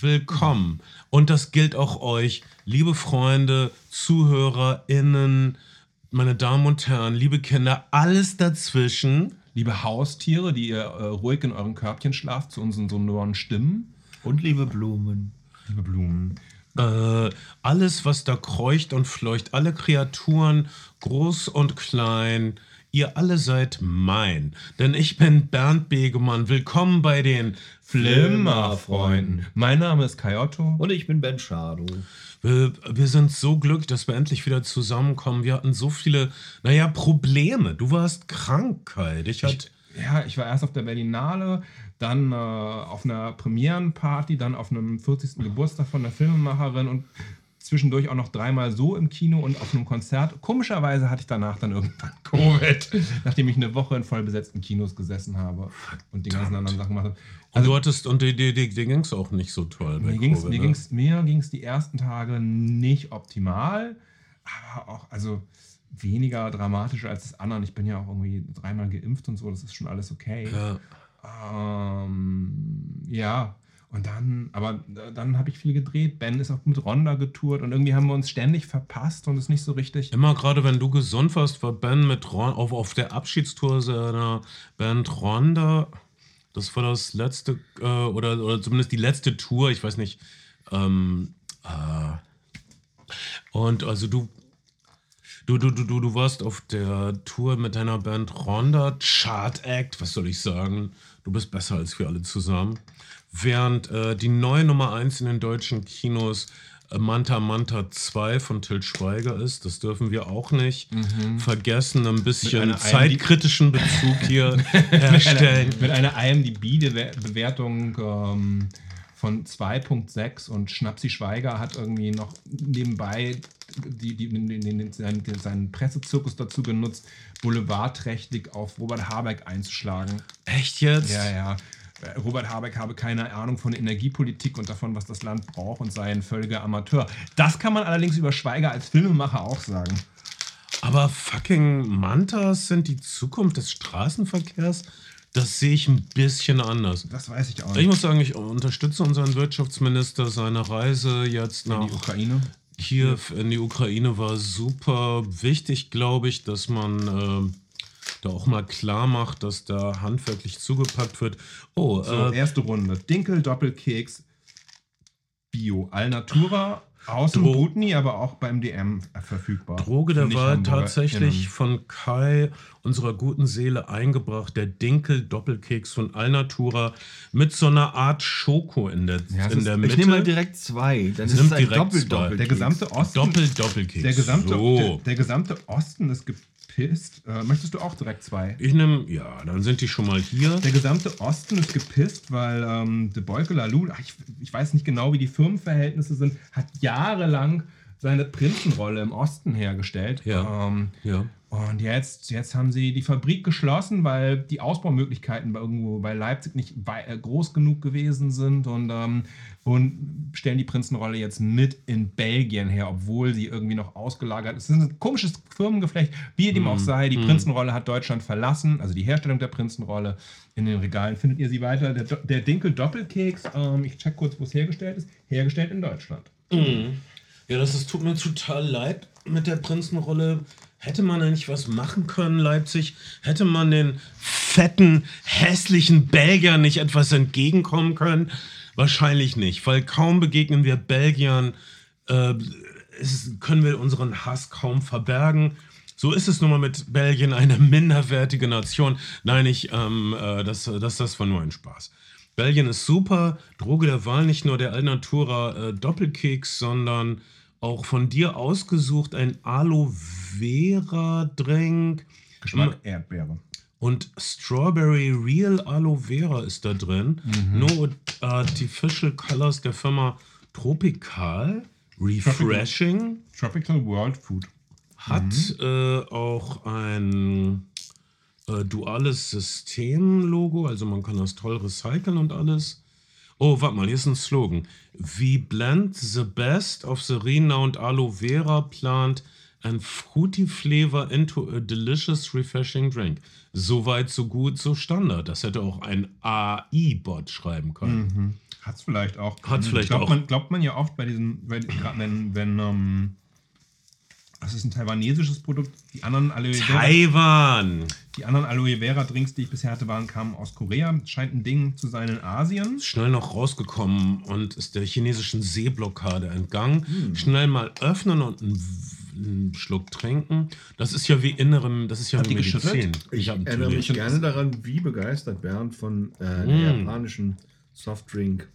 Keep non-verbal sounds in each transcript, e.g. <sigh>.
willkommen. Und das gilt auch euch, liebe Freunde, ZuhörerInnen, meine Damen und Herren, liebe Kinder, alles dazwischen. Liebe Haustiere, die ihr äh, ruhig in euren Körbchen schlaft zu unseren sonoren Stimmen. Und liebe Blumen. Liebe Blumen. Äh, alles, was da kreucht und fleucht, alle Kreaturen, groß und klein, ihr alle seid mein. Denn ich bin Bernd Begemann. Willkommen bei den Flimmerfreunden. Mein Name ist Kaiotto. Und ich bin Ben Schado. Wir, wir sind so glücklich, dass wir endlich wieder zusammenkommen. Wir hatten so viele, naja, Probleme. Du warst Krankheit. Ich hatte. Ja, ich war erst auf der Berlinale, dann äh, auf einer Premierenparty, dann auf einem 40. Geburtstag von der Filmemacherin und zwischendurch auch noch dreimal so im Kino und auf einem Konzert. Komischerweise hatte ich danach dann irgendwann <laughs> Covid, nachdem ich eine Woche in vollbesetzten Kinos gesessen habe und die ganzen anderen Sachen mache. und du hattest, und dir, dir, dir ging es auch nicht so toll. Mir ging es mir ne? ging's, mir ging's die ersten Tage nicht optimal, aber auch also weniger dramatisch als das anderen. Ich bin ja auch irgendwie dreimal geimpft und so, das ist schon alles okay. Ja. Ähm, ja, und dann, aber dann habe ich viel gedreht. Ben ist auch mit Ronda getourt und irgendwie haben wir uns ständig verpasst und ist nicht so richtig. Immer gerade, wenn du gesund warst, war Ben mit Ron, auf, auf der Abschiedstour seiner Band Ronda. Das war das letzte, äh, oder, oder zumindest die letzte Tour, ich weiß nicht. Ähm, äh, und also du, du, du, du, du, du warst auf der Tour mit deiner Band Ronda, Chart Act, was soll ich sagen? Du bist besser als wir alle zusammen. Während äh, die neue Nummer 1 in den deutschen Kinos äh, Manta Manta 2 von Til Schweiger ist, das dürfen wir auch nicht vergessen, ein bisschen einer zeitkritischen Bezug hier <laughs> herstellen. Mit einer IMDb-Bewertung ähm, von 2.6 und Schnapsi Schweiger hat irgendwie noch nebenbei die, die, den, den, seinen, seinen Pressezirkus dazu genutzt, boulevardträchtig auf Robert Habeck einzuschlagen. Echt jetzt? Ja, ja. Robert Habeck habe keine Ahnung von Energiepolitik und davon, was das Land braucht und sei ein völliger Amateur. Das kann man allerdings über Schweiger als Filmemacher auch sagen. Aber fucking Mantas sind die Zukunft des Straßenverkehrs? Das sehe ich ein bisschen anders. Das weiß ich auch Ich muss sagen, ich unterstütze unseren Wirtschaftsminister. Seine Reise jetzt nach Die Ukraine. Kiew in die Ukraine war super wichtig, glaube ich, dass man äh, da auch mal klar macht, dass da handwerklich zugepackt wird. Oh, So, äh, erste Runde. Dinkel, Doppelkeks, Bio, Alnatura, außen Dro- Butni, aber auch beim DM verfügbar. Droge der Wahl tatsächlich innen. von Kai, unserer guten Seele, eingebracht. Der Dinkel-Doppelkeks von Alnatura mit so einer Art Schoko in der, Ja, in ist- der ich Mitte. Ich nehme mal direkt zwei. Dann ist es ein direkt doppel zwei. doppel Der gesamte Osten, Doppel-Doppelkeks. der, gesamte, so. der, der gesamte Osten ist gepisst. Äh, möchtest du auch direkt zwei? ich nehme, ja, dann sind die schon mal hier. Der gesamte Osten ist gepisst, weil ähm, De Boyke Lalou, ich, ich weiß nicht genau, wie die Firmenverhältnisse sind, hat jahrelang seine Prinzenrolle im Osten hergestellt. Ja. Ähm, Ja. und jetzt, jetzt haben sie die Fabrik geschlossen, weil die Ausbaumöglichkeiten bei irgendwo bei Leipzig nicht wei- äh, groß genug gewesen sind und, ähm, und stellen die Prinzenrolle jetzt mit in Belgien her, obwohl sie irgendwie noch ausgelagert ist. Es ist ein komisches Firmengeflecht, wie dem auch sei. Die Prinzenrolle hat Deutschland verlassen, also die Herstellung der Prinzenrolle. In den Regalen findet ihr sie weiter. Der, der Dinkel Doppelkeks, ähm, ich check kurz, wo es hergestellt ist, hergestellt in Deutschland. Ja, das ist, tut mir total leid mit der Prinzenrolle. Hätte man eigentlich was machen können, Leipzig? Hätte man den fetten, hässlichen Belgiern nicht etwas entgegenkommen können? Wahrscheinlich nicht, weil kaum begegnen wir Belgiern, äh, es, können wir unseren Hass kaum verbergen. So ist es nun mal mit Belgien eine minderwertige Nation. Nein, ich, ähm, äh, das, das, das war nur ein Spaß. Belgien ist super. Droge der Wahl nicht nur der Alnatura äh, Doppelkeks, sondern auch von dir ausgesucht ein Aloe Vera Drink. Geschmack Erdbeere. Und Strawberry Real Aloe Vera ist da drin. No Artificial Colors der Firma Tropical. Refreshing. Tropical World Food. Hat äh, auch ein äh, duales System-Logo, also man kann das toll recyceln und alles. Oh, warte mal, hier ist ein Slogan. We blend the best of the renowned aloe vera plant and fruity flavor into a delicious refreshing drink. So weit, so gut, so Standard. Das hätte auch ein AI-Bot schreiben können. Hat's vielleicht auch. Hat's vielleicht glaubt auch. Man, glaubt man ja oft bei diesen, bei, wenn, wenn, ähm, das ist ein taiwanesisches Produkt, die anderen Aloe Vera, Taiwan. die anderen Aloe Vera Drinks, die ich bisher hatte, waren, kamen aus Korea. Scheint ein Ding zu sein in Asien. Schnell noch rausgekommen und ist der chinesischen Seeblockade entgangen. Schnell mal öffnen und einen, einen Schluck trinken. Das ist ja wie innerem, das ist ja Habt wie Medizin. Ich hab erinnere mich gerne daran, wie begeistert Bernd von äh, der Mm. japanischen Softdrink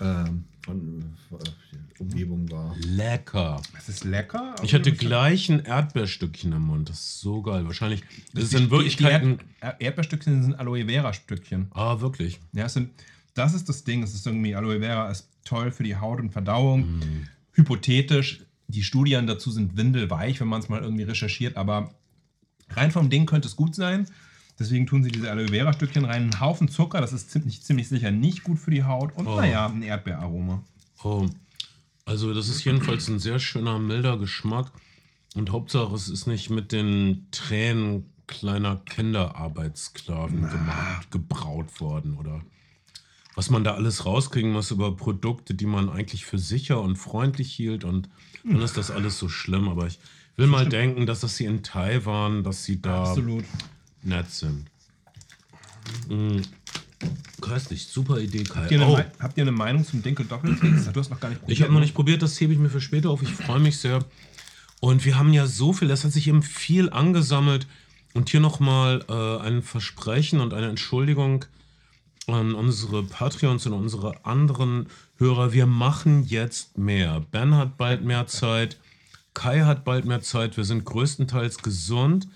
ähm, von äh, Umgebung war. Lecker. Das ist lecker. Ich hatte gleich ein Erdbeerstückchen im Mund. Das ist so geil. Wahrscheinlich das ist in Wirklichkeit. Erd Erdbeerstückchen sind Aloe Vera Stückchen. Ah, wirklich. Ja, es sind, das ist das Ding. Es ist irgendwie, Aloe Vera ist toll für die Haut und Verdauung. Mhm. Hypothetisch, die Studien dazu sind windelweich, wenn man es mal irgendwie recherchiert, aber rein vom Ding könnte es gut sein. Deswegen tun sie diese Aloe Vera Stückchen rein. Einen Haufen Zucker, das ist ziemlich, ziemlich sicher nicht gut für die Haut. Und Oh. naja, ein Erdbeeraroma. Oh. Also, das ist jedenfalls ein sehr schöner, milder Geschmack. Und Hauptsache, es ist nicht mit den Tränen kleiner Kinderarbeitssklaven gemacht, gebraut worden oder was man da alles rauskriegen muss über Produkte, die man eigentlich für sicher und freundlich hielt. Und dann ist das alles so schlimm. Aber ich will mal denken, dass das sie in Taiwan, dass sie da Absolut. nett sind. Mm. Köstlich, super Idee, Kai. Habt ihr, eine, Oh. Habt ihr eine Meinung zum Dinkel Doppeltricks? Du hast noch gar nicht probiert. Ich habe noch ne? nicht probiert, das hebe ich mir für später auf. Ich freue mich sehr. Und wir haben ja so viel, das hat sich eben viel angesammelt. Und hier nochmal äh, ein Versprechen und eine Entschuldigung an unsere Patreons und unsere anderen Hörer. Wir machen jetzt mehr. Ben hat bald mehr Zeit. Kai hat bald mehr Zeit. Wir sind größtenteils gesund.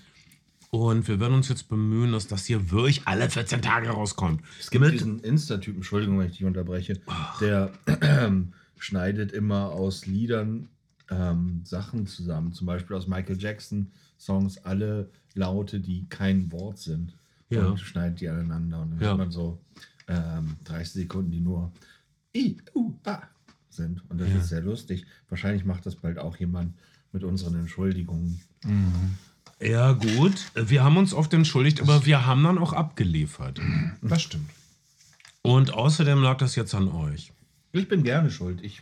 Und wir werden uns jetzt bemühen, dass das hier wirklich alle 14 Tage rauskommt. Es gibt Mit- diesen Insta-Typen, Entschuldigung, wenn ich dich unterbreche, der schneidet immer aus Liedern ähm, Sachen zusammen. Zum Beispiel aus Michael Jackson Songs alle Laute, die kein Wort sind. Ja. Und schneidet die aneinander. Und dann Ja. hat man so ähm, 30 Sekunden, die nur I, U, A sind. Und das Ja. ist sehr lustig. Wahrscheinlich macht das bald auch jemand mit unseren Entschuldigungen. Ja, gut. Wir haben uns oft entschuldigt, aber wir haben dann auch abgeliefert. Das stimmt. Und außerdem lag das jetzt an euch. Ich bin gerne schuld. Ich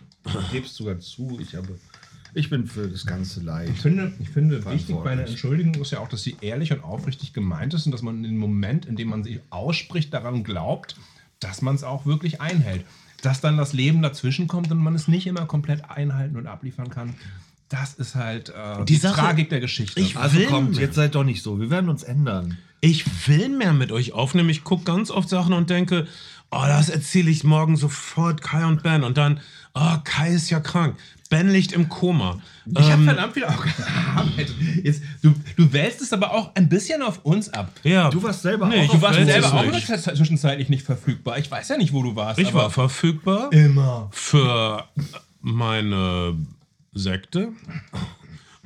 gebe es sogar zu. Ich, habe, ich bin für das ganze Leid. Ich finde, ich finde wichtig bei einer. Entschuldigung ist ja auch, dass sie ehrlich und aufrichtig gemeint ist und dass man in dem Moment, in dem man sie ausspricht, daran glaubt, dass man es auch wirklich einhält. Dass dann das Leben dazwischen kommt und man es nicht immer komplett einhalten und abliefern kann, das ist halt äh, Die die, Sache- Tragik der Geschichte. Ich- Also Will kommt, mehr. jetzt seid doch nicht so. Wir werden uns ändern. Ich will mehr mit euch aufnehmen. Ich gucke ganz oft Sachen und denke, oh, das erzähle ich morgen sofort Kai und Ben. Und dann, oh, Kai ist ja krank. Ben liegt im Koma. ich habe Ähm, verdammt viel auch gearbeitet. Jetzt, du, du wälzt es aber auch ein bisschen auf uns ab. ja, Du warst selber Nee, auch ich Du warst selber auch nicht. zwischenzeitlich nicht verfügbar. Ich weiß ja nicht, wo du warst. ich war verfügbar immer. für meine Sekte,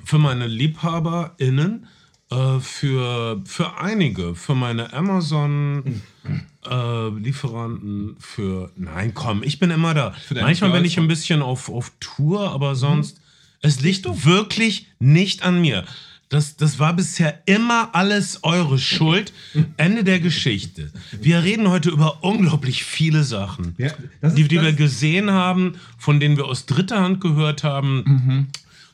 für meine LiebhaberInnen, äh, für, für einige, für meine Amazon-Lieferanten, für. Nein, komm, ich bin immer da. Manchmal bin ich ein bisschen auf, auf Tour, aber sonst. Es liegt wirklich nicht an mir. Das, das war bisher immer alles eure Schuld. Ende der Geschichte. Wir reden heute über unglaublich viele Sachen Ja, ist- die, die wir gesehen haben, von denen wir aus dritter Hand gehört haben,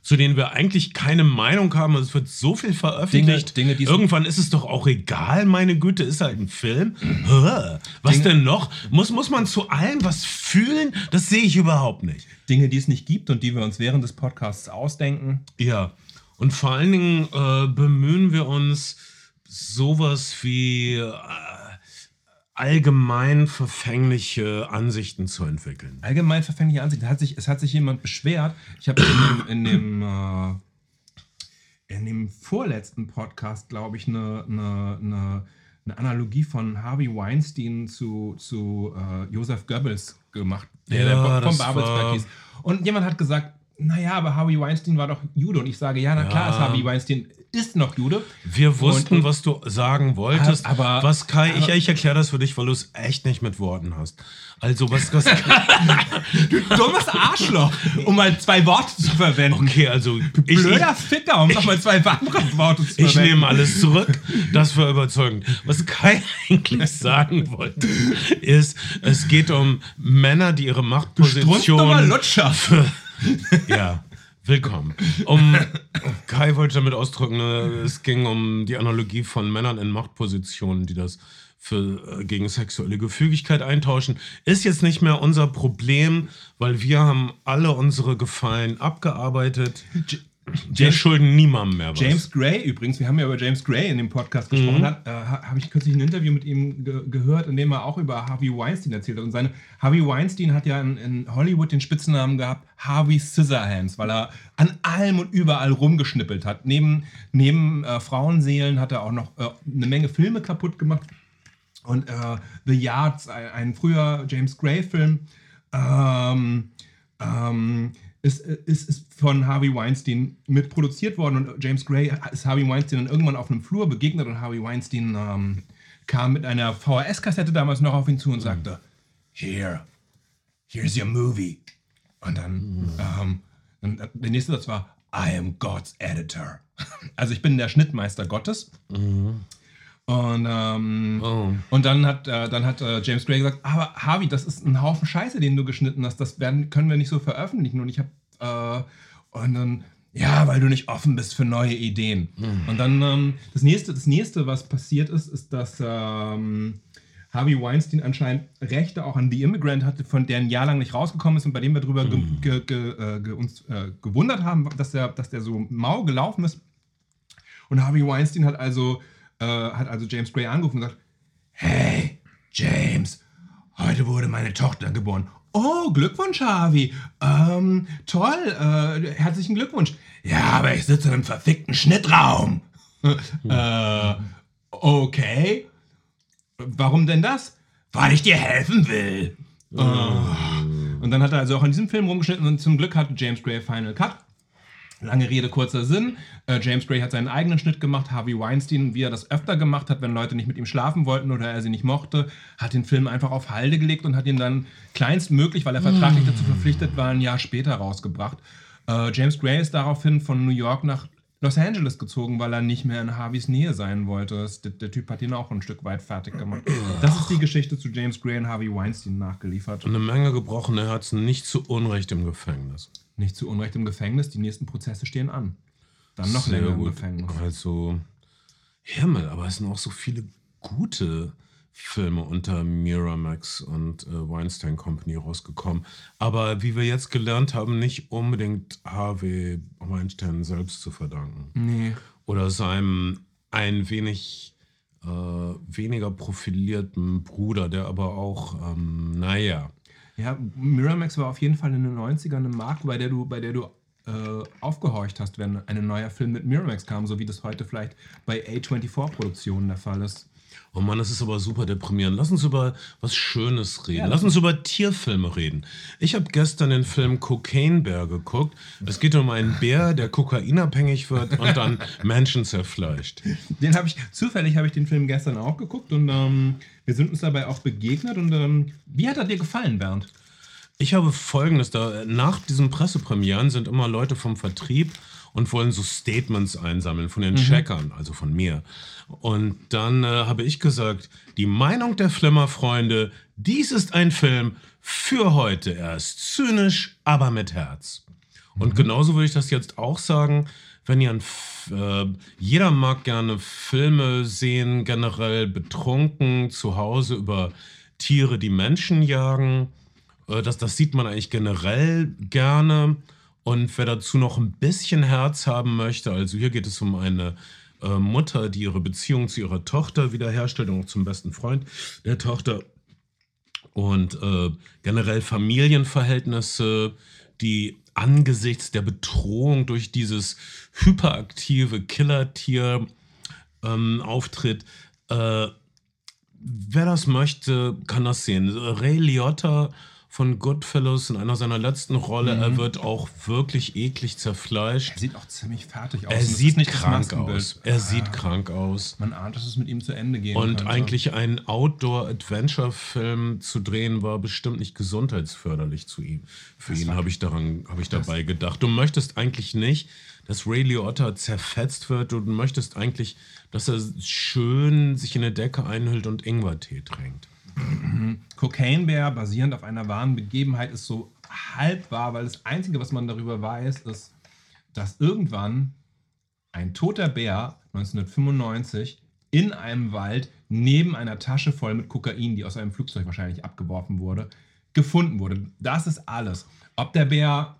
zu denen wir eigentlich keine Meinung haben. Es wird so viel veröffentlicht. Dinge, es- Irgendwann ist es doch auch egal, meine Güte, ist halt ein Film. Was Dinge- denn noch? Muss, muss man zu allem was fühlen? Das sehe ich überhaupt nicht. Dinge, die es nicht gibt und die wir uns während des Podcasts ausdenken. Ja. Und vor allen Dingen äh, bemühen wir uns, sowas wie äh, allgemein verfängliche Ansichten zu entwickeln. Allgemein verfängliche Ansicht. Es hat sich, es hat sich jemand beschwert. Ich habe in dem, in dem, äh, in dem vorletzten Podcast, glaube ich, eine, eine, eine, eine Analogie von Harvey Weinstein zu, zu äh, Joseph Goebbels gemacht, der, Ja, der vom Babelsberg hieß. Und jemand hat gesagt, naja, aber Harvey Weinstein war doch Jude. Und ich sage, ja, na klar Ja. ist Harvey Weinstein ist noch Jude. Wir wussten, Und- was du sagen wolltest. Aber- was Kai, ich, aber- ich erkläre das für dich, weil du es echt nicht mit Worten hast. Also, was, was <laughs> dummes Arschloch, um mal zwei Worte zu verwenden. Okay, also ich, Blöder Ficker, um nochmal zwei andere Worte zu ich verwenden. nehme alles zurück. Das war überzeugend. Was Kai <laughs> eigentlich sagen wollte, ist, es geht um Männer, die ihre Machtposition Lutscher. <laughs> ja, willkommen. Um, Kai wollte damit ausdrücken, ne, es ging um die Analogie von Männern in Machtpositionen, die das für, äh, gegen sexuelle Gefügigkeit eintauschen. Ist jetzt nicht mehr unser Problem, weil wir haben alle unsere Gefallen abgearbeitet. Wir schulden niemandem mehr was. James Gray übrigens, wir haben ja über James Gray in dem Podcast gesprochen, Mhm. äh, ha- habe ich kürzlich ein Interview mit ihm ge gehört, in dem er auch über Harvey Weinstein erzählt hat. Und seine, Harvey Weinstein hat ja in, in Hollywood den Spitznamen gehabt, Harvey Scissorhands, weil er an allem und überall rumgeschnippelt hat. Neben, neben äh, Frauenseelen hat er auch noch äh, eine Menge Filme kaputt gemacht. Und äh, The Yards, ein, ein früher James Gray-Film, ähm, ähm, ist, ist, ist von Harvey Weinstein mitproduziert worden und James Gray ist Harvey Weinstein dann irgendwann auf einem Flur begegnet und Harvey Weinstein ähm, kam mit einer VHS-Kassette damals noch auf ihn zu und sagte, Here, here's your movie. Und dann, ähm, dann der nächste Satz war, I am God's editor. <laughs> Also ich bin der Schnittmeister Gottes. Und, ähm, Oh. und dann hat, äh, dann hat äh, James Gray gesagt, aber Harvey, das ist ein Haufen Scheiße, den du geschnitten hast. Das werden, können wir nicht so veröffentlichen. Und ich habe, äh, und dann, ja, weil du nicht offen bist für neue Ideen. Und dann, ähm, das, nächste, das nächste, was passiert ist, ist, dass ähm, Harvey Weinstein anscheinend Rechte auch an The Immigrant hatte, von der ein Jahr lang nicht rausgekommen ist und bei dem wir drüber ge ge ge äh, ge uns äh, gewundert haben, dass der, dass der so mau gelaufen ist. Und Harvey Weinstein hat also, äh, hat also James Gray angerufen und gesagt, hey, James, heute wurde meine Tochter geboren. Oh, Glückwunsch, Harvey. Ähm, toll, äh, herzlichen Glückwunsch. Ja, aber ich sitze in einem verfickten Schnittraum. <laughs> äh, okay. Warum denn das? Weil ich dir helfen will. Äh. Und dann hat er also auch in diesem Film rumgeschnitten und zum Glück hatte James Gray Final Cut. Lange Rede, kurzer Sinn. Äh, James Gray hat seinen eigenen Schnitt gemacht. Harvey Weinstein, wie er das öfter gemacht hat, wenn Leute nicht mit ihm schlafen wollten oder er sie nicht mochte, hat den Film einfach auf Halde gelegt und hat ihn dann kleinstmöglich, weil er vertraglich dazu verpflichtet war, ein Jahr später rausgebracht. Äh, James Gray ist daraufhin von New York nach Los Angeles gezogen, weil er nicht mehr in Harveys Nähe sein wollte. Der, der Typ hat ihn auch ein Stück weit fertig gemacht. Das ist die Geschichte zu James Gray und Harvey Weinstein nachgeliefert. Eine Menge gebrochene Herzen, nicht zu Unrecht im Gefängnis. Nicht zu Unrecht im Gefängnis, die nächsten Prozesse stehen an. Dann noch länger im Gefängnis. Also, Himmel, aber es sind auch so viele gute Filme unter Miramax und äh, Weinstein Company rausgekommen. Aber wie wir jetzt gelernt haben, nicht unbedingt Harvey Weinstein selbst zu verdanken. Nee. Oder seinem ein wenig äh, weniger profilierten Bruder, der aber auch, ähm, naja, Ja, Miramax war auf jeden Fall in den 90ern eine Marke, bei der du, bei der du äh, aufgehorcht hast, wenn ein neuer Film mit Miramax kam, so wie das heute vielleicht bei A24-Produktionen der Fall ist. Oh Mann, das ist aber super deprimierend. Lass uns über was Schönes reden. Lass uns über Tierfilme reden. Ich habe gestern den Film Cocaine Bear geguckt. Es geht um einen Bär, der kokainabhängig wird und dann <laughs> Menschen zerfleischt. Den habe ich, zufällig habe ich den Film gestern auch geguckt und ähm, wir sind uns dabei auch begegnet. Und ähm, wie hat er dir gefallen, Bernd? Ich habe folgendes: da, Nach diesen Pressepremieren sind immer Leute vom Vertrieb und wollen so Statements einsammeln von den Checkern, also von mir. Und dann äh, habe ich gesagt: Die Meinung der Flimmerfreunde, dies ist ein Film für heute. Er ist zynisch, aber mit Herz. Und genauso würde ich das jetzt auch sagen, wenn ihr äh, jeder mag gerne Filme sehen, generell betrunken zu Hause über Tiere, die Menschen jagen. Äh, Das, das sieht man eigentlich generell gerne. Und wer dazu noch ein bisschen Herz haben möchte, also hier geht es um eine äh, Mutter, die ihre Beziehung zu ihrer Tochter wiederherstellt und auch zum besten Freund der Tochter. Und äh, generell Familienverhältnisse, die angesichts der Bedrohung durch dieses hyperaktive Killertier ähm, auftritt, äh, wer das möchte, kann das sehen. Ray Liotta von Goodfellas in einer seiner letzten Rolle. Mhm. Er wird auch wirklich eklig zerfleischt. Er sieht auch ziemlich fertig aus. Er das sieht das krank aus. Er sieht Ah, krank aus. Man ahnt, dass es mit ihm zu Ende gehen Und könnte. eigentlich einen Outdoor-Adventure-Film zu drehen, war bestimmt nicht gesundheitsförderlich zu ihm. Für ihn habe ich daran, habe ich dabei gedacht. Du möchtest eigentlich nicht, dass Ray Liotta zerfetzt wird. Du möchtest eigentlich, dass er schön sich in eine Decke einhüllt und Ingwertee trinkt. Cocaine Bear, basierend auf einer wahren Begebenheit, ist so halb wahr, weil das Einzige, was man darüber weiß, ist, dass irgendwann ein toter Bär 1995 in einem Wald neben einer Tasche voll mit Kokain, die aus einem Flugzeug wahrscheinlich abgeworfen wurde, gefunden wurde. Das ist alles. Ob der Bär,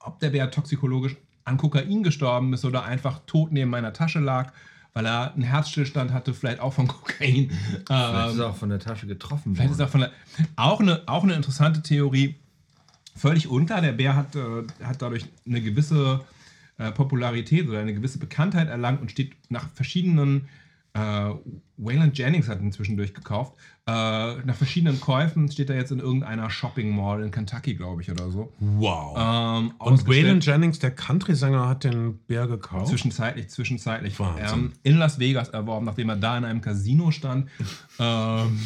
ob der Bär toxikologisch an Kokain gestorben ist oder einfach tot neben meiner Tasche lag, weil er einen Herzstillstand hatte, vielleicht auch von <laughs> Kokain. Vielleicht Ähm, ist er auch von der Tasche getroffen Vielleicht ist worden. auch, von der, auch, eine, auch eine interessante Theorie. Völlig unklar. Der Bär hat, äh, hat dadurch eine gewisse äh, Popularität oder eine gewisse Bekanntheit erlangt und steht nach verschiedenen. Äh, Wayland Jennings hat ihn zwischendurch gekauft. Äh, nach verschiedenen Käufen steht er jetzt in irgendeiner Shopping Mall in Kentucky, glaube ich, oder so. Wow. Ähm, und. Waylon Jennings, der Country-Sänger, hat den Bär gekauft. Zwischenzeitlich, zwischenzeitlich. Ähm, in Las Vegas erworben, nachdem er da in einem Casino stand. <laughs> ähm,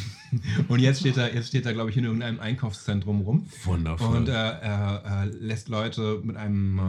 und jetzt steht er, jetzt steht er, glaube ich, in irgendeinem Einkaufszentrum rum. Wundervoll. Und äh, er, lässt Leute mit einem, äh,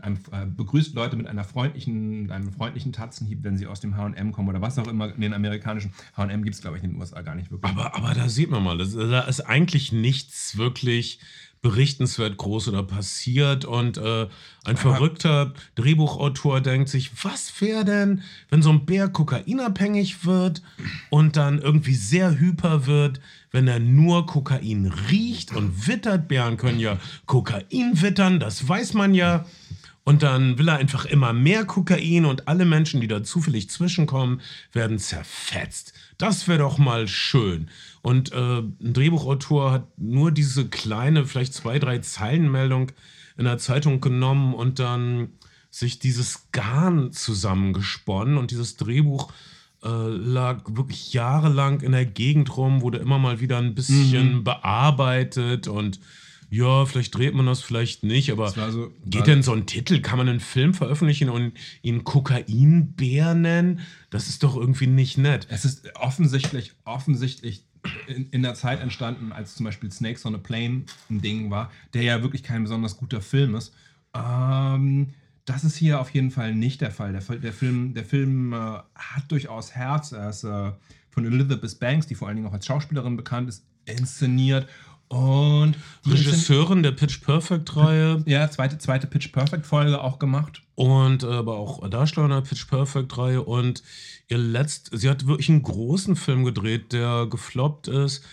einem äh, begrüßt Leute mit einer freundlichen, einem freundlichen Tatzenhieb, wenn sie aus dem H&M kommen oder was auch immer. In den amerikanischen H&M gibt es, glaube ich, in den USA gar nicht wirklich. Aber, aber da sieht man mal, das, da ist eigentlich nichts wirklich berichtenswert groß oder passiert und äh, ein verrückter Drehbuchautor denkt sich, was wäre denn, wenn so ein Bär kokainabhängig wird und dann irgendwie sehr hyper wird, wenn er nur Kokain riecht und wittert. Bären können ja Kokain wittern, das weiß man ja. Und dann will er einfach immer mehr Kokain und alle Menschen, die da zufällig zwischenkommen, werden zerfetzt. Das wäre doch mal schön. Und äh, ein Drehbuchautor hat nur diese kleine, vielleicht zwei, drei Zeilenmeldung in der Zeitung genommen und dann sich dieses Garn zusammengesponnen und dieses Drehbuch äh, lag wirklich jahrelang in der Gegend rum, wurde immer mal wieder ein bisschen bearbeitet und ja, vielleicht dreht man das, vielleicht nicht, aber so- geht denn so ein Titel, kann man einen Film veröffentlichen und ihn Kokainbär nennen? Das ist doch irgendwie nicht nett. Es ist offensichtlich, offensichtlich in, in der Zeit entstanden, als zum Beispiel Snakes on a Plane ein Ding war, der ja wirklich kein besonders guter Film ist. Ähm, das ist hier auf jeden Fall nicht der Fall. Der, der Film, der Film äh, hat durchaus Herz. Er ist äh, von Elizabeth Banks, die vor allen Dingen auch als Schauspielerin bekannt ist, inszeniert. Und Regisseurin der Pitch Perfect-Reihe ja, zweite, zweite Pitch Perfect Folge auch gemacht. und äh, aber auch Darsteller der Pitch Perfect-Reihe und ihr letzt, sie hat wirklich einen großen Film gedreht, der gefloppt ist.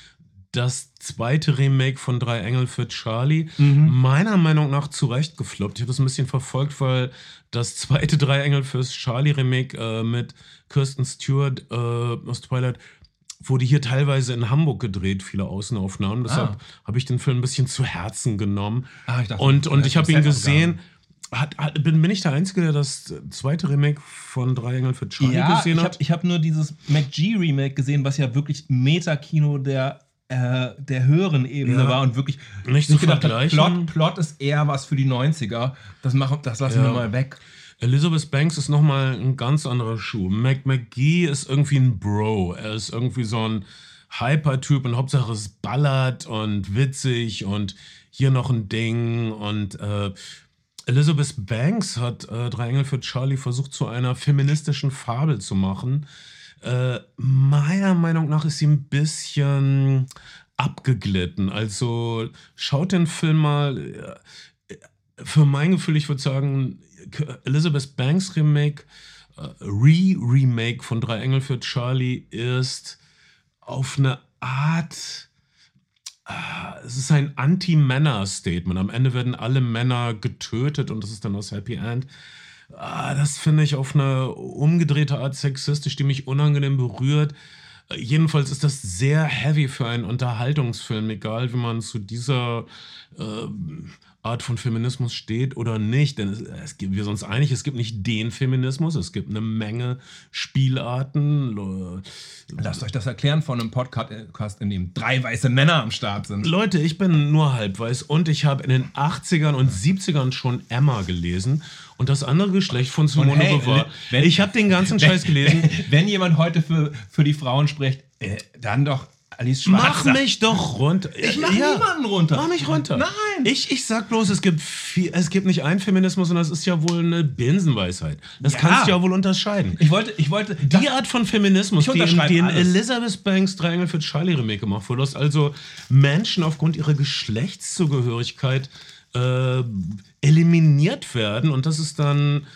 Das zweite Remake von Drei Engel für Charlie. Meiner Meinung nach zu Recht gefloppt. Ich habe das ein bisschen verfolgt, weil das zweite Drei Engel fürs Charlie Remake äh, mit Kirsten Stewart äh, aus Twilight wurde hier teilweise in Hamburg gedreht, viele Außenaufnahmen. Deshalb Ah. habe ich den Film ein bisschen zu Herzen genommen. Ah, ich dachte, und und ich habe ihn gesehen. Hat, hat, bin, bin ich der Einzige, der das zweite Remake von Drei Engel für Charlie Ja, gesehen ich habe hat? ich hab nur dieses McG-Remake gesehen, was ja wirklich Metakino der, äh, der höheren Ebene Ja. war und wirklich Nicht zu gedacht hat, vergleichen. Plot, Plot ist eher was für die 90er. Das, machen, das lassen Ja. wir mal weg. Elizabeth Banks ist nochmal ein ganz anderer Schuh. Mac McGee ist irgendwie ein Bro. Er ist irgendwie so ein Hyper-Typ und Hauptsache es ballert und witzig und hier noch ein Ding. Und äh, Elizabeth Banks hat äh, Drei Engel für Charlie versucht, zu einer feministischen Fabel zu machen. Äh, meiner Meinung nach ist sie ein bisschen abgeglitten. Also schaut den Film mal. Äh, für mein Gefühl, ich würde sagen, Elizabeth Banks Remake, äh, Re-Remake von Drei Engel für Charlie ist auf eine Art. ah, Es ist ein Anti-Männer-Statement. Am Ende werden alle Männer getötet und das ist dann das Happy End. Ah, Das finde ich auf eine umgedrehte Art sexistisch, die mich unangenehm berührt. Äh, Jedenfalls ist das sehr heavy für einen Unterhaltungsfilm, egal wie man zu dieser äh, Art von Feminismus steht oder nicht. Denn es, es gibt, wir sind uns einig, es gibt nicht den Feminismus, es gibt eine Menge Spielarten. Lasst euch das erklären von einem Podcast, in dem drei weiße Männer am Start sind. Leute, ich bin nur halb weiß und ich habe in den 80ern und 70ern schon Emma gelesen und das andere Geschlecht von Simone hey, Beauvoir. wenn- Ich habe den ganzen Scheiß gelesen. Wenn, <laughs> wenn jemand heute für, für die Frauen spricht, äh, dann doch Alice Mach Schwarzer. mich doch runter. Ich mach niemanden runter. Mach mich runter. Nein. Ich, ich sag bloß, es gibt, viel, es gibt nicht einen Feminismus, sondern es ist ja wohl eine Binsenweisheit. Das Ja. kannst du ja wohl unterscheiden. Ich wollte, ich wollte, Die Art von Feminismus, in alles. Elizabeth Banks Engel für Charlie Remake gemacht wurde, dass also Menschen aufgrund ihrer Geschlechtszugehörigkeit äh, eliminiert werden und das ist dann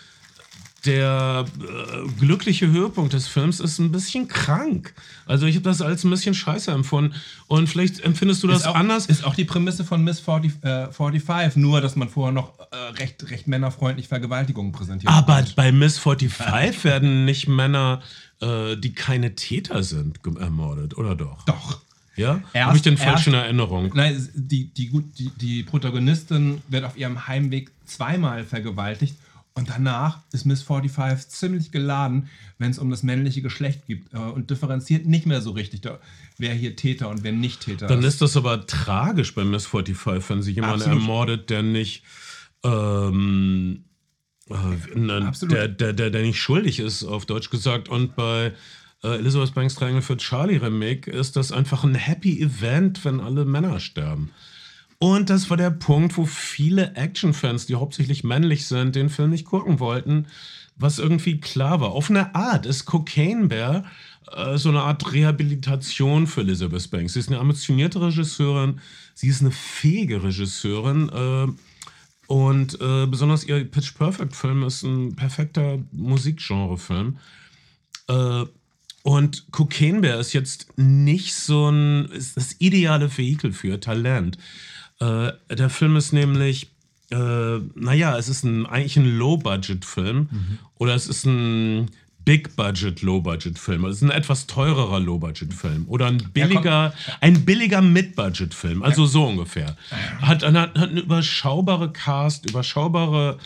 der äh, glückliche Höhepunkt des Films ist ein bisschen krank. Also ich habe das als ein bisschen scheiße empfunden und vielleicht empfindest du das ist auch, anders. Ist auch die Prämisse von Miss 40, äh, 45, nur dass man vorher noch äh, recht, recht männerfreundlich Vergewaltigungen präsentiert. Aber hat. bei Miss 45 <laughs> werden nicht Männer, äh, die keine Täter sind, ermordet, oder doch? Doch. Ja? Habe ich den falsch erst- in Erinnerung? Nein, die, die, die, die Protagonistin wird auf ihrem Heimweg zweimal vergewaltigt und danach ist Miss 45 ziemlich geladen, wenn es um das männliche Geschlecht geht äh, und differenziert nicht mehr so richtig, da, wer hier Täter und wer nicht Täter Dann ist. das aber tragisch bei Miss 45, wenn sie jemanden Absolut. ermordet, der nicht. Ähm, äh, ne, der, der, der, der nicht schuldig ist, auf Deutsch gesagt. Und bei äh, Elizabeth Banks Triangle für Charlie Remake ist das einfach ein Happy Event, wenn alle Männer sterben. Und das war der Punkt, wo viele Actionfans, die hauptsächlich männlich sind, den Film nicht gucken wollten, was irgendwie klar war. Auf eine Art ist Cocaine Bear äh, so eine Art Rehabilitation für Elizabeth Banks. Sie ist eine ambitionierte Regisseurin, sie ist eine fähige Regisseurin äh, und äh, besonders ihr Pitch Perfect Film ist ein perfekter Musikgenre-Film. Äh, und Cocaine Bear ist jetzt nicht so ein, ist das ideale Vehikel für Talent. Äh, der Film ist nämlich, äh, naja, es ist ein, eigentlich ein Low-Budget-Film oder es ist ein Big-Budget, Low-Budget-Film. Es ist ein etwas teurerer Low-Budget-Film oder ein billiger, ein billiger Mid-Budget-Film. Also so ungefähr. Hat, hat, hat eine überschaubare Cast, überschaubare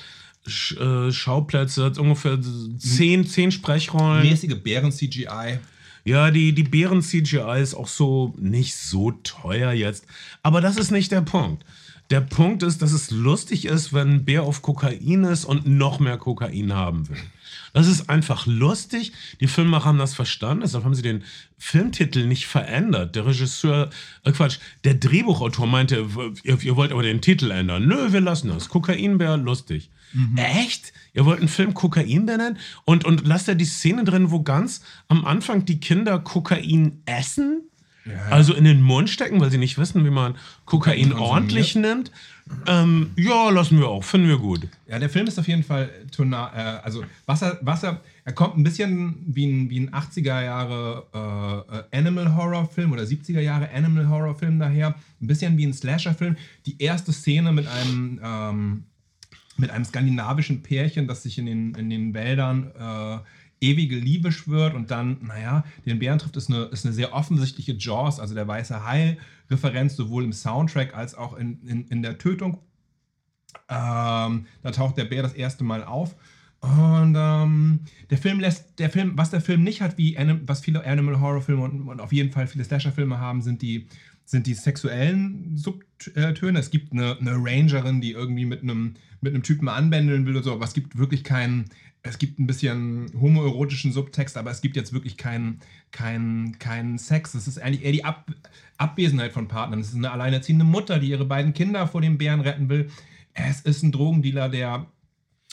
Sch, äh, Schauplätze, hat ungefähr zehn, zehn Sprechrollen. Mäßige Bären-CGI. Ja, die, die Bären-CGI ist auch so nicht so teuer jetzt. Aber das ist nicht der Punkt. Der Punkt ist, dass es lustig ist, wenn ein Bär auf Kokain ist und noch mehr Kokain haben will. Das ist einfach lustig. Die Filmemacher haben das verstanden, deshalb haben sie den Filmtitel nicht verändert. Der Regisseur, äh Quatsch, der Drehbuchautor meinte, ihr, ihr wollt aber den Titel ändern. Nö, wir lassen das. Kokainbär, lustig. Echt? Ihr wollt einen Film Kokainbär nennen? Und, und lasst da die Szene drin, wo ganz am Anfang die Kinder Kokain essen? Also in den Mund stecken, weil sie nicht wissen, wie man Kokain ordentlich nimmt. Ähm, ja, lassen wir auch, finden wir gut. Ja, der Film ist auf jeden Fall tonal, äh, also was er, was er, kommt ein bisschen wie ein, wie ein 80er Jahre äh, äh, Animal Horror Film oder 70er Jahre Animal Horror Film daher, ein bisschen wie ein Slasher Film. Die erste Szene mit einem ähm, mit einem skandinavischen Pärchen, das sich in den, in den Wäldern äh, ewige Liebe schwört und dann, naja, den Bären trifft, ist eine, ist eine sehr offensichtliche Jaws, also der weiße Hai-Referenz, sowohl im Soundtrack als auch in, in, in der Tötung. Ähm, da taucht der Bär das erste Mal auf. Und ähm, der Film lässt, der Film, was der Film nicht hat, wie Anim, was viele Animal Horror Filme und, und auf jeden Fall viele Slasher Filme haben, sind die, sind die sexuellen Subtöne. Es gibt eine, eine Rangerin, die irgendwie mit einem, mit einem Typen anbändeln will oder so, aber es gibt wirklich keinen, es gibt ein bisschen homoerotischen Subtext, aber es gibt jetzt wirklich keinen keinen keinen Sex. Es ist eigentlich eher die Ab Abwesenheit von Partnern. Es ist eine alleinerziehende Mutter, die ihre beiden Kinder vor dem Bären retten will. Es ist ein Drogendealer, der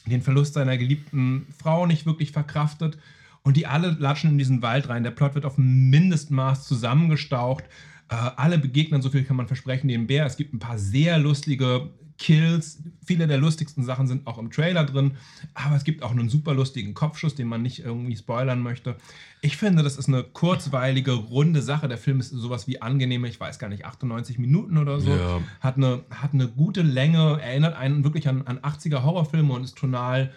den Verlust seiner geliebten Frau nicht wirklich verkraftet. Und die alle latschen in diesen Wald rein. Der Plot wird auf Mindestmaß zusammengestaucht. Äh, alle begegnen, so viel kann man versprechen, dem Bär. Es gibt ein paar sehr lustige Kills. Viele der lustigsten Sachen sind auch im Trailer drin. Aber es gibt auch einen super lustigen Kopfschuss, den man nicht irgendwie spoilern möchte. Ich finde, das ist eine kurzweilige, runde Sache. Der Film ist sowas wie angenehme, ich weiß gar nicht, 98 Minuten oder so. Ja. Hat, eine, hat eine gute Länge, erinnert einen wirklich an, an 80er Horrorfilme und ist tonal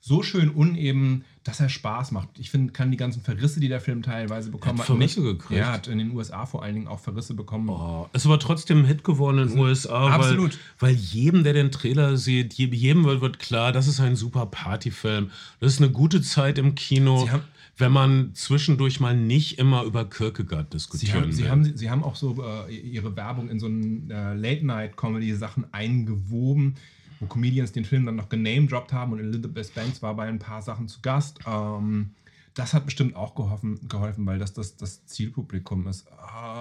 so schön uneben, dass er Spaß macht. Ich finde, kann die ganzen Verrisse, die der Film teilweise bekommen hat, Verrisse gekriegt. Er hat in den USA vor allen Dingen auch Verrisse bekommen. Oh, es war trotzdem ein Hit geworden in den USA, Absolut. Weil, weil jedem, der den Trailer sieht, jedem wird, klar, das ist ein super Partyfilm. Das ist eine gute Zeit im Kino, Sie haben- wenn man zwischendurch mal nicht immer über Kierkegaard Sie diskutieren haben, sie, will. haben, sie haben auch so äh, ihre Werbung in so einen äh, Late-Night-Comedy-Sachen eingewoben, wo Comedians den Film dann noch genamedroppt haben und Elizabeth Banks war bei ein paar Sachen zu Gast. Ähm, das hat bestimmt auch geholfen, geholfen weil das das, das Zielpublikum ist.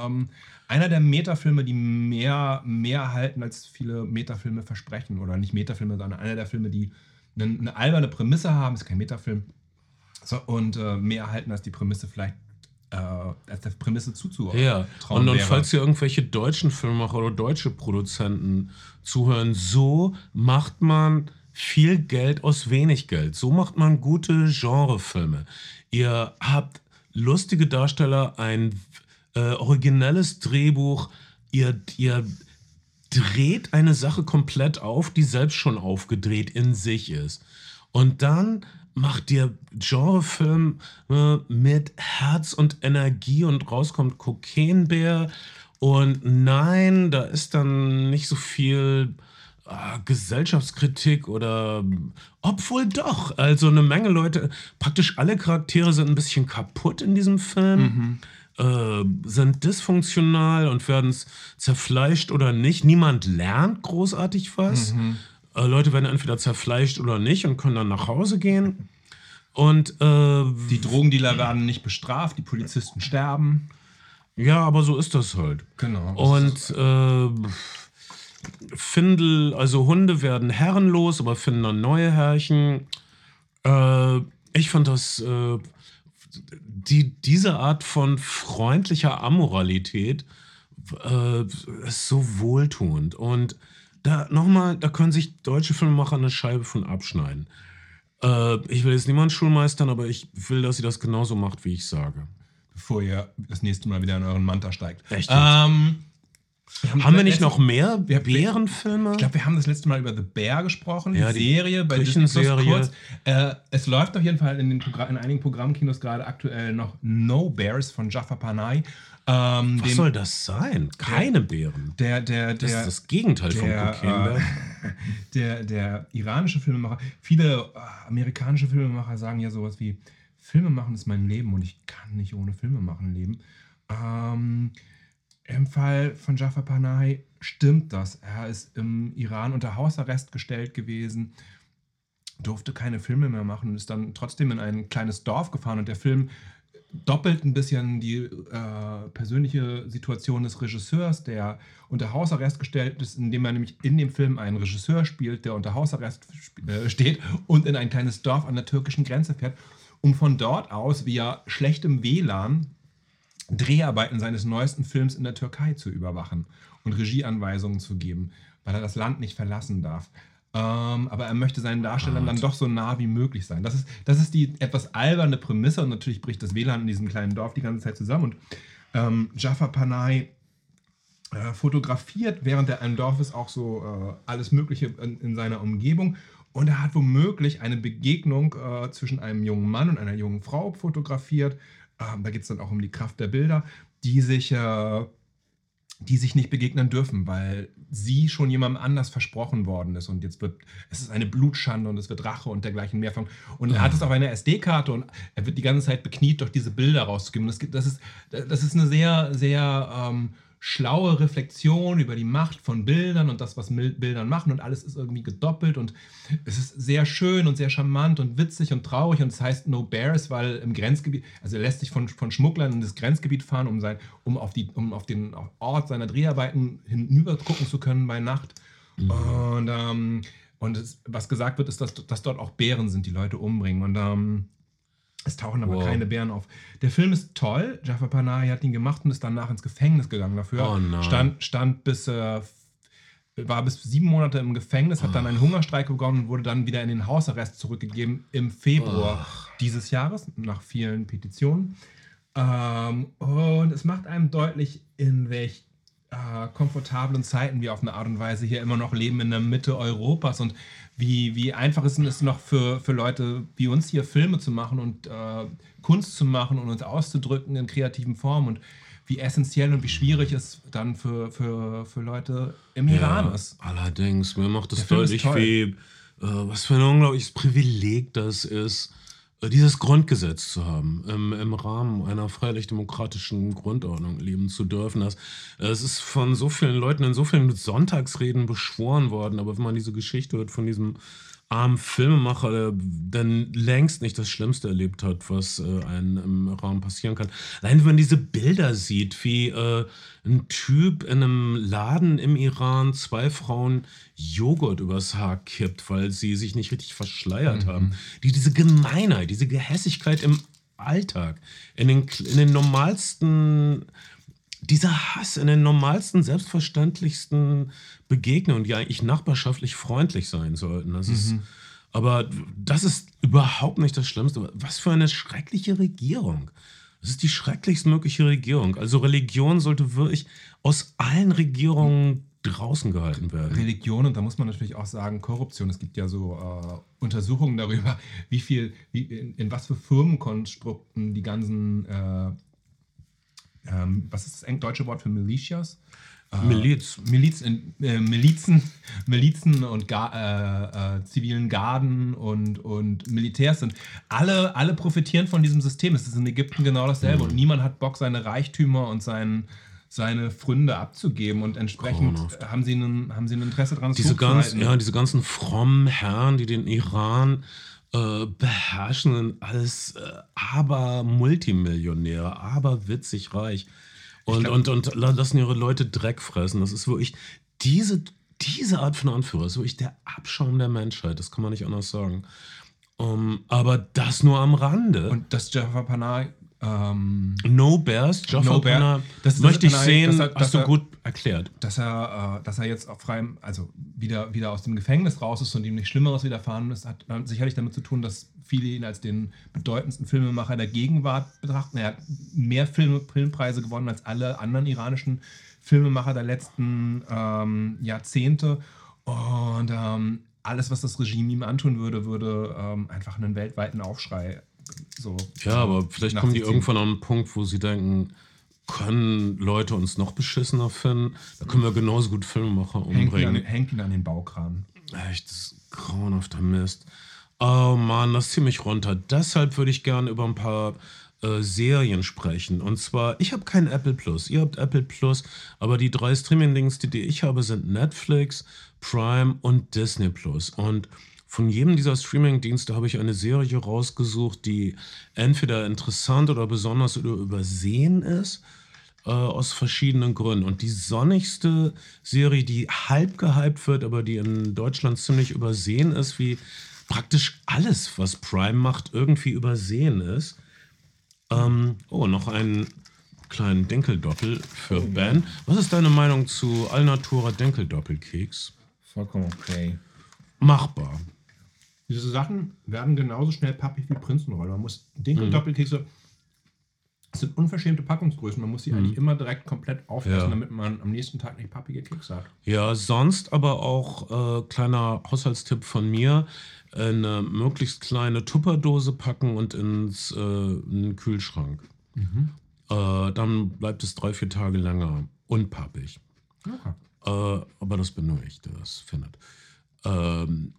Ähm, einer der Metafilme, die mehr, mehr halten, als viele Metafilme versprechen. Oder nicht Metafilme, sondern einer der Filme, die eine, eine alberne Prämisse haben, ist kein Metafilm, so, und äh, mehr halten, als die Prämisse vielleicht als der Prämisse zuzuhören. Ja, und, und falls hier irgendwelche deutschen Filmemacher oder deutsche Produzenten zuhören, so macht man viel Geld aus wenig Geld. So macht man gute Genrefilme. Ihr habt lustige Darsteller, ein äh, originelles Drehbuch, ihr, ihr dreht eine Sache komplett auf, die selbst schon aufgedreht in sich ist. Und dann macht ihr Genrefilm äh, mit Herz und Energie und rauskommt Kokainbär. Und nein, da ist dann nicht so viel äh, Gesellschaftskritik oder obwohl doch. Also eine Menge Leute, praktisch alle Charaktere sind ein bisschen kaputt in diesem Film. Äh, sind dysfunktional und werden zerfleischt oder nicht. Niemand lernt großartig was. Äh, Leute werden entweder zerfleischt oder nicht und können dann nach Hause gehen. Und äh, Die Drogendealer werden nicht bestraft, die Polizisten sterben. ja, aber so ist das halt. Genau. Und äh, Findel, also Hunde werden herrenlos, aber finden dann neue Herrchen. Äh, ich fand das, äh, die, diese Art von freundlicher Amoralität äh, ist so wohltuend. Und da nochmal, da können sich deutsche Filmemacher eine Scheibe von abschneiden. Äh, ich will jetzt niemand schulmeistern, aber ich will, dass sie das genauso macht, wie ich sage. bevor ihr das nächste Mal wieder in euren Manta steigt. Echt? Ähm, Haben wir nicht noch mehr Wir- Bärenfilme? Ich glaube, wir haben das letzte Mal über The Bear gesprochen, Ja, die Serie bei Disney Küchenserie. kurz. Äh, es läuft auf jeden Fall in, in einigen Programmkinos gerade aktuell noch No Bears von Jafar Panay. Ähm, Was dem- soll das sein? Keine Bären. der, der, Das der, ist das Gegenteil von der, Kokain. äh, <laughs> der, der iranische Filmemacher, viele äh, amerikanische Filmemacher sagen ja sowas wie, Filme machen ist mein Leben und ich kann nicht ohne Filme machen leben. Ähm, Im Fall von Jafar Panay stimmt das. Er ist im Iran unter Hausarrest gestellt gewesen, durfte keine Filme mehr machen und ist dann trotzdem in ein kleines Dorf gefahren und der Film doppelt ein bisschen die äh, persönliche Situation des Regisseurs, der unter Hausarrest gestellt ist, indem er nämlich in dem Film einen Regisseur spielt, der unter Hausarrest äh, steht und in ein kleines Dorf an der türkischen Grenze fährt, um von dort aus via schlechtem WLAN Dreharbeiten seines neuesten Films in der Türkei zu überwachen und Regieanweisungen zu geben, weil er das Land nicht verlassen darf. Ähm, aber er möchte seinen Darstellern dann doch so nah wie möglich sein. Das ist, das ist die etwas alberne Prämisse und natürlich bricht das WLAN in diesem kleinen Dorf die ganze Zeit zusammen. Und ähm, Jafar Panay äh, fotografiert während er im Dorf ist auch so äh, alles Mögliche in, in seiner Umgebung. Und er hat womöglich eine Begegnung äh, zwischen einem jungen Mann und einer jungen Frau fotografiert. Ähm, da geht es dann auch um die Kraft der Bilder, die sich, äh, die sich nicht begegnen dürfen, weil sie schon jemandem anders versprochen worden ist. Und jetzt wird, es ist eine Blutschande und es wird Rache und dergleichen mehr von. Und er hat es auf einer SD-Karte und er wird die ganze Zeit bekniet, doch diese Bilder rauszugeben. Das, gibt- das, ist, das ist eine sehr, sehr ähm, schlaue Reflexion über die Macht von Bildern und das, was Bildern machen und alles ist irgendwie gedoppelt und es ist sehr schön und sehr charmant und witzig und traurig und es heißt No Bears, weil im Grenzgebiet, also er lässt sich von, von Schmugglern in das Grenzgebiet fahren, um, sein, um, auf, die, um auf den Ort seiner Dreharbeiten hinüber gucken zu können bei Nacht. Und, ähm, und es, was gesagt wird, ist, dass, dass dort auch Bären sind, die Leute umbringen. Und ähm, es tauchen aber Wow. keine Bären auf. Der Film ist toll. Jafar Panahi hat ihn gemacht und ist danach ins Gefängnis gegangen dafür. Oh nein. Stand, stand bis, äh, war bis sieben Monate im Gefängnis, hat dann einen Hungerstreik begonnen und wurde dann wieder in den Hausarrest zurückgegeben im Februar dieses Jahres, nach vielen Petitionen. Ähm, und es macht einem deutlich, in welch äh, komfortablen Zeiten wir auf eine Art und Weise hier immer noch leben in der Mitte Europas und wie, wie einfach ist es noch für, für Leute wie uns hier Filme zu machen und äh, Kunst zu machen und uns auszudrücken in kreativen Formen und wie essentiell und wie schwierig es dann für, für, für Leute im Iran ist. Allerdings, mir macht es deutlich, wie, äh, was für ein unglaubliches Privileg das ist, dieses Grundgesetz zu haben, im, im Rahmen einer freiheitlich-demokratischen Grundordnung leben zu dürfen. Das, es ist von so vielen Leuten in so vielen Sonntagsreden beschworen worden, aber wenn man diese Geschichte hört von diesem armen Filmemacher, der dann längst nicht das Schlimmste erlebt hat, was äh, einem im Raum passieren kann. Allein wenn man diese Bilder sieht, wie äh, ein Typ in einem Laden im Iran zwei Frauen Joghurt übers Haar kippt, weil sie sich nicht richtig verschleiert haben. Die diese Gemeinheit, diese Gehässigkeit im Alltag, in den, in den normalsten dieser Hass in den normalsten, selbstverständlichsten Begegnungen, die eigentlich nachbarschaftlich freundlich sein sollten. Das ist, aber das ist überhaupt nicht das Schlimmste. Was für eine schreckliche Regierung. Das ist die schrecklichstmögliche Regierung. Also Religion sollte wirklich aus allen Regierungen draußen gehalten werden. Religion und da muss man natürlich auch sagen Korruption. Es gibt ja so äh, Untersuchungen darüber, wie viel, wie, in, in was für Firmenkonstrukten die ganzen, äh, ähm, was ist das deutsche Wort für Militias? Äh, Miliz. Miliz, äh, Milizen, <laughs> Milizen und Ga äh, äh, zivilen Garden und, und Militärs sind. Alle, alle profitieren von diesem System. Es ist in Ägypten genau dasselbe Mhm. und niemand hat Bock, seine Reichtümer und sein, seine Fründe abzugeben und entsprechend Grauenhaft. haben sie, einen, haben sie ein Interesse daran, es diese, ganz, hochzuhalten. ja, diese ganzen frommen Herren, die den Iran äh, beherrschen, alles äh, aber Multimillionäre, aber witzig reich. Und, glaub- und, und lassen ihre Leute Dreck fressen. Das ist wirklich diese, diese Art von Anführer, ist wirklich der Abschaum der Menschheit. Das kann man nicht anders sagen. Um, aber das nur am Rande. Und dass Jafar Panay ähm, no Bears, Jaffa No Bear. Das möchte ich sehen, dass er- dass hast du er- gut erklärt. dass er, äh, dass er jetzt auf freiem, also wieder, wieder aus dem Gefängnis raus ist und ihm nichts Schlimmeres widerfahren ist, hat äh, sicherlich damit zu tun, dass viele ihn als den bedeutendsten Filmemacher der Gegenwart betrachten. Er hat mehr Filme, Filmpreise gewonnen als alle anderen iranischen Filmemacher der letzten ähm, Jahrzehnte. Und ähm, alles, was das Regime ihm antun würde, würde ähm, einfach einen weltweiten Aufschrei so. Ja, aber vielleicht kommen die irgendwann an einen Punkt, wo sie denken, können Leute uns noch beschissener finden? Da können wir genauso gut Filmemacher Hängt ihn, an, umbringen. hängt ihn an den Baukran. Echt, das ist grauenhafter Mist. Oh Mann, das zieht mich runter. Deshalb würde ich gerne über ein paar äh, Serien sprechen. Und zwar, ich habe kein Apple Plus. Ihr habt Apple Plus, aber die drei Streaming-Dienste, die ich habe, sind Netflix, Prime und Disney Plus. Und von jedem dieser Streaming-Dienste habe ich eine Serie rausgesucht, die entweder interessant oder besonders oder übersehen ist äh, aus verschiedenen Gründen. Und die sonnigste Serie, die halb gehypt wird, aber die in Deutschland ziemlich übersehen ist, wie praktisch alles, was Prime macht, irgendwie übersehen ist. Ähm, oh, noch einen kleinen Denkeldoppel für Ben. Was ist deine Meinung zu Alnatura Denkeldoppelkeks? Vollkommen okay. Machbar. Diese Sachen werden genauso schnell pappig wie Prinzenrolle. Man muss Mhm. Dinkel-Doppelkekse. Das sind unverschämte Packungsgrößen. Man muss sie eigentlich immer direkt komplett aufessen, Mhm. Ja. damit man am nächsten Tag nicht pappige Kekse hat. Ja, sonst aber auch äh, kleiner Haushaltstipp von mir: eine möglichst kleine Tupperdose packen und ins äh, in den Kühlschrank. Äh, dann bleibt es drei, vier Tage länger unpappig. Okay. Äh, aber das bin nur ich, der das findet. Ähm,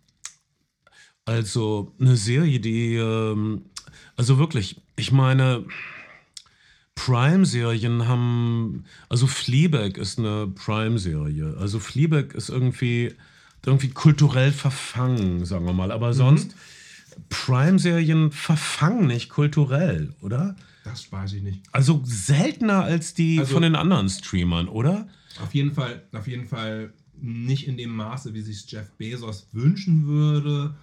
also eine Serie, die, ähm, also wirklich, ich meine, Prime-Serien haben, also Fleabag ist eine Prime-Serie. Also Fleabag ist irgendwie, irgendwie kulturell verfangen, sagen wir mal. Aber sonst, Prime-Serien verfangen nicht kulturell, oder? Das weiß ich nicht. Also seltener als die Also- von den anderen Streamern, oder? Auf jeden Fall, auf jeden Fall nicht in dem Maße, wie sich Jeff Bezos wünschen würde.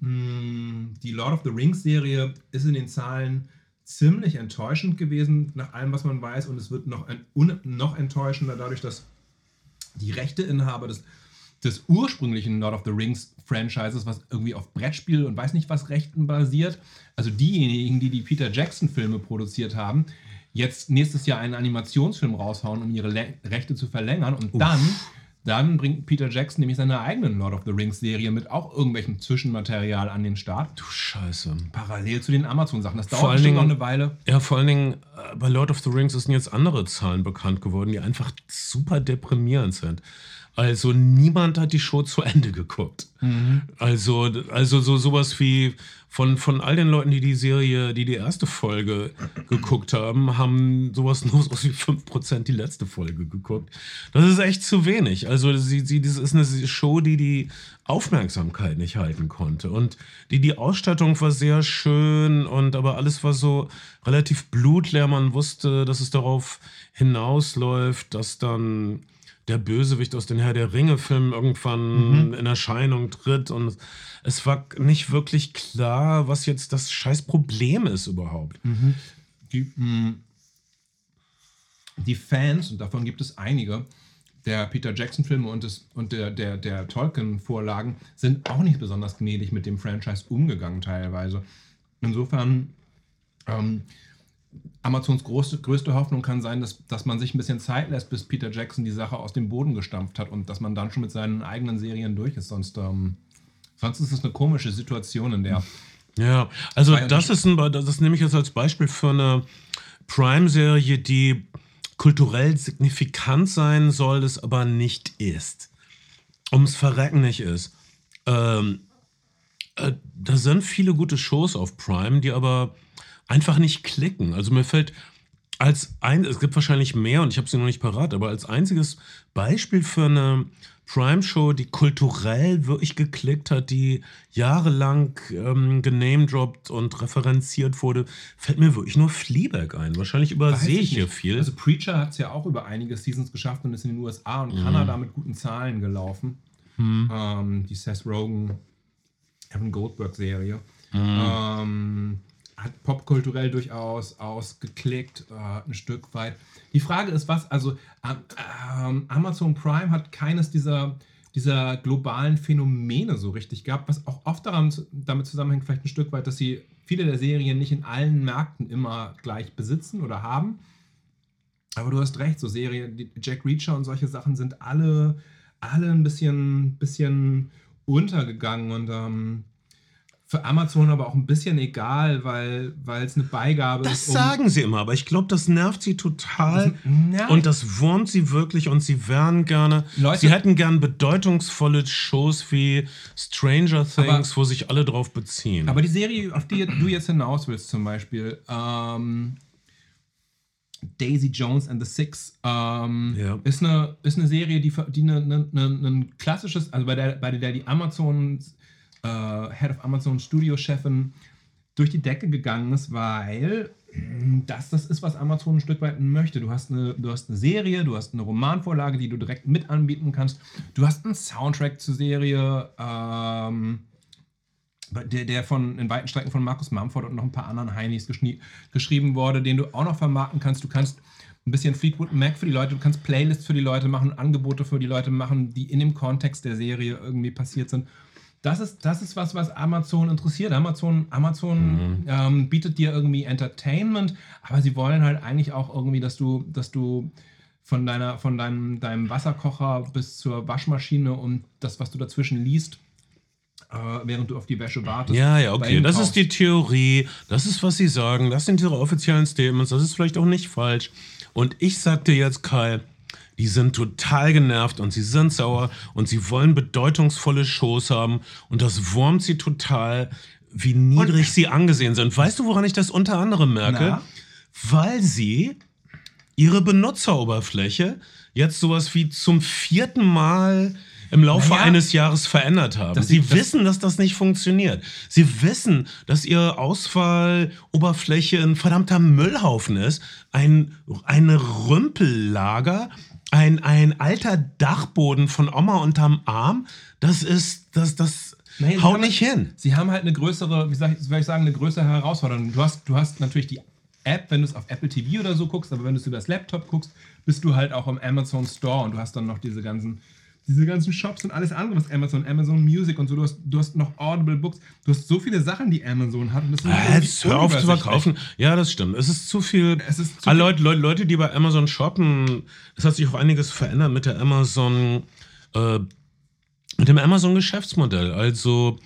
Hm, Die Lord of the Rings Serie ist in den Zahlen ziemlich enttäuschend gewesen, nach allem, was man weiß. Und es wird noch, ein, un, noch enttäuschender dadurch, dass die Rechteinhaber des, des ursprünglichen Lord of the Rings Franchises, was irgendwie auf Brettspiel und weiß nicht was Rechten basiert, also diejenigen, die die Peter Jackson Filme produziert haben, jetzt nächstes Jahr einen Animationsfilm raushauen, um ihre Le Rechte zu verlängern. Und dann, dann bringt Peter Jackson nämlich seine eigenen Lord of the Rings Serie mit auch irgendwelchem Zwischenmaterial an den Start. Du Scheiße. Parallel zu den Amazon-Sachen. Das dauert bestimmt noch eine Weile. Ja, vor allen Dingen äh, bei Lord of the Rings sind jetzt andere Zahlen bekannt geworden, die einfach super deprimierend sind. Also niemand hat die Show zu Ende geguckt. Also, also so sowas wie von, von all den Leuten, die die Serie, die die erste Folge geguckt haben, haben sowas nur so wie 5% die letzte Folge geguckt. Das ist echt zu wenig. Also sie, sie, das ist eine Show, die die Aufmerksamkeit nicht halten konnte. Und die, die Ausstattung war sehr schön und aber alles war so relativ blutleer. Man wusste, dass es darauf hinausläuft, dass dann der Bösewicht aus den Herr der Ringe-Filmen irgendwann in Erscheinung tritt. Und es war nicht wirklich klar, was jetzt das scheiß Problem ist überhaupt. Die, mh, die Fans, und davon gibt es einige, der Peter Jackson-Filme und, des, und der, der, der Tolkien-Vorlagen sind auch nicht besonders gnädig mit dem Franchise umgegangen teilweise. Insofern, ähm, Amazons große, größte Hoffnung kann sein, dass, dass man sich ein bisschen Zeit lässt, bis Peter Jackson die Sache aus dem Boden gestampft hat und dass man dann schon mit seinen eigenen Serien durch ist. Sonst, ähm, sonst ist es eine komische Situation, in der Ja, also das ist, ein, das nehme ich jetzt als Beispiel für eine Prime-Serie, die kulturell signifikant sein soll, es aber nicht ist. Ums Verrecken nicht ist. Ähm, äh, da sind viele gute Shows auf Prime, die aber einfach nicht klicken. Also mir fällt als ein, es gibt wahrscheinlich mehr und ich habe sie noch nicht parat, aber als einziges Beispiel für eine Prime-Show, die kulturell wirklich geklickt hat, die jahrelang ähm, genamedroppt und referenziert wurde, fällt mir wirklich nur Fleabag ein. Wahrscheinlich übersehe Weiß ich hier viel. Also Preacher hat es ja auch über einige Seasons geschafft und ist in den USA und Kanada mit guten Zahlen gelaufen. Ähm, die Seth Rogen, Evan Goldberg Serie. Ähm, hat popkulturell durchaus ausgeklickt, äh, ein Stück weit. Die Frage ist, was, also ähm, ähm, Amazon Prime hat keines dieser, dieser globalen Phänomene so richtig gehabt, was auch oft daran, damit zusammenhängt, vielleicht ein Stück weit, dass sie viele der Serien nicht in allen Märkten immer gleich besitzen oder haben. Aber du hast recht, so Serien, Jack Reacher und solche Sachen sind alle, alle ein bisschen, bisschen untergegangen und ähm, für Amazon aber auch ein bisschen egal, weil es eine Beigabe Das ist. um- sagen sie immer, aber ich glaube, das nervt sie total. Ja. Und das wurmt sie wirklich und sie wären gerne. Leute- sie hätten gern bedeutungsvolle Shows wie Stranger Things, Aber- wo sich alle drauf beziehen. Aber die Serie, auf die du jetzt hinaus willst, zum Beispiel, ähm, Daisy Jones and the Six, ähm, Ja. ist, eine, ist eine Serie, die, die eine, eine, eine, ein klassisches, also bei der, bei der die Amazon, äh, Head of Amazon Studio-Chefin durch die Decke gegangen ist, weil mh, das das ist, was Amazon ein Stück weit möchte. Du hast, eine, du hast eine Serie, du hast eine Romanvorlage, die du direkt mit anbieten kannst. Du hast einen Soundtrack zur Serie, ähm, der, der von in weiten Strecken von Markus Mumford und noch ein paar anderen Heinis geschrieben wurde, den du auch noch vermarkten kannst. Du kannst ein bisschen Fleetwood Mac für die Leute, du kannst Playlists für die Leute machen, Angebote für die Leute machen, die in dem Kontext der Serie irgendwie passiert sind. Das ist, das ist was, was Amazon interessiert. Amazon, Amazon ähm, bietet dir irgendwie Entertainment, aber sie wollen halt eigentlich auch irgendwie, dass du, dass du von, deiner, von deinem, deinem Wasserkocher bis zur Waschmaschine und das, was du dazwischen liest, äh, während du auf die Wäsche wartest. Ja, ja, okay. Das ist die Theorie. Das ist, was sie sagen. Das sind ihre offiziellen Statements. Das ist vielleicht auch nicht falsch. Und ich sag dir jetzt, Kai, die sind total genervt und sie sind sauer und sie wollen bedeutungsvolle Shows haben. Und das wurmt sie total, wie niedrig sie angesehen sind. Weißt du, woran ich das unter anderem merke? Na? Weil sie ihre Benutzeroberfläche jetzt sowas wie zum vierten Mal im Laufe Naja, eines Jahres verändert haben. Sie das- wissen, dass das nicht funktioniert. Sie wissen, dass ihre Auswahloberfläche ein verdammter Müllhaufen ist, ein eine Rümpellager, ein, ein alter Dachboden von Oma unterm Arm. Das ist, das, das haut haben nicht halt, hin. Sie haben halt eine größere, wie soll ich, soll ich sagen, eine größere Herausforderung. Du hast, du hast natürlich die App, wenn du es auf Apple TV oder so guckst, aber wenn du es über das Laptop guckst, bist du halt auch im Amazon Store und du hast dann noch diese ganzen, diese ganzen Shops und alles andere, was Amazon, Amazon Music und so, du hast, du hast noch Audible Books, du hast so viele Sachen, die Amazon hat. Und Ah, Jetzt hör auf zu verkaufen. Ja, das stimmt. Es ist zu viel. Es ist zu Ah, viel- Leute, Leute, Leute, die bei Amazon shoppen, es hat sich auch einiges verändert mit der Amazon, äh, mit dem Amazon-Geschäftsmodell. Also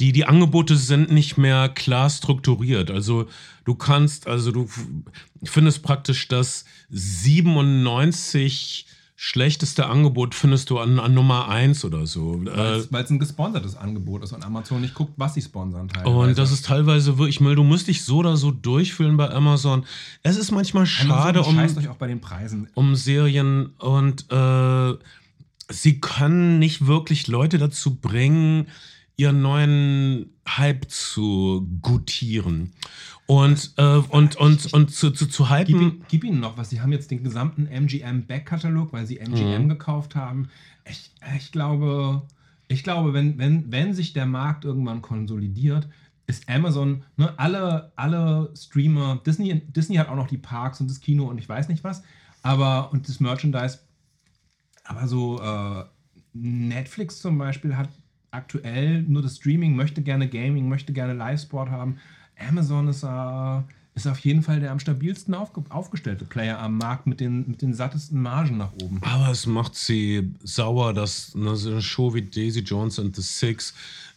die, die Angebote sind nicht mehr klar strukturiert. Also du kannst, also du findest praktisch das 97 schlechteste Angebot findest du an, an Nummer 1 oder so. Äh, Weil es ein gesponsertes Angebot ist und Amazon nicht guckt, was sie sponsern teilweise. Und das ist teilweise wirklich Müll. Du musst dich so oder so durchfühlen bei Amazon. Es ist manchmal schade um, euch auch bei den Preisen. um Serien und äh, sie können nicht wirklich Leute dazu bringen, ihren neuen Hype zu gutieren. Und, äh, und, und, und zu, zu, zu Gib, hypen. ihn- gib ihnen noch was. Sie haben jetzt den gesamten MGM Back-Katalog, weil sie MGM Mhm. gekauft haben. Ich, ich glaube, ich glaube wenn, wenn, wenn sich der Markt irgendwann konsolidiert, ist Amazon, ne, alle, alle Streamer, Disney, Disney hat auch noch die Parks und das Kino und ich weiß nicht was, aber und das Merchandise, aber so äh, Netflix zum Beispiel hat aktuell nur das Streaming, möchte gerne Gaming, möchte gerne Livesport haben. Amazon ist, äh, ist auf jeden Fall der am stabilsten aufge aufgestellte Player am Markt mit den, mit den sattesten Margen nach oben. Aber es macht sie sauer, dass ne, eine Show wie Daisy Jones and the Six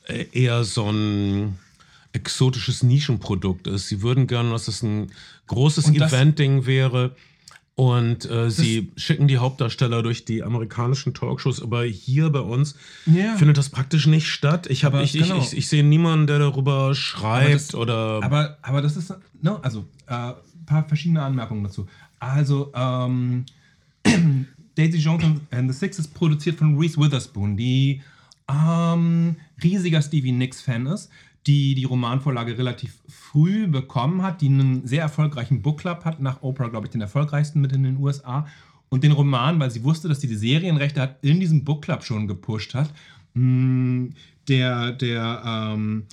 äh, eher so ein exotisches Nischenprodukt ist. Sie würden gerne, dass es ein großes Event-Ding wäre. Und äh, sie schicken die Hauptdarsteller durch die amerikanischen Talkshows, aber hier bei uns Ja. findet das praktisch nicht statt. Ich, hab, Aber ich, ich, genau. ich, ich sehe niemanden, der darüber schreibt das- oder. Aber, aber das ist, ne, also ein äh, paar verschiedene Anmerkungen dazu. Also, ähm, <clears throat> Daisy Jones and the Six ist produziert von Reese Witherspoon, die ähm, riesiger Stevie Nicks-Fan ist, die die Romanvorlage relativ früh bekommen hat, die einen sehr erfolgreichen Bookclub hat, nach Oprah, glaube ich, den erfolgreichsten mit in den USA. Und den Roman, weil sie wusste, dass sie die Serienrechte hat, in diesem Bookclub schon gepusht hat. Mm, Der, der ähm,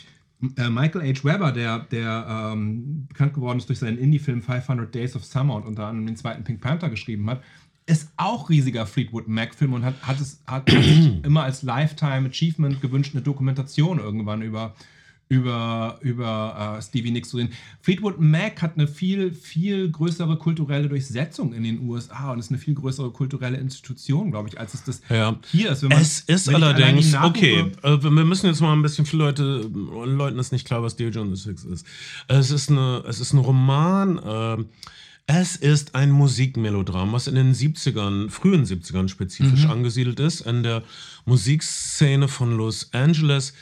äh, Michael H. Weber, der, der ähm, bekannt geworden ist durch seinen Indie-Film 500 Days of Summer und unter anderem den zweiten Pink Panther geschrieben hat, ist auch riesiger Fleetwood Mac-Film und hat, hat es hat sich <clears throat> immer als Lifetime Achievement gewünscht, eine Dokumentation irgendwann über, über, über äh, Stevie Nicks zu sehen. Fleetwood Mac hat eine viel, viel größere kulturelle Durchsetzung in den USA und ist eine viel größere kulturelle Institution, glaube ich, als es das Ja. hier ist. Man, Es ist allerdings, okay, äh, wir müssen jetzt mal ein bisschen, viele Leute, Leuten ist nicht klar, was Dear John the Six ist. Es ist, eine, es ist ein Roman, äh, es ist ein Musikmelodram, was in den 70ern, frühen 70ern spezifisch Mhm. angesiedelt ist, in der Musikszene von Los Angeles.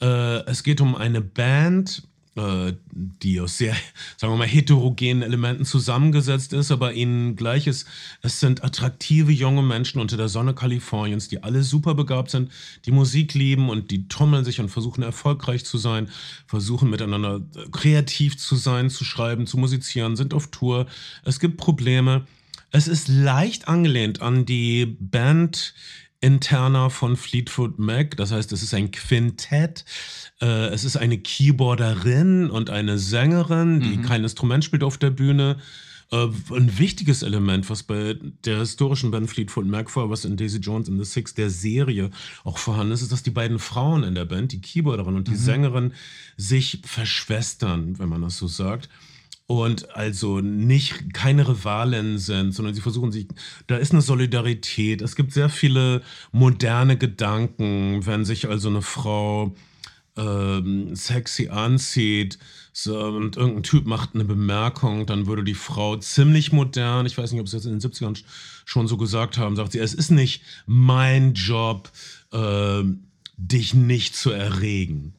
Äh, es geht um eine Band, äh, die aus sehr, sagen wir mal, heterogenen Elementen zusammengesetzt ist, aber ihnen gleich ist, es sind attraktive junge Menschen unter der Sonne Kaliforniens, die alle super begabt sind, die Musik lieben und die tummeln sich und versuchen erfolgreich zu sein, versuchen miteinander äh, kreativ zu sein, zu schreiben, zu musizieren, sind auf Tour. Es gibt Probleme. Es ist leicht angelehnt an die Band Interna von Fleetwood Mac. Das heißt, es ist ein Quintett. Äh, es ist eine Keyboarderin und eine Sängerin, die kein Instrument spielt auf der Bühne. Äh, ein wichtiges Element, was bei der historischen Band Fleetwood Mac war, was in Daisy Jones and the Six, der Serie, auch vorhanden ist, ist, dass die beiden Frauen in der Band, die Keyboarderin und die Sängerin, sich verschwestern, wenn man das so sagt und also nicht keine Rivalen sind, sondern sie versuchen sich, da ist eine Solidarität. Es gibt sehr viele moderne Gedanken, wenn sich also eine Frau ähm, sexy anzieht so, und irgendein Typ macht eine Bemerkung, dann würde die Frau ziemlich modern, ich weiß nicht, ob sie jetzt in den 70ern schon so gesagt haben, sagt sie, es ist nicht mein Job, ähm, dich nicht zu erregen.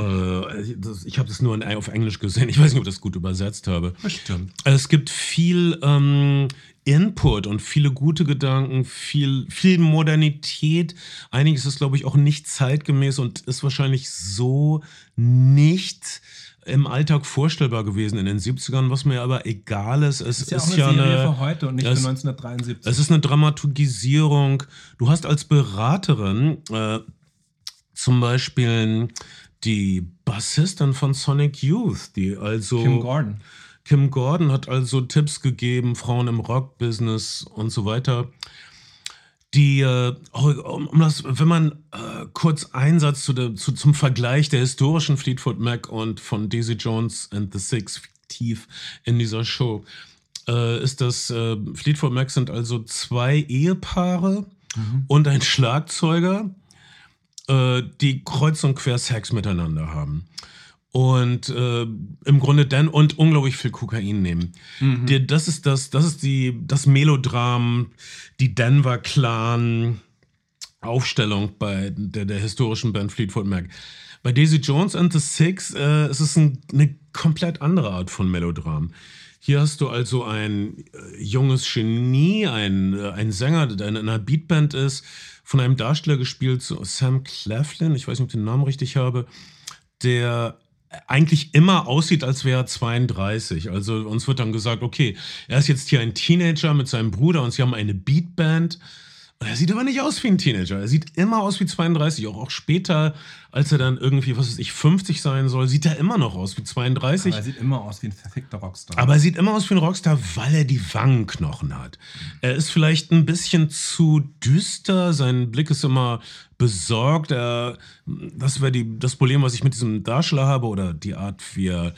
Äh, das, ich habe das nur in, auf Englisch gesehen. Ich weiß nicht, ob ich das gut übersetzt habe. Bestimmt. Es gibt viel ähm, Input und viele gute Gedanken, viel, viel Modernität. Einiges ist, glaube ich, auch nicht zeitgemäß und ist wahrscheinlich so nicht im Alltag vorstellbar gewesen in den 70ern, was mir aber egal ist. Es Ist ja auch eine Serie für heute und nicht für es- 1973. es ist eine Dramaturgisierung. Du hast als Beraterin äh, zum Beispiel die Bassistin von Sonic Youth, die also. Kim Gordon. Kim Gordon hat also Tipps gegeben, Frauen im Rock-Business und so weiter. die, äh, um, um das, wenn man äh, kurz Einsatz zu der, zu, zum Vergleich der historischen Fleetwood Mac und von Daisy Jones and the Six fiktiv in dieser Show, äh, ist das, äh, Fleetwood Mac sind also zwei Ehepaare und ein Schlagzeuger, äh, die kreuz und quer Sex miteinander haben. Und äh, im Grunde dann und unglaublich viel Kokain nehmen. Die, das ist das, das ist die, das Melodram, die Denver Clan Aufstellung bei der, der historischen Band Fleetwood Mac. Bei Daisy Jones and the Six äh, ist es ein, eine komplett andere Art von Melodram. Hier hast du also ein äh, junges Genie, ein, äh, ein Sänger, der in einer Beatband ist, von einem Darsteller gespielt, so Sam Claflin, ich weiß nicht, ob ich den Namen richtig habe, der eigentlich immer aussieht, als wäre er 32. Also uns wird dann gesagt, okay, er ist jetzt hier ein Teenager mit seinem Bruder und sie haben eine Beatband. Er sieht aber nicht aus wie ein Teenager. Er sieht immer aus wie 32. Auch, auch später, als er dann irgendwie, was weiß ich, 50 sein soll, sieht er immer noch aus wie 32. Aber er sieht immer aus wie ein verfickter Rockstar. Aber er sieht immer aus wie ein Rockstar, weil er die Wangenknochen hat. Er ist vielleicht ein bisschen zu düster, sein Blick ist immer besorgt. Er, das wäre das Problem, was ich mit diesem Darsteller habe oder die Art, wie er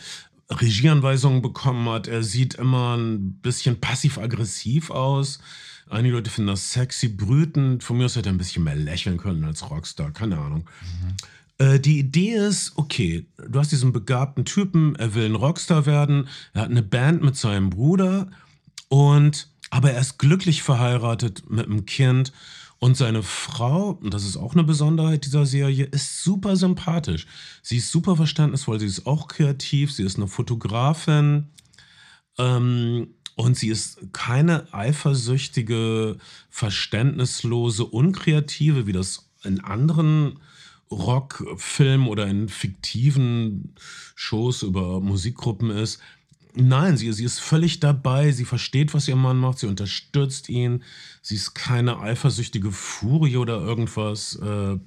Regieanweisungen bekommen hat. Er sieht immer ein bisschen passiv-aggressiv aus. Einige Leute finden das sexy, brütend. Von mir aus hätte er ein bisschen mehr lächeln können als Rockstar, keine Ahnung. Äh, die Idee ist, okay, du hast diesen begabten Typen, er will ein Rockstar werden, er hat eine Band mit seinem Bruder und aber er ist glücklich verheiratet mit einem Kind und seine Frau, und das ist auch eine Besonderheit dieser Serie, ist super sympathisch. Sie ist super verständnisvoll, sie ist auch kreativ, sie ist eine Fotografin ähm, und sie ist keine eifersüchtige, verständnislose, unkreative, wie das in anderen Rockfilmen oder in fiktiven Shows über Musikgruppen ist. Nein, sie, sie ist völlig dabei, sie versteht, was ihr Mann macht, sie unterstützt ihn, sie ist keine eifersüchtige Furie oder irgendwas. Äh,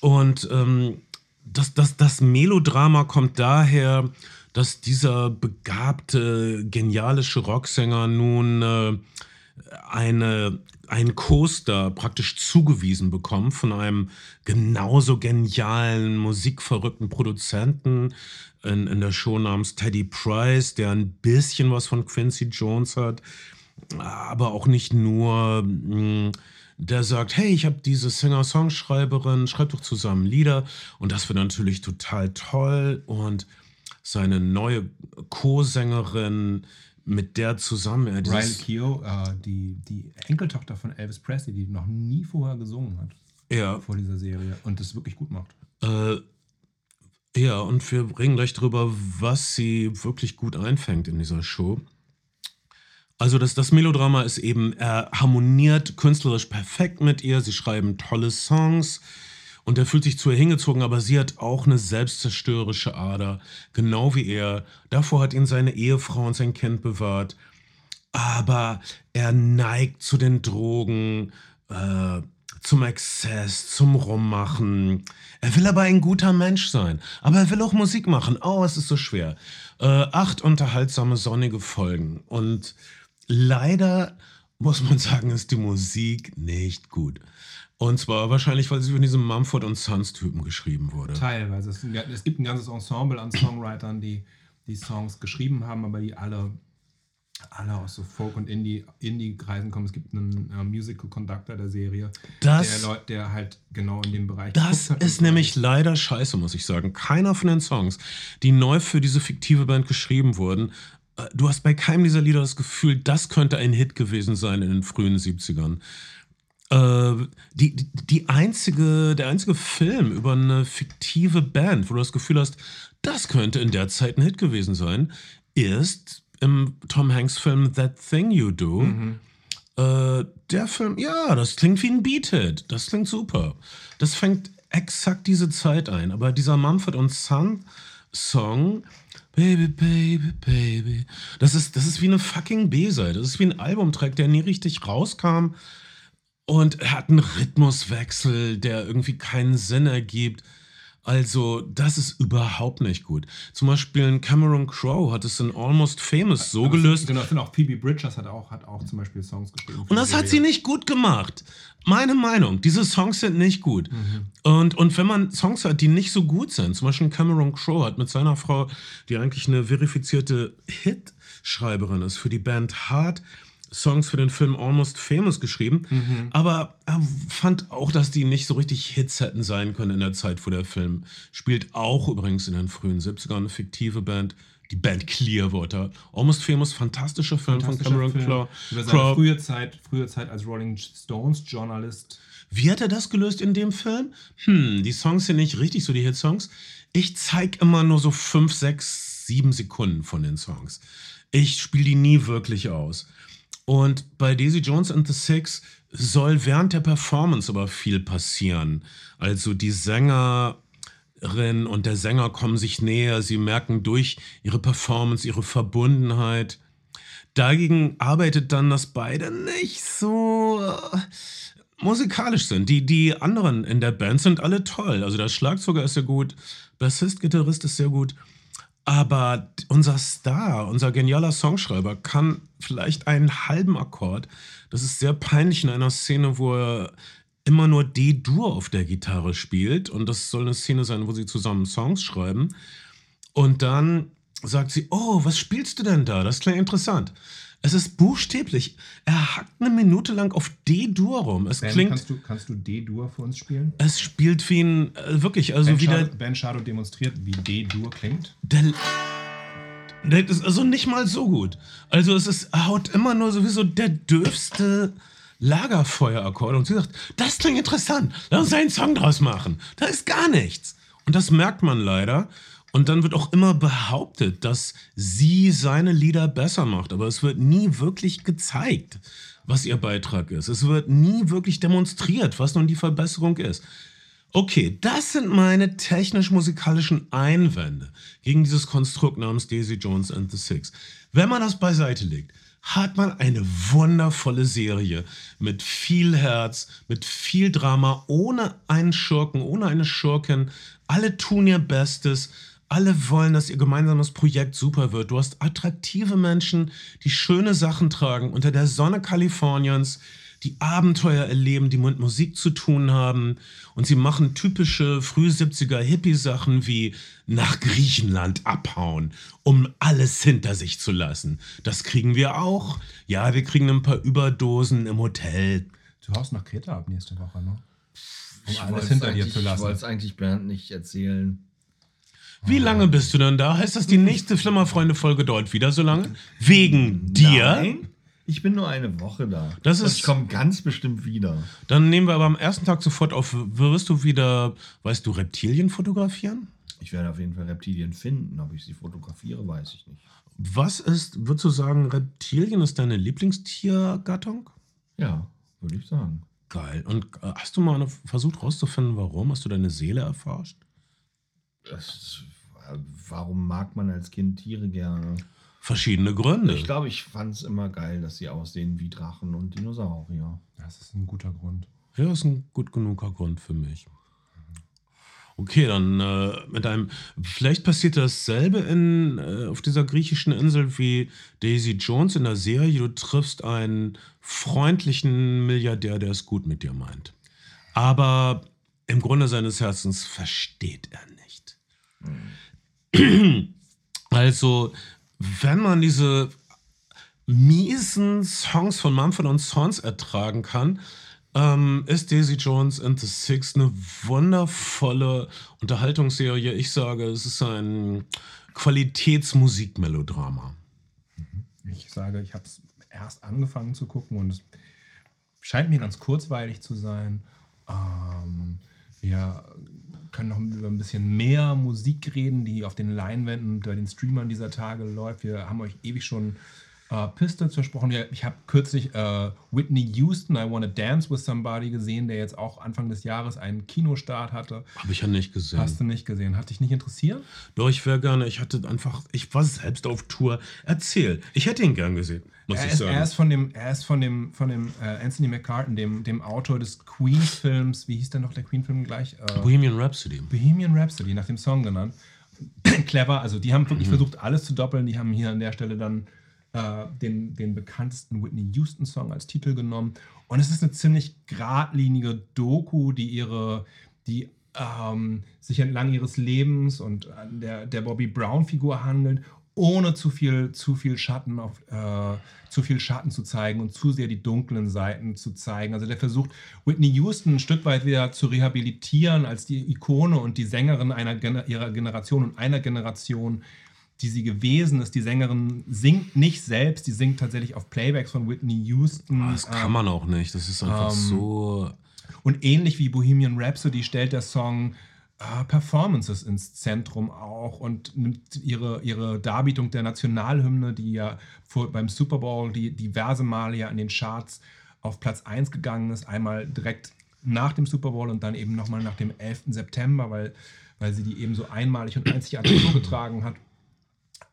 und ähm, das, das, das Melodrama kommt daher, dass dieser begabte, genialische Rocksänger nun äh, eine, einen Coaster praktisch zugewiesen bekommt von einem genauso genialen, musikverrückten Produzenten in, in der Show namens Teddy Price, der ein bisschen was von Quincy Jones hat, aber auch nicht nur. mh, der sagt, hey, ich habe diese Singer-Songschreiberin, schreib doch zusammen Lieder. Und das wird natürlich total toll. Und seine neue Co-Sängerin, mit der zusammen er Riley Keough, äh, die, die Enkeltochter von Elvis Presley, die noch nie vorher gesungen hat ja, vor dieser Serie und das wirklich gut macht. äh, ja, und wir reden gleich drüber, was sie wirklich gut einfängt in dieser Show. Also das, das Melodrama ist eben, er harmoniert künstlerisch perfekt mit ihr, sie schreiben tolle Songs und er fühlt sich zu ihr hingezogen, aber sie hat auch eine selbstzerstörerische Ader, genau wie er. Davor hat ihn seine Ehefrau und sein Kind bewahrt. Aber er neigt zu den Drogen, äh, zum Exzess, zum Rummachen. Er will aber ein guter Mensch sein. Aber er will auch Musik machen. Oh, es ist so schwer. Äh, acht unterhaltsame, sonnige Folgen. Und leider muss man sagen, ist die Musik nicht gut. Und zwar wahrscheinlich, weil sie von diesem Mumford und Sons Typen geschrieben wurde. Teilweise. Es, es gibt ein ganzes Ensemble an Songwritern, die die Songs geschrieben haben, aber die alle, alle aus so Folk- und Indie- Indie-Kreisen kommen. Es gibt einen äh, Musical Conductor der Serie, Das- der, Leut- der halt genau in dem Bereich Das ist nämlich leider scheiße, muss ich sagen. Keiner von den Songs, die neu für diese fiktive Band geschrieben wurden, äh, du hast bei keinem dieser Lieder das Gefühl, das könnte ein Hit gewesen sein in den frühen 70ern. Äh, die, die, einzige, der einzige Film über eine fiktive Band, wo du das Gefühl hast, das könnte in der Zeit ein Hit gewesen sein, ist im Tom Hanks Film That Thing You Do. Äh, der Film, ja, das klingt wie ein Beat-Hit. Das klingt super. Das fängt exakt diese Zeit ein. Aber dieser Mumford und Son Song, Baby, Baby, Baby, das ist, das ist wie eine fucking B-Seite. Das ist wie ein Albumtrack, der nie richtig rauskam. Und er hat einen Rhythmuswechsel, der irgendwie keinen Sinn ergibt. Also, das ist überhaupt nicht gut. Zum Beispiel ein Cameron Crowe hat es in Almost Famous so Aber gelöst. Genau, es sind auch Phoebe Bridgers hat auch, hat auch zum Beispiel Songs für Und das hat sie nicht gut gemacht. Meine Meinung, diese Songs sind nicht gut. Und, und wenn man Songs hat, die nicht so gut sind, zum Beispiel Cameron Crowe hat mit seiner Frau, die eigentlich eine verifizierte Hit-Schreiberin ist, für die Band Hard Songs für den Film Almost Famous geschrieben. Aber er fand auch, dass die nicht so richtig Hits hätten sein können in der Zeit, wo der Film spielt. Auch übrigens in den frühen 70ern eine fiktive Band. Die Band Clearwater. Almost Famous, fantastischer Film Fantastischer von Cameron Crowe. Über seine frühe Zeit, frühe Zeit als Rolling Stones Journalist. Wie hat er das gelöst in dem Film? Hm, die Songs sind nicht richtig so die Hitsongs. Ich zeig immer nur so 5, 6, 7 Sekunden von den Songs. Ich spiele die nie wirklich aus. Und bei Daisy Jones and the Six soll während der Performance aber viel passieren. Also die Sängerin und der Sänger kommen sich näher, sie merken durch ihre Performance, ihre Verbundenheit. Dagegen arbeitet dann, dass beide nicht so äh, musikalisch sind. Die, die anderen in der Band sind alle toll. Also der Schlagzeuger ist sehr gut, Bassist, Gitarrist ist sehr gut. Aber unser Star, unser genialer Songschreiber kann vielleicht einen halben Akkord. Das ist sehr peinlich in einer Szene, wo er immer nur D-Dur auf der Gitarre spielt. Und das soll eine Szene sein, wo sie zusammen Songs schreiben. Und dann sagt sie, oh, was spielst du denn da? Das klingt interessant. Es ist buchstäblich. Er hackt eine Minute lang auf D-Dur rum. Es Ben, klingt, kannst du, kannst du D-Dur für uns spielen? es spielt wie ein, äh, wirklich, also ben, wie der, Shadow, ben Shadow demonstriert, wie D-Dur klingt. der, der ist also nicht mal so gut. Also es ist, er haut immer nur sowieso der dürfste Lagerfeuerakkord und sie sagt, das klingt interessant, lass uns einen Song draus machen. Da ist gar nichts. Und das merkt man leider. Und dann wird auch immer behauptet, dass sie seine Lieder besser macht. Aber es wird nie wirklich gezeigt, was ihr Beitrag ist. Es wird nie wirklich demonstriert, was nun die Verbesserung ist. Okay, das sind meine technisch-musikalischen Einwände gegen dieses Konstrukt namens Daisy Jones and the Six. Wenn man das beiseite legt, hat man eine wundervolle Serie mit viel Herz, mit viel Drama, ohne einen Schurken, ohne eine Schurkin. Alle tun ihr Bestes. Alle wollen, dass ihr gemeinsames Projekt super wird. Du hast attraktive Menschen, die schöne Sachen tragen unter der Sonne Kaliforniens, die Abenteuer erleben, die mit Musik zu tun haben. Und sie machen typische früh 70er Hippie-Sachen wie nach Griechenland abhauen, um alles hinter sich zu lassen. Das kriegen wir auch. Ja, wir kriegen ein paar Überdosen im Hotel. Du haust nach Kreta ab nächste Woche, ne? Um Ich alles hinter dir zu Ich lassen. wollte es eigentlich Bernd nicht erzählen. Wie lange bist du denn da? Heißt das, die nächste Flimmerfreunde-Folge dauert wieder so lange? Wegen dir? Nein, ich bin nur eine Woche da. Das ist- ich komme ganz bestimmt wieder. Dann nehmen wir aber am ersten Tag sofort auf. Wirst du wieder, weißt du, Reptilien fotografieren? Ich werde auf jeden Fall Reptilien finden. Ob ich sie fotografiere, weiß ich nicht. Was ist, würdest du sagen, Reptilien ist deine Lieblingstiergattung? Ja, würde ich sagen. Geil. Und äh, hast du mal versucht rauszufinden, warum? Hast du deine Seele erforscht? Das, warum mag man als Kind Tiere gerne? Verschiedene Gründe. Ich glaube, ich fand es immer geil, dass sie aussehen wie Drachen und Dinosaurier. Das ist ein guter Grund. Ja, ist ein gut genuger Grund für mich. Okay, dann äh, mit einem. Vielleicht passiert dasselbe in, äh, auf dieser griechischen Insel wie Daisy Jones in der Serie. Du triffst einen freundlichen Milliardär, der es gut mit dir meint. Aber im Grunde seines Herzens versteht er nicht. <clears throat> Also, wenn man diese miesen Songs von Mumford Sons ertragen kann, ähm, ist Daisy Jones and the Six eine wundervolle Unterhaltungsserie. Ich sage, es ist ein Qualitätsmusikmelodrama. Ich sage, ich habe es erst angefangen zu gucken und es scheint mir ganz kurzweilig zu sein. Ähm, wir können noch über ein bisschen mehr Musik reden, die auf den Leinwänden bei den Streamern dieser Tage läuft. Wir haben euch ewig schon äh, Pistols versprochen. Ich habe kürzlich äh, Whitney Houston, I Wanna Dance with Somebody gesehen, der jetzt auch Anfang des Jahres einen Kinostart hatte. Habe ich ja nicht gesehen. Hast du nicht gesehen? Hat dich nicht interessiert? Doch, ich wäre gerne, ich hatte einfach, ich war selbst auf Tour. Erzähl, ich hätte ihn gern gesehen, muss Er ich ist, sagen. er ist von dem, er ist von dem, von dem äh, Anthony McCartan, dem, dem Autor des Queen-Films. Wie hieß denn noch der Queen-Film gleich? Äh, Bohemian Rhapsody. Bohemian Rhapsody, nach dem Song genannt. <clears throat> Clever, also die haben Mhm. wirklich versucht, alles zu doppeln. Die haben hier an der Stelle dann äh, den, den bekanntesten Whitney Houston-Song als Titel genommen. Und es ist eine ziemlich geradlinige Doku, die ihre, die ähm, sich entlang ihres Lebens und an der, der Bobby Brown-Figur handelt, ohne zu viel, zu viel Schatten auf, äh, zu viel Schatten zu zeigen und zu sehr die dunklen Seiten zu zeigen. Also der versucht, Whitney Houston ein Stück weit wieder zu rehabilitieren als die Ikone und die Sängerin einer ihrer Generation und einer Generation, die sie gewesen ist. Die Sängerin singt nicht selbst, die singt tatsächlich auf Playbacks von Whitney Houston. Ah, Das kann Ähm, man auch nicht. Das ist einfach ähm, so. und ähnlich wie Bohemian Rhapsody stellt der Song äh, Performances ins Zentrum auch und nimmt ihre, ihre Darbietung der Nationalhymne, die ja vor, beim Super Bowl die diverse Male ja in den Charts auf Platz 1 gegangen ist, einmal direkt nach dem Super Bowl und dann eben nochmal nach dem 11. September, weil, weil sie die eben so einmalig und einzigartig vorgetragen hat.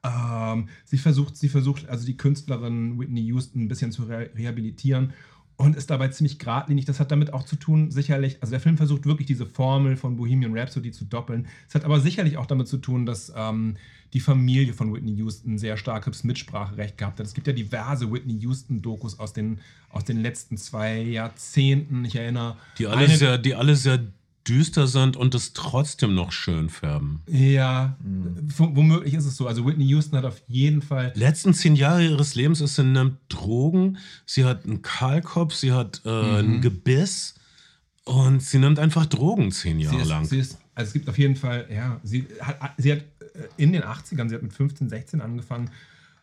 Ähm, sie versucht, sie versucht also die Künstlerin Whitney Houston ein bisschen zu re rehabilitieren und ist dabei ziemlich geradlinig. Das hat damit auch zu tun, sicherlich, also der Film versucht wirklich diese Formel von Bohemian Rhapsody zu doppeln. Es hat aber sicherlich auch damit zu tun, dass ähm, die Familie von Whitney Houston sehr starkes Mitspracherecht gehabt hat. Es gibt ja diverse Whitney Houston-Dokus aus den, aus den letzten zwei Jahrzehnten. Ich erinnere. Die alle, eine- sehr, die alle sehr düster sind und es trotzdem noch schön färben. Ja, w- womöglich ist es so. Also Whitney Houston hat auf jeden Fall letzten zehn Jahre ihres Lebens ist sie nimmt Drogen, sie hat einen Kahlkopf, sie hat äh, Mhm. ein Gebiss und sie nimmt einfach Drogen zehn Sie Jahre ist, lang. sie ist, also es gibt auf jeden Fall, ja, sie hat, sie hat äh, in den 80ern, sie hat mit 15, 16 angefangen,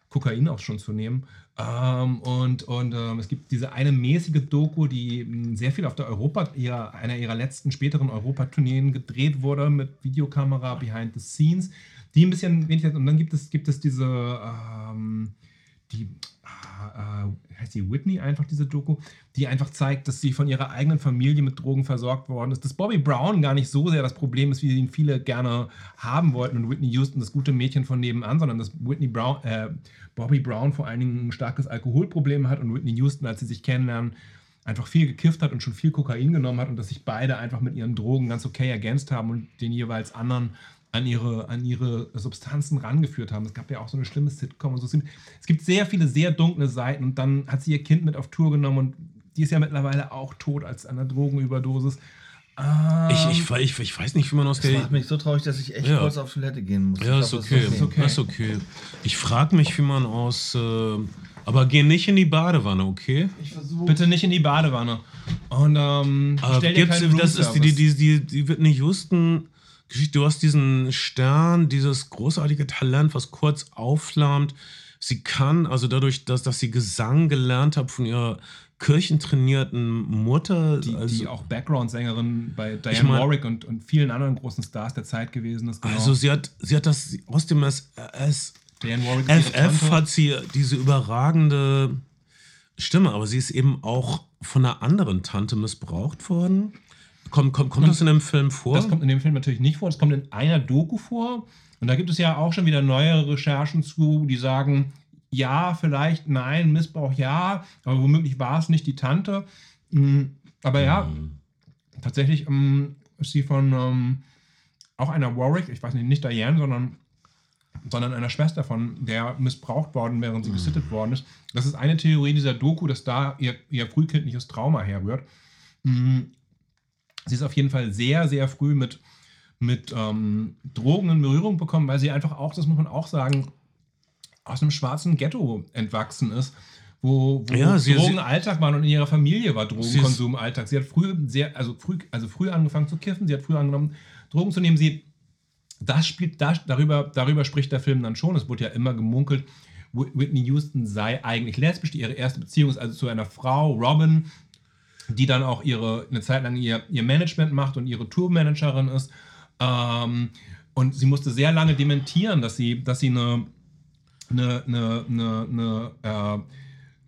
Kokain auch schon zu nehmen. Ähm, und und ähm, es gibt diese eine mäßige Doku, die mh, sehr viel auf der Europa, ihrer, einer ihrer letzten späteren Europatourneen gedreht wurde mit Videokamera behind the scenes, die ein bisschen wenig und dann gibt es, gibt es diese ähm, die ah, äh, heißt die Whitney einfach diese Doku, die einfach zeigt, dass sie von ihrer eigenen Familie mit Drogen versorgt worden ist. Dass Bobby Brown gar nicht so sehr das Problem ist, wie ihn viele gerne haben wollten und Whitney Houston das gute Mädchen von nebenan, sondern dass Whitney Brown, äh, Bobby Brown vor allen Dingen ein starkes Alkoholproblem hat und Whitney Houston, als sie sich kennenlernen, einfach viel gekifft hat und schon viel Kokain genommen hat und dass sich beide einfach mit ihren Drogen ganz okay ergänzt haben und den jeweils anderen an ihre, an ihre Substanzen rangeführt haben. Es gab ja auch so eine schlimme Sitcom und so. Es gibt sehr viele sehr dunkle Seiten und dann hat sie ihr Kind mit auf Tour genommen und die ist ja mittlerweile auch tot als an einer Drogenüberdosis. Ähm, Ich, ich, ich, ich weiß nicht, wie man aus Das der. macht mich so traurig, dass ich echt Ja. kurz auf Toilette gehen muss. Ja, Ich ist glaub, das okay. okay. okay. Ist okay. Ich frage mich, wie man aus. Äh, aber geh nicht in die Badewanne, okay? Ich versuche. Bitte nicht in die Badewanne. Und ähm, Aber stell dir gibt's, keinen das ist die, die, die, die, die Whitney Houston Geschichte. Du hast diesen Stern, dieses großartige Talent, was kurz aufflammt. Sie kann, also dadurch, dass, dass sie Gesang gelernt hat von ihrer kirchentrainierten Mutter. die, also, die auch Background-Sängerin bei Diane Ich mein- Warwick und, und vielen anderen großen Stars der Zeit gewesen ist. genau. also sie hat, sie hat das aus dem SS, Diane Warwick FF hat sie diese überragende Stimme, aber sie ist eben auch von einer anderen Tante missbraucht worden. Kommt, kommt, kommt das in dem Film vor? Das kommt in dem Film natürlich nicht vor. Das kommt in einer Doku vor. Und da gibt es ja auch schon wieder neuere Recherchen zu, die sagen, ja, vielleicht, nein, Missbrauch ja, aber womöglich war es nicht die Tante. Mm, Aber ja, Mhm. tatsächlich ähm, ist sie von ähm, auch einer Warwick, ich weiß nicht, nicht Diane, sondern, sondern einer Schwester von der missbraucht worden, während sie gesittet worden ist. Das ist eine Theorie dieser Doku, dass da ihr, ihr frühkindliches Trauma herrührt. Mm, Sie ist auf jeden Fall sehr, sehr früh mit, mit ähm, Drogen in Berührung bekommen, weil sie einfach auch, das muss man auch sagen, aus einem schwarzen Ghetto entwachsen ist, wo, wo Ja, sie- Drogen sie- Alltag waren und in ihrer Familie war Sie Drogenkonsum Alltag. Sie hat früh sehr, also früh, also früh angefangen zu kiffen, sie hat früh angenommen, Drogen zu nehmen. Sie, das spielt, das, darüber, darüber spricht der Film dann schon. Es wurde ja immer gemunkelt, Whit- Whitney Houston sei eigentlich lesbisch. Ihre erste Beziehung ist also zu einer Frau, Robin, die dann auch ihre eine Zeit lang ihr, ihr Management macht und ihre Tourmanagerin ist. Ähm, und sie musste sehr lange dementieren, dass sie, dass sie eine eine, eine, eine, eine äh,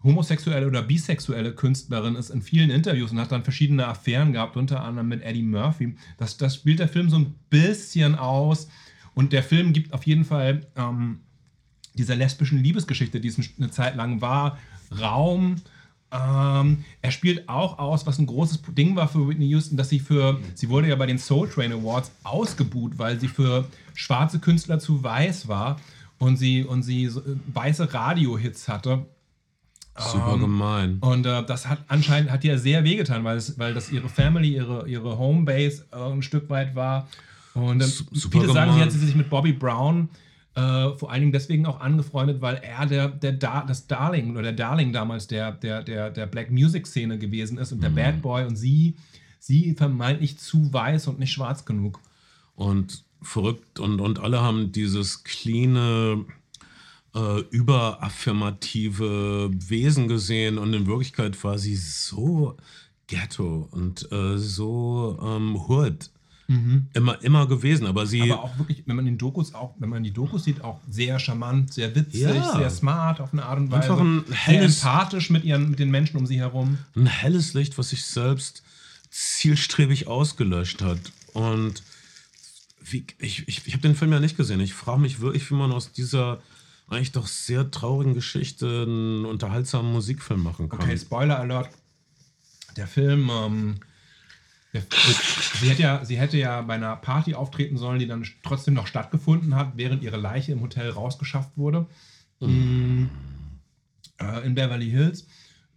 homosexuelle oder bisexuelle Künstlerin ist in vielen Interviews und hat dann verschiedene Affären gehabt, unter anderem mit Eddie Murphy. Das, das spielt der Film so ein bisschen aus. Und der Film gibt auf jeden Fall ähm, dieser lesbischen Liebesgeschichte, die es eine Zeit lang war, Raum. Ähm, er spielt auch aus, was ein großes Ding war für Whitney Houston, dass sie für, sie wurde ja bei den Soul Train Awards ausgebuht, weil sie für schwarze Künstler zu weiß war und sie, und sie äh, weiße Radio-Hits hatte. Super ähm, gemein. Und äh, das hat anscheinend hat ihr sehr wehgetan, weil, es, weil das ihre Family, ihre, ihre Homebase äh, ein Stück weit war. Und äh, viele gemein. sagen, sie hat sich mit Bobby Brown äh, vor allen Dingen deswegen auch angefreundet, weil er der, der Dar das Darling oder der Darling damals der, der, der, der Black Music Szene gewesen ist und der mhm. Bad Boy und sie, sie vermeintlich zu weiß und nicht schwarz genug. Und verrückt und, und alle haben dieses cleane, äh, überaffirmative Wesen gesehen und in Wirklichkeit war sie so ghetto und äh, so ähm, hood. Mhm. Immer, immer gewesen, aber sie. Aber auch wirklich, wenn man den Dokus auch, wenn man die Dokus sieht, auch sehr charmant, sehr witzig, ja. sehr smart auf eine Art und Weise. Einfach ein helles, sehr empathisch mit, ihren, mit den Menschen um sie herum. Ein helles Licht, was sich selbst zielstrebig ausgelöscht hat. Und wie, ich, ich, ich habe den Film ja nicht gesehen. Ich frage mich wirklich, wie man aus dieser eigentlich doch sehr traurigen Geschichte einen unterhaltsamen Musikfilm machen kann. Okay, Spoiler Alert. Der Film, ähm, sie, hätte ja, sie hätte ja bei einer Party auftreten sollen, die dann trotzdem noch stattgefunden hat, während ihre Leiche im Hotel rausgeschafft wurde. Mhm. In Beverly Hills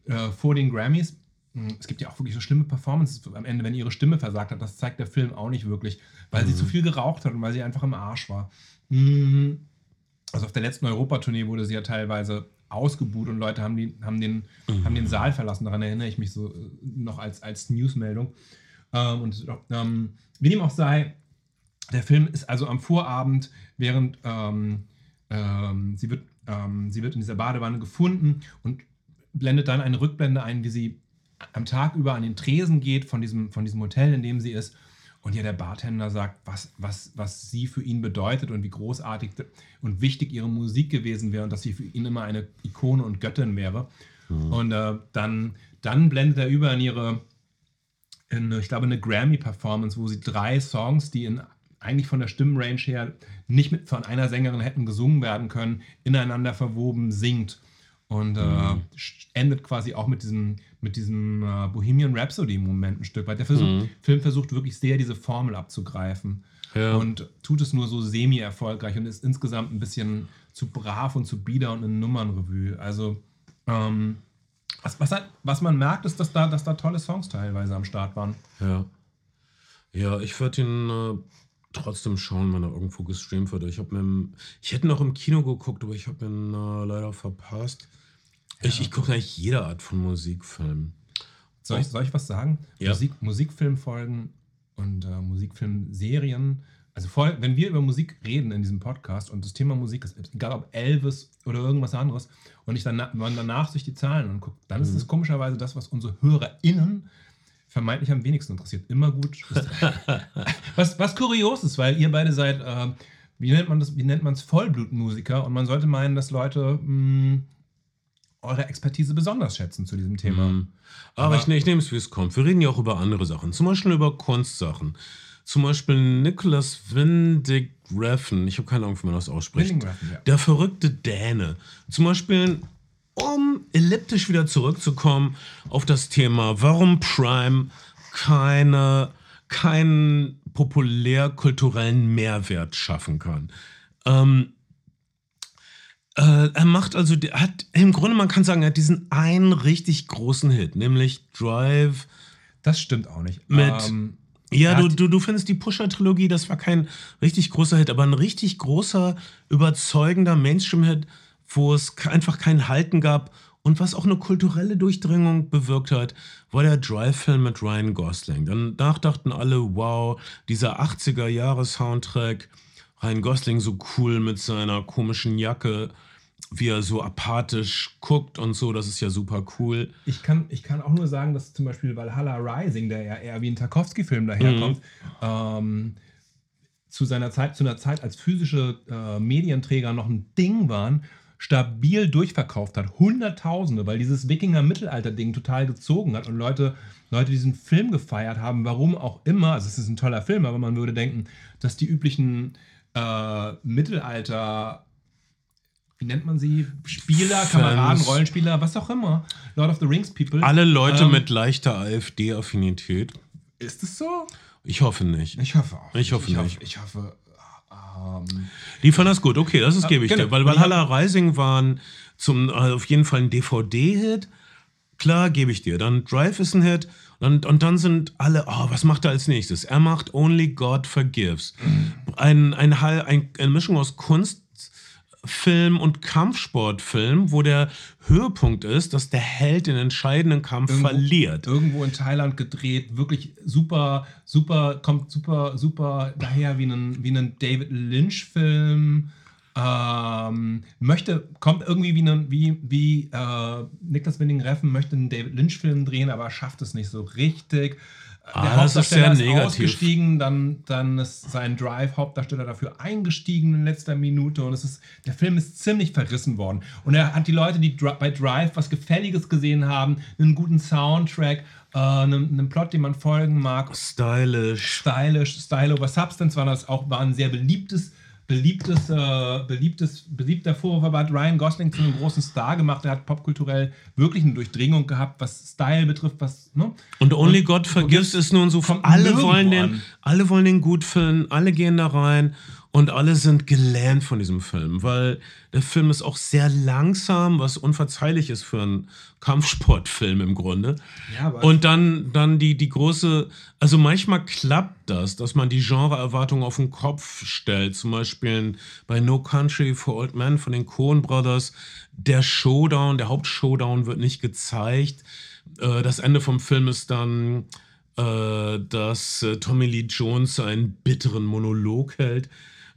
äh, vor den Grammys. Hm, es gibt ja auch wirklich so schlimme Performances am Ende, wenn ihre Stimme versagt hat. Das zeigt der Film auch nicht wirklich, weil mhm. sie zu viel geraucht hat und weil sie einfach im Arsch war. Mhm. Also auf der letzten Europatournee wurde sie ja teilweise ausgebuht und Leute haben, die, haben, den, haben den Saal verlassen. Daran erinnere ich mich so äh, noch als, als Newsmeldung. Ähm, und ähm, wie dem auch sei, der Film ist also am Vorabend, während ähm, ähm sie, wird, ähm, sie wird in dieser Badewanne gefunden und blendet dann eine Rückblende ein, wie sie am Tag über an den Tresen geht von diesem, von diesem Hotel, in dem sie ist. Und ja, der Bartender sagt, was, was, was sie für ihn bedeutet und wie großartig und wichtig ihre Musik gewesen wäre und dass sie für ihn immer eine Ikone und Göttin wäre. Mhm. Und äh, dann, dann blendet er über in ihre, in, ich glaube, eine Grammy-Performance, wo sie drei Songs, die in, eigentlich von der Stimmenrange her nicht mit von einer Sängerin hätten gesungen werden können, ineinander verwoben singt. Und äh, mhm. endet quasi auch mit diesem, mit diesem äh, Bohemian Rhapsody-Moment ein Stück weit. Der Versuch, mhm. Film versucht wirklich sehr, diese Formel abzugreifen. Ja. Und tut es nur so semi-erfolgreich und ist insgesamt ein bisschen zu brav und zu bieder und eine Nummernrevue. Also, ähm, was, was, was man merkt, ist, dass da, dass da tolle Songs teilweise am Start waren. Ja. Ja, ich würde ihn äh, trotzdem schauen, wenn er irgendwo gestreamt wird. Ich, ich hätte noch im Kino geguckt, aber ich habe ihn äh, leider verpasst. Ich, ich gucke eigentlich jede Art von Musikfilm. Soll ich, soll ich was sagen? Ja. Musik, Musikfilmfolgen und äh, Musikfilmserien. Also voll, wenn wir über Musik reden in diesem Podcast und das Thema Musik ist, egal ob Elvis oder irgendwas anderes, und ich dann, man danach sich die Zahlen anguckt, dann mhm. ist es komischerweise das, was unsere HörerInnen vermeintlich am wenigsten interessiert. Immer gut. <laughs> was, was kurios ist, weil ihr beide seid, äh, wie nennt man das, wie nennt man es, Vollblutmusiker und man sollte meinen, dass Leute mh, hm, eure Expertise besonders schätzen zu diesem Thema. Mhm. Aber, Aber, ich, ich nehme es, wie es kommt. Wir reden ja auch über andere Sachen, zum Beispiel über Kunstsachen. Zum Beispiel Nicholas Windig Reffen, ich habe keine Ahnung, wie man das ausspricht. Ja. Der verrückte Däne. Zum Beispiel, um elliptisch wieder zurückzukommen auf das Thema, warum Prime keine, keinen populärkulturellen Mehrwert schaffen kann. Ähm, äh, er macht also, hat im Grunde, man kann sagen, er hat diesen einen richtig großen Hit, nämlich Drive. Das stimmt auch nicht. Mit. Ähm, ja, du, du, du findest die Pusher-Trilogie, das war kein richtig großer Hit, aber ein richtig großer, überzeugender Mainstream-Hit, wo es einfach kein Halten gab und was auch eine kulturelle Durchdringung bewirkt hat, war der Drive-Film mit Ryan Gosling. Danach dachten alle, wow, dieser 80er-Jahre-Soundtrack Ryan Gosling so cool mit seiner komischen Jacke, wie er so apathisch guckt und so, das ist ja super cool. Ich kann, ich kann auch nur sagen, dass zum Beispiel Valhalla Rising, der ja eher wie ein Tarkovsky-Film daherkommt, mhm. ähm, zu seiner Zeit, zu einer Zeit, als physische äh, Medienträger noch ein Ding waren, stabil durchverkauft hat. Hunderttausende, weil dieses Wikinger-Mittelalter-Ding total gezogen hat und Leute, Leute diesen Film gefeiert haben, warum auch immer. Also es ist ein toller Film, aber man würde denken, dass die üblichen äh, Mittelalter wie nennt man sie? Spieler, Fans. Kameraden, Rollenspieler, was auch immer. Lord of the Rings People. Alle Leute Ähm, mit leichter AfD-Affinität. Ist es so? Ich hoffe nicht. Ich hoffe auch. Ich hoffe ich nicht. Hoffe, ich hoffe. Ähm, Die fanden das gut, okay, das ist, gebe ich genau. dir. Weil ich Valhalla Rising waren zum, äh, auf jeden Fall ein DVD-Hit. Klar, gebe ich dir. Dann Drive ist ein Hit. Und, und dann sind alle, oh, was macht er als nächstes? Er macht Only God Forgives. Ein, ein, Hall- ein, eine Mischung aus Kunstfilm und Kampfsportfilm, wo der Höhepunkt ist, dass der Held den entscheidenden Kampf Irgendwo- verliert. irgendwo in Thailand gedreht, wirklich super, super, kommt super, super daher wie ein, wie ein David Lynch-Film. Ähm, möchte, kommt irgendwie wie, ein, wie, wie äh, Niklas Winding Reffen möchte einen David Lynch-Film drehen, aber schafft es nicht so richtig. Ah, das ist sehr negativ. ausgestiegen, dann, dann ist sein Drive-Hauptdarsteller dafür eingestiegen in letzter Minute und es ist, der Film ist ziemlich verrissen worden. Und er hat die Leute, die bei Drive was Gefälliges gesehen haben, einen guten Soundtrack, äh, einen, einen Plot, dem man folgen mag, Stylish. stylisch, Style over Substance war das auch, war ein sehr beliebtes, beliebtes, äh, beliebtes, beliebter Vorwurf, aber hat Ryan Gosling zu einem großen Star gemacht. Er hat popkulturell wirklich eine Durchdringung gehabt, was Style betrifft, was, ne? Und Only God Forgives ist nun so, alle wollen, den, an. alle wollen den gut finden, alle gehen da rein und alle sind gelähmt von diesem Film, weil der Film ist auch sehr langsam, was unverzeihlich ist für einen Kampfsportfilm im Grunde. Ja, und dann, dann die, die große, also manchmal klappt das, dass man die Genreerwartung auf den Kopf stellt. Zum Beispiel bei No Country for Old Men von den Coen Brothers. Der Showdown, der Hauptshowdown wird nicht gezeigt. Äh, das Ende vom Film ist dann, äh, dass äh, Tommy Lee Jones einen bitteren Monolog hält.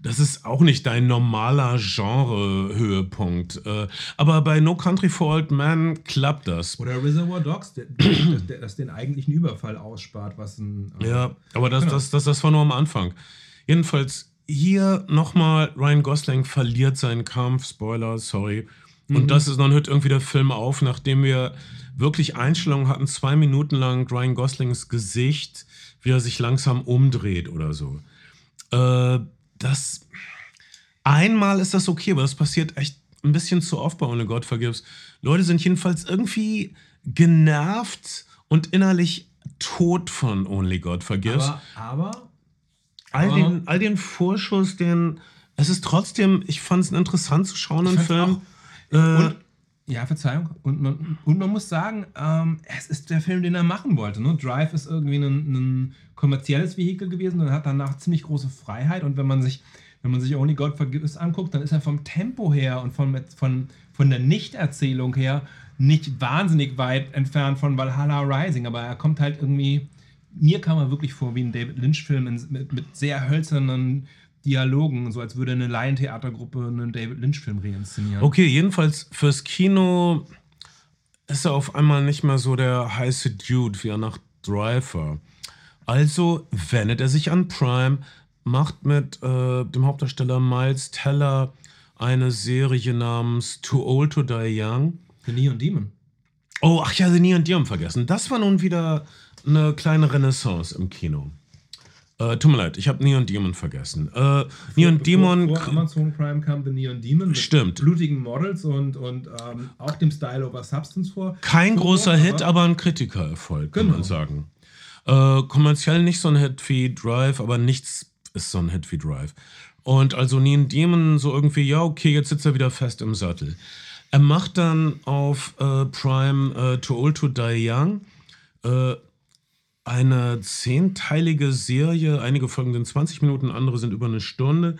Das ist auch nicht dein normaler Genre-Höhepunkt. Äh, aber bei No Country for Old Men klappt das. Oder Reservoir Dogs, der, der, das den eigentlichen Überfall ausspart, was ein. äh, Ja, aber das, Genau. das, das, das war nur am Anfang. Jedenfalls hier nochmal, Ryan Gosling verliert seinen Kampf, Spoiler, sorry. Mhm. Und das ist, dann hört irgendwie der Film auf, nachdem wir wirklich Einstellungen hatten, zwei Minuten lang Ryan Goslings Gesicht, wie er sich langsam umdreht oder so. Äh, das einmal ist das okay, aber das passiert echt ein bisschen zu oft bei Only God Forgives. Leute sind jedenfalls irgendwie genervt und innerlich tot von Only God Forgives. Aber, aber all, aber- den, all den Vorschuss, den. Es ist trotzdem, ich fand es interessant zu schauen, den Film. Äh, Und, ja, Verzeihung. Und man, und man muss sagen, ähm, es ist der Film, den er machen wollte. Ne? Drive ist irgendwie ein, ein kommerzielles Vehikel gewesen und hat danach ziemlich große Freiheit. Und wenn man sich, wenn man sich Only God Forgives anguckt, dann ist er vom Tempo her und von, von, von der Nichterzählung her nicht wahnsinnig weit entfernt von Valhalla Rising. Aber er kommt halt irgendwie, mir kam er wirklich vor wie ein David Lynch-Film mit, mit sehr hölzernen Dialogen, so als würde eine Laientheatergruppe einen David Lynch-Film reinszenieren. okay, jedenfalls fürs Kino ist er auf einmal nicht mehr so der heiße Dude, wie er nach Drive war. Also wendet er sich an Prime, macht mit äh, dem Hauptdarsteller Miles Teller eine Serie namens Too Old to Die Young. The Neon Demon. Oh, ach ja, The Neon Demon vergessen. Das war nun wieder eine kleine Renaissance im Kino. Äh, tut mir leid, ich habe Neon Demon vergessen. Äh, Neon Demon. Vor, vor Amazon Prime kam The Neon Demon mit Stimmt. blutigen Models und, und ähm, auch dem Style over Substance vor. Kein vor- großer Hit, aber- ein Kritikererfolg, kann Genau. man sagen. Äh, kommerziell nicht so ein Hit wie Drive, aber nichts ist so ein Hit wie Drive. Und also Neon Demon so irgendwie, ja, okay, jetzt sitzt er wieder fest im Sattel. Er macht dann auf äh, Prime äh, Too Old to Die Young äh, eine zehnteilige Serie. Einige Folgen sind 20 Minuten, andere sind über eine Stunde.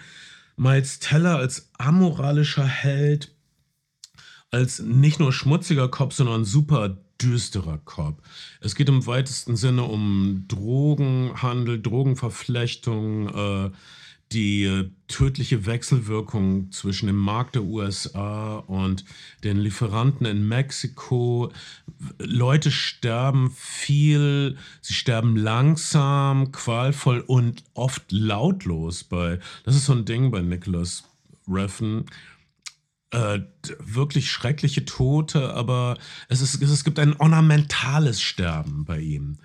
Miles Teller als amoralischer Held, als nicht nur schmutziger Cop, sondern super düsterer Cop. Es geht im weitesten Sinne um Drogenhandel, Drogenverflechtung, äh, die äh, tödliche Wechselwirkung zwischen dem Markt der USA und den Lieferanten in Mexiko. Leute sterben viel, sie sterben langsam, qualvoll und oft lautlos bei. Das ist so ein Ding bei Nicholas Reffen äh, wirklich schreckliche Tote, aber es, ist, es gibt ein ornamentales Sterben bei ihm.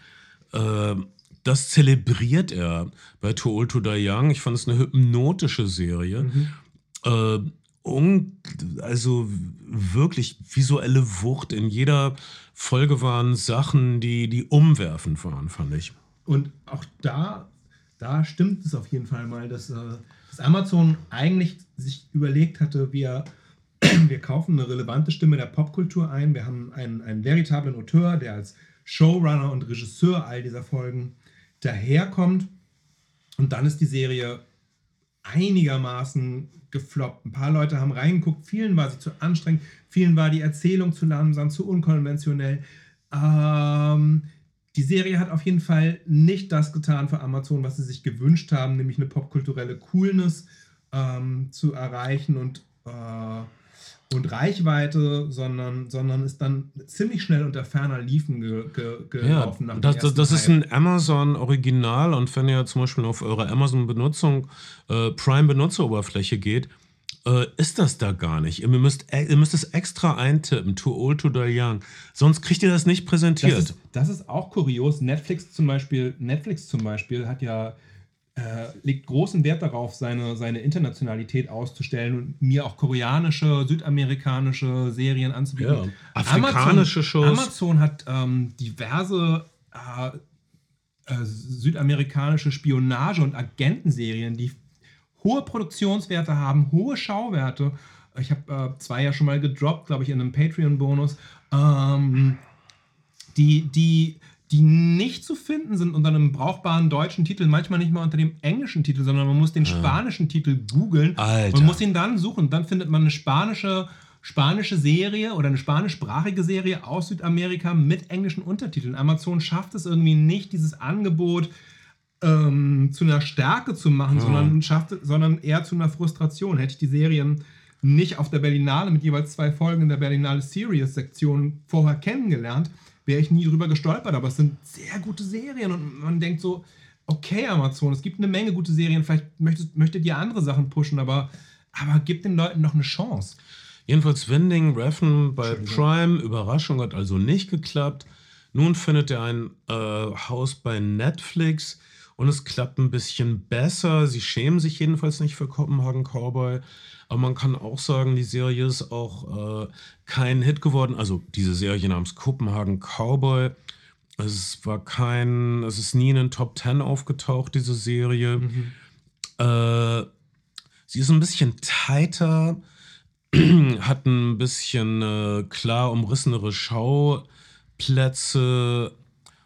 Äh, das zelebriert er bei Too Old to Die Young. Ich fand es eine hypnotische Serie. Mhm. Äh, un, also wirklich visuelle Wucht. In jeder Folge waren Sachen, die, die umwerfend waren, fand ich. Und auch da, da stimmt es auf jeden Fall mal, dass, äh, dass Amazon eigentlich sich überlegt hatte, wir, <clears throat> wir kaufen eine relevante Stimme der Popkultur ein. Wir haben einen, einen veritablen Auteur, der als Showrunner und Regisseur all dieser Folgen daherkommt. Und dann ist die Serie einigermaßen gefloppt. Ein paar Leute haben reingeguckt, vielen war sie zu anstrengend, vielen war die Erzählung zu langsam, zu unkonventionell. Ähm, die Serie hat auf jeden Fall nicht das getan für Amazon, was sie sich gewünscht haben, nämlich eine popkulturelle Coolness ähm, zu erreichen und äh, und Reichweite, sondern, sondern ist dann ziemlich schnell unter ferner Liefen ge, ge, gelaufen. Ja, das, das, das ist ein Amazon-Original und wenn ihr zum Beispiel auf eure Amazon-Benutzung äh, Prime-Benutzeroberfläche geht, äh, ist das da gar nicht. Ihr müsst, ihr müsst es extra eintippen, too old to die young. Sonst kriegt ihr das nicht präsentiert. Das ist, das ist auch kurios. Netflix zum Beispiel, Netflix zum Beispiel hat ja äh, legt großen Wert darauf, seine, seine Internationalität auszustellen und mir auch koreanische, südamerikanische Serien anzubieten. Ja, afrikanische Amazon, Shows. Amazon hat ähm, diverse äh, äh, südamerikanische Spionage- und Agentenserien, die hohe Produktionswerte haben, hohe Schauwerte. Ich habe äh, zwei ja schon mal gedroppt, glaube ich, in einem Patreon-Bonus. Ähm, die, die die nicht zu finden sind unter einem brauchbaren deutschen Titel, manchmal nicht mal unter dem englischen Titel, sondern man muss den spanischen Titel googeln und muss ihn dann suchen. Dann findet man eine spanische, spanische Serie oder eine spanischsprachige Serie aus Südamerika mit englischen Untertiteln. Amazon schafft es irgendwie nicht, dieses Angebot ähm, zu einer Stärke zu machen, ja. sondern, schafft, sondern eher zu einer Frustration. Hätte ich die Serien nicht auf der Berlinale mit jeweils zwei Folgen in der Berlinale Series Sektion vorher kennengelernt, wäre ich nie drüber gestolpert, aber es sind sehr gute Serien und man denkt so, okay, Amazon, es gibt eine Menge gute Serien, vielleicht möchtet, möchtet ihr andere Sachen pushen, aber, aber gebt den Leuten noch eine Chance. Jedenfalls Winding Refn bei Prime, Überraschung hat also nicht geklappt. Nun findet er ein äh, Haus bei Netflix und es klappt ein bisschen besser. Sie schämen sich jedenfalls nicht für Kopenhagen Cowboy. Aber man kann auch sagen, die Serie ist auch äh, kein Hit geworden. Also diese Serie namens Kopenhagen Cowboy. Es war kein, es ist nie in den Top Ten aufgetaucht, diese Serie. Mhm. Äh, sie ist ein bisschen tighter, <clears throat> hat ein bisschen äh, klar umrissenere Schauplätze,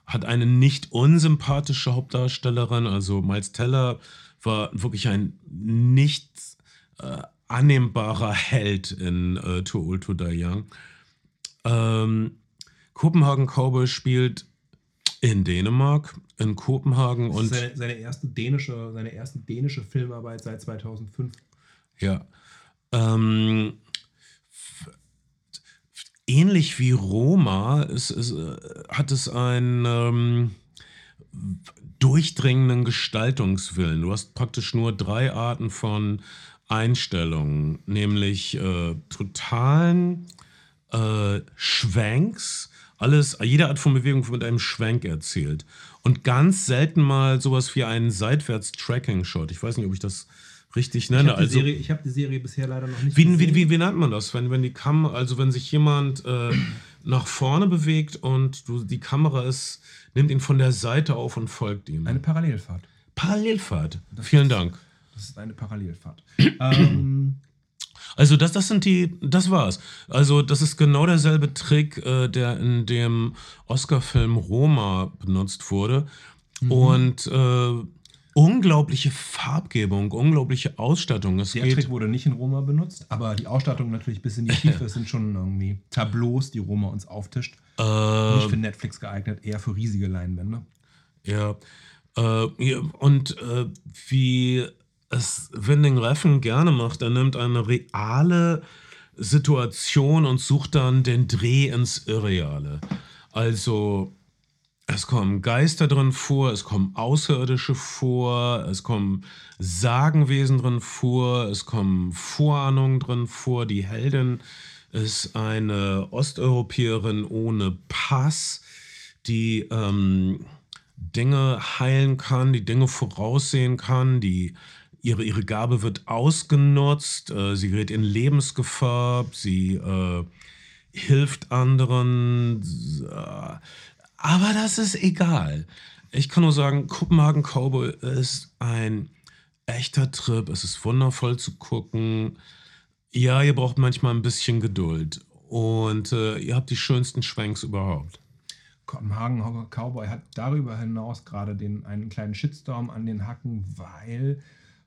hat eine nicht unsympathische Hauptdarstellerin. Also Miles Teller war wirklich ein nicht äh, annehmbarer Held in äh, Too Old to Die Young. Ähm, Kopenhagen Cowboy spielt in Dänemark, in Kopenhagen und seine, seine, erste dänische, seine erste dänische Filmarbeit seit 2005. Ja. Ähm, ähnlich wie Roma ist, ist, äh, hat es einen ähm, durchdringenden Gestaltungswillen. Du hast praktisch nur drei Arten von Einstellungen, nämlich äh, totalen äh, Schwenks, alles, jede Art von Bewegung mit einem Schwenk erzählt. Und ganz selten mal sowas wie einen Seitwärts-Tracking-Shot. Ich weiß nicht, ob ich das richtig nenne. Ich habe die, also, hab die, Serie bisher leider noch nicht wie, gesehen. Wie, wie, wie nennt man das, wenn, wenn die Kamera, also wenn sich jemand äh, nach vorne bewegt und du, die Kamera ist, nimmt ihn von der Seite auf und folgt ihm. Eine Parallelfahrt. Parallelfahrt. Das Vielen Dank. Das ist eine Parallelfahrt. <clears throat> ähm, also das, das sind die, das war's. Also das ist genau derselbe Trick, äh, der in dem Oscar-Film Roma benutzt wurde. Mhm. Und äh, unglaubliche Farbgebung, unglaubliche Ausstattung. Es der Trick wurde nicht in Roma benutzt, aber die Ausstattung natürlich bis in die Tiefe. es <laughs> sind schon irgendwie Tableaus, die Roma uns auftischt. Äh, nicht für Netflix geeignet, eher für riesige Leinwände. Ja. Äh, und äh, wie es Winding Refn gerne macht. Er nimmt eine reale Situation und sucht dann den Dreh ins Irreale. Also Es kommen Geister drin vor, es kommen Außerirdische vor, es kommen Sagenwesen drin vor, es kommen Vorahnungen drin vor. Die Heldin ist eine Osteuropäerin ohne Pass, die ähm, Dinge heilen kann, die Dinge voraussehen kann, die ihre, ihre Gabe wird ausgenutzt, äh, sie gerät in Lebensgefahr, sie äh, hilft anderen. Äh, aber das ist egal. Ich kann nur sagen, Kopenhagen Cowboy ist ein echter Trip. Es ist wundervoll zu gucken. Ja, ihr braucht manchmal ein bisschen Geduld. Und äh, ihr habt die schönsten Schwenks überhaupt. Kopenhagen Cowboy hat darüber hinaus gerade den, einen kleinen Shitstorm an den Hacken, weil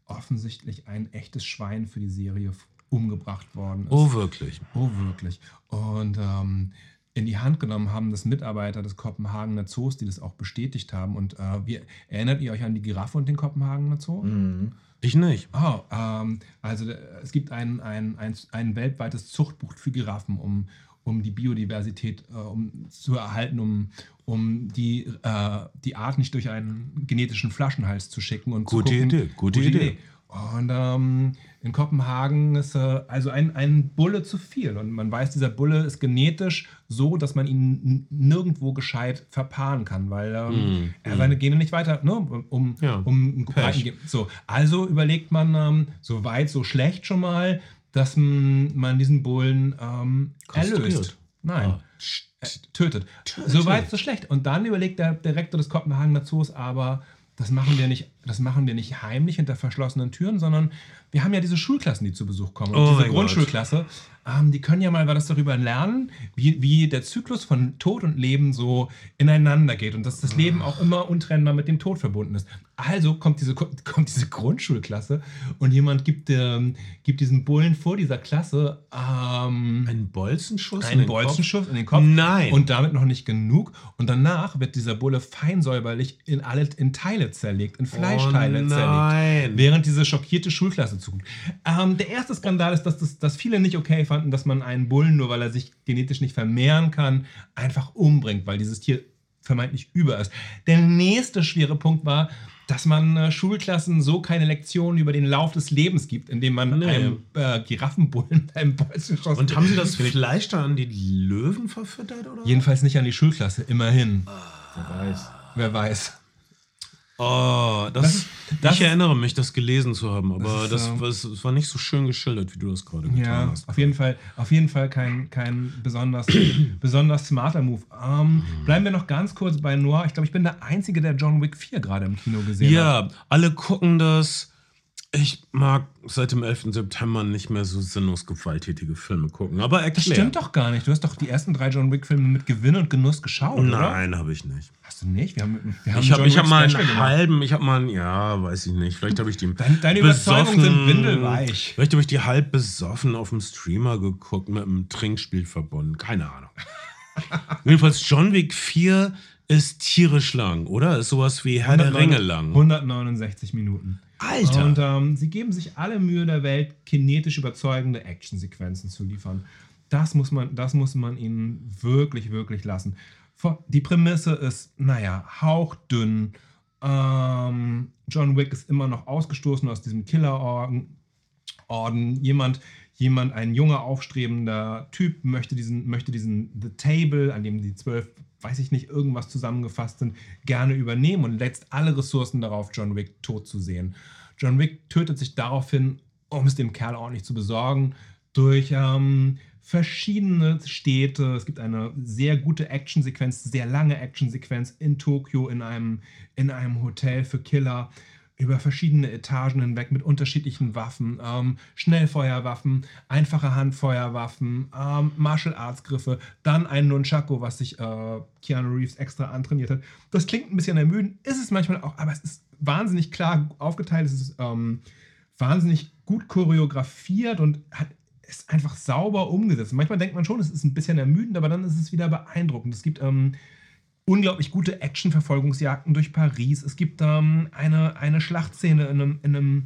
offensichtlich ein echtes Schwein für die Serie umgebracht worden ist. Oh, wirklich. Oh, wirklich. Und ähm, in die Hand genommen haben das Mitarbeiter des Kopenhagener Zoos, die das auch bestätigt haben. Und äh, wie, erinnert ihr euch an die Giraffe und den Kopenhagener Zoo? Mhm. Ich nicht. Oh, ähm, also äh, es gibt ein, ein, ein, ein weltweites Zuchtbuch für Giraffen, um, um die Biodiversität äh, um, zu erhalten, um, um die, äh, die Art nicht durch einen genetischen Flaschenhals zu schicken. Und Gute zu gucken, Idee, gute Idee. Und ähm, in Kopenhagen ist äh, also ein, ein Bulle zu viel. Und man weiß, dieser Bulle ist genetisch so, dass man ihn nirgendwo gescheit verpaaren kann, weil ähm, Mm, er seine Gene nicht weiter, ne, um, Ja, um breiten- so. Also überlegt man, ähm, so weit, so schlecht schon mal, dass man diesen Bullen ähm, erlöst. Nein. Ah, Äh, tötet. So weit, so schlecht. Und dann überlegt der Direktor des Kopenhagener Zoos aber, das machen wir nicht, das machen wir nicht heimlich hinter verschlossenen Türen, sondern wir haben ja diese Schulklassen, die zu Besuch kommen. Und Oh diese. Grundschulklasse, ähm, die können ja mal was darüber lernen, wie, wie der Zyklus von Tod und Leben so ineinander geht und dass das Leben auch immer untrennbar mit dem Tod verbunden ist. Also kommt diese, <laughs> kommt diese Grundschulklasse und jemand gibt, ähm, gibt diesen Bullen vor dieser Klasse ähm, Ein Bolzenschuss? in einen Kopf? Bolzenschuss in den Kopf. Nein. Und damit noch nicht genug. Und danach wird dieser Bulle feinsäuberlich in, alle, in Teile zerlegt, in Fleischteile oh, zerlegt. nein. Während diese schockierte Schulklasse zuguckt. Ähm, der erste Skandal ist, dass, das, dass viele nicht okay fanden, dass man einen Bullen, nur weil er sich genetisch nicht vermehren kann, einfach umbringt, weil dieses Tier vermeintlich über ist. Der nächste schwere Punkt war, dass man äh, Schulklassen so keine Lektionen über den Lauf des Lebens gibt, indem man Nee. einem äh, Giraffenbullen <laughs> einen Bolzenschuss Und haben sie das Fleisch da an die Löwen verfüttert? Oder? Jedenfalls nicht an die Schulklasse, immerhin. Wer weiß. Wer weiß. Oh, das, Das ist- das ich ist- erinnere mich, das gelesen zu haben, aber Das das, ist, ähm, war, das war nicht so schön geschildert, wie du das gerade getan Ja, hast. auf jeden Fall, auf jeden Fall kein, kein besonders, <clears throat> besonders smarter Move. Ähm, bleiben wir noch ganz kurz bei Noir. Ich glaube, ich bin der Einzige, der John Wick 4 gerade im Kino gesehen hat. Ja, alle gucken das. Ich mag seit dem 11. September nicht mehr so sinnlos gewalttätige Filme gucken. Aber erklär. Das stimmt doch gar nicht. Du hast doch die ersten drei John Wick-Filme mit Gewinn und Genuss geschaut, oder? Nein, habe ich nicht. Hast du nicht? Wir haben, wir haben Ich habe hab mal einen halben, ich habe mal einen, ja, weiß ich nicht. Vielleicht habe ich die. Deine- deine Überzeugungen sind windelweich. Vielleicht habe ich die halb besoffen auf dem Streamer geguckt, mit einem Trinkspiel verbunden. Keine Ahnung. <laughs> Jedenfalls, John Wick 4 ist tierisch lang, oder? Ist sowas wie Herr der Ringe lang. 169 Minuten. Alter. Und ähm, sie geben sich alle Mühe der Welt, kinetisch überzeugende Actionsequenzen zu liefern. Das muss man, das muss man ihnen wirklich, wirklich lassen. Die Prämisse ist, naja, hauchdünn. Ähm, John Wick ist immer noch ausgestoßen aus diesem Killerorden. Orden. Jemand, jemand, ein junger, aufstrebender Typ möchte diesen, möchte diesen The Table, an dem die zwölf, weiß ich nicht, irgendwas zusammengefasst sind, gerne übernehmen und setzt alle Ressourcen darauf, John Wick tot zu sehen. John Wick tötet sich daraufhin, um es dem Kerl ordentlich zu besorgen, durch ähm, verschiedene Städte. Es gibt eine sehr gute Actionsequenz, sehr lange Actionsequenz in Tokio in einem, in einem Hotel für Killer über verschiedene Etagen hinweg mit unterschiedlichen Waffen, ähm, Schnellfeuerwaffen, einfache Handfeuerwaffen, ähm, Martial Arts Griffe, dann ein Nunchaku, was sich äh, Keanu Reeves extra antrainiert hat. Das klingt ein bisschen ermüdend, ist es manchmal auch, aber es ist wahnsinnig klar aufgeteilt, es ist ähm, wahnsinnig gut choreografiert und hat, ist einfach sauber umgesetzt. Manchmal denkt man schon, es ist ein bisschen ermüdend, aber dann ist es wieder beeindruckend. Es gibt ähm, unglaublich gute Action-Verfolgungsjagden durch Paris. Es gibt ähm, eine, eine Schlachtszene in einem, in, einem,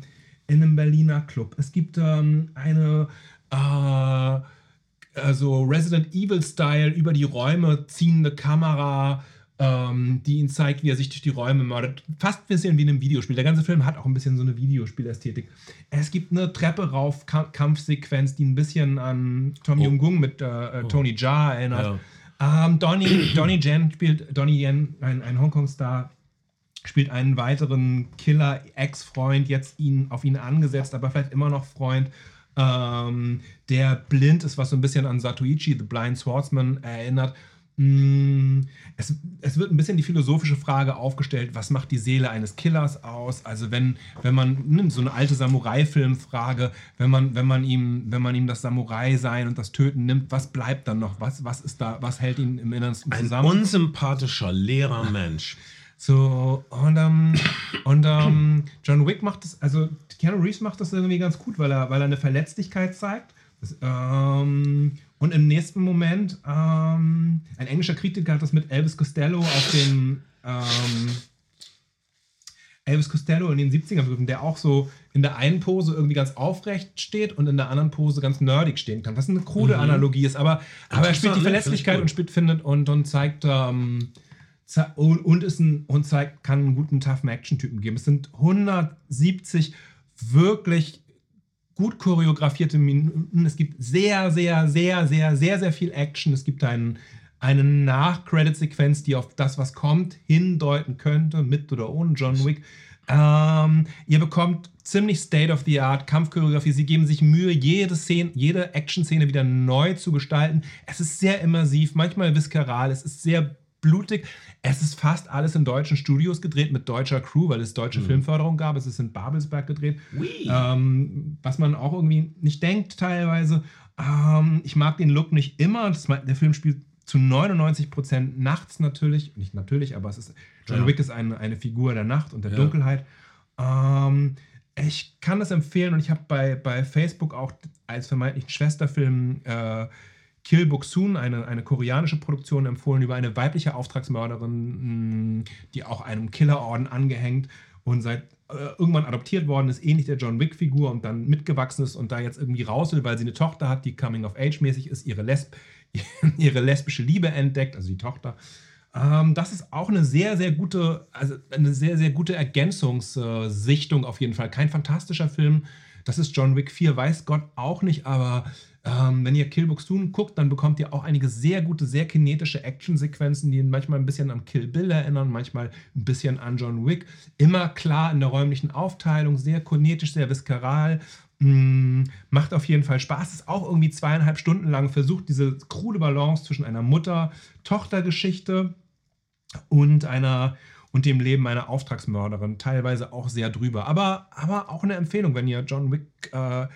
in einem Berliner Club. Es gibt ähm, eine äh, also Resident Evil-Style über die Räume ziehende Kamera. ähm, die ihn zeigt, wie er sich durch die Räume mordet. Fast ein bisschen wie in einem Videospiel. Der ganze Film hat auch ein bisschen so eine Videospielästhetik. Es gibt eine Treppe rauf Kampfsequenz, die ein bisschen an Tom Oh. Jung-Gung mit äh, äh, Tony Jaa erinnert. Ja. Ähm, Donnie, <clears throat> Donnie Yen spielt, Donnie Yen, ein, ein Hongkong-Star, spielt einen weiteren Killer, Ex-Freund, jetzt ihn, auf ihn angesetzt, aber vielleicht immer noch Freund, ähm, der blind ist, was so ein bisschen an Satoichi, The Blind Swordsman, erinnert. Mm, Es, es wird ein bisschen die philosophische Frage aufgestellt, was macht die Seele eines Killers aus? Also wenn, wenn man, ne, so eine alte Samurai-Film-Frage, wenn man, wenn man ihm, wenn man ihm das Samurai-Sein und das Töten nimmt, was bleibt dann noch? Was, was ist da, was hält ihn im Innersten Ein zusammen? unsympathischer, leerer Mensch. <laughs> So, und, ähm, und ähm, John Wick macht das, also Keanu Reeves macht das irgendwie ganz gut, weil er, weil er eine Verletzlichkeit zeigt. Das, ähm, und im nächsten Moment, ähm, ein englischer Kritiker hat das mit Elvis Costello auf den ähm, Elvis Costello in den 70ern begriffen, der auch so in der einen Pose irgendwie ganz aufrecht steht und in der anderen Pose ganz nerdig stehen kann. Was eine krude Mhm. Analogie ist, aber, aber er spielt die? Verletzlichkeit Finde und spielt, findet und, und zeigt ähm, und ist ein und zeigt, kann einen guten, toughen Action-Typen geben. Es sind 170 wirklich gut choreografierte Minuten. Es gibt sehr, sehr, sehr, sehr, sehr, sehr viel Action. Es gibt einen, eine Nach-Credit-Sequenz, die auf das, was kommt, hindeuten könnte, mit oder ohne John Wick. Ähm, ihr bekommt ziemlich State-of-the-Art Kampfchoreografie. Sie geben sich Mühe, jede jede Action-Szene wieder neu zu gestalten. Es ist sehr immersiv, manchmal viskaral, es ist sehr blutig. Es ist fast alles in deutschen Studios gedreht mit deutscher Crew, weil es deutsche Filmförderung gab. Es ist in Babelsberg gedreht. Ähm, was man auch irgendwie nicht denkt teilweise. Ähm, ich mag den Look nicht immer. Das, der Film spielt zu 99% nachts natürlich. Nicht natürlich, aber es ist, John Ja. Wick ist eine, eine Figur der Nacht und der Ja. Dunkelheit. Ähm, ich kann das empfehlen und ich habe bei, bei Facebook auch als vermeintlichen Schwesterfilm äh, Kill Boksoon, eine, eine koreanische Produktion, empfohlen über eine weibliche Auftragsmörderin, mh, die auch einem Killerorden angehängt und seit äh, irgendwann adoptiert worden ist, ähnlich der John Wick-Figur und dann mitgewachsen ist und da jetzt irgendwie raus will, weil sie eine Tochter hat, die Coming-of-Age-mäßig ist, ihre, Lesb <laughs> ihre lesbische Liebe entdeckt, also die Tochter. Ähm, das ist auch eine sehr, sehr gute, also eine sehr, sehr gute Ergänzungssichtung auf jeden Fall. Kein fantastischer Film. Das ist John Wick 4, weiß Gott auch nicht, aber ähm, wenn ihr Kill Boksoon guckt, dann bekommt ihr auch einige sehr gute, sehr kinetische Actionsequenzen, die manchmal ein bisschen an Kill Bill erinnern, manchmal ein bisschen an John Wick. Immer klar in der räumlichen Aufteilung, sehr kinetisch, sehr viskaral. Mm, macht auf jeden Fall Spaß. Ist auch irgendwie zweieinhalb Stunden lang versucht, diese krude Balance zwischen einer Mutter-Tochter-Geschichte und einer und dem Leben einer Auftragsmörderin teilweise auch sehr drüber. Aber, aber auch eine Empfehlung, wenn ihr John Wick äh,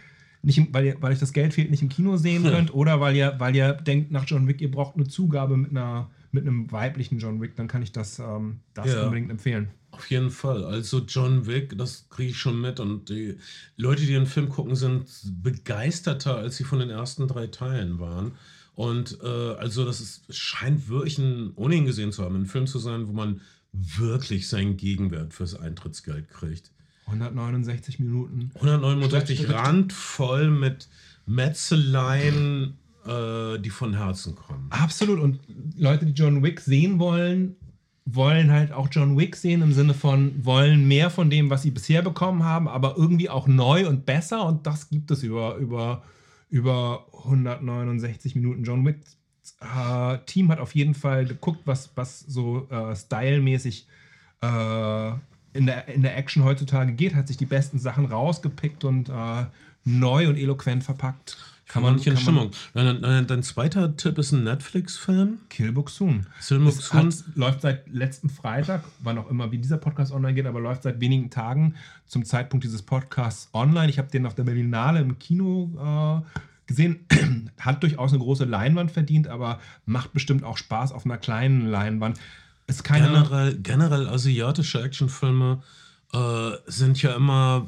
nicht, im, weil, ihr, weil euch das Geld fehlt, nicht im Kino sehen könnt oder weil ihr, weil ihr denkt nach John Wick, ihr braucht eine Zugabe mit einer mit einem weiblichen John Wick, dann kann ich das, ähm, das Ja. unbedingt empfehlen. Auf jeden Fall. Also John Wick, das kriege ich schon mit. Und die Leute, die den Film gucken, sind begeisterter, als sie von den ersten drei Teilen waren. Und äh, also das ist, scheint wirklich ein, ohne ihn gesehen zu haben, ein Film zu sein, wo man wirklich seinen Gegenwert fürs Eintrittsgeld kriegt. 169 Minuten. 169 Schlechte- randvoll mit Metzeleien, äh, die von Herzen kommen. Absolut. Und Leute, die John Wick sehen wollen, wollen halt auch John Wick sehen im Sinne von, wollen mehr von dem, was sie bisher bekommen haben, aber irgendwie auch neu und besser. Und das gibt es über, über, über 169 Minuten. John Wick äh, Team hat auf jeden Fall geguckt, was, was so äh, stylmäßig äh, in, der, in der Action heutzutage geht, hat sich die besten Sachen rausgepickt und äh, neu und eloquent verpackt. Kann man nicht in Stimmung. Dein, dein, zweiter Tipp ist ein Netflix-Film. Kill Boksoon. Kill hat, läuft seit letzten Freitag, wann auch immer, wie dieser Podcast online geht, aber läuft seit wenigen Tagen zum Zeitpunkt dieses Podcasts online. Ich habe den auf der Berlinale im Kino äh, gesehen. <clears throat> Hat durchaus eine große Leinwand verdient, aber macht bestimmt auch Spaß auf einer kleinen Leinwand. Ist keine. generell, generell asiatische Actionfilme äh, sind ja immer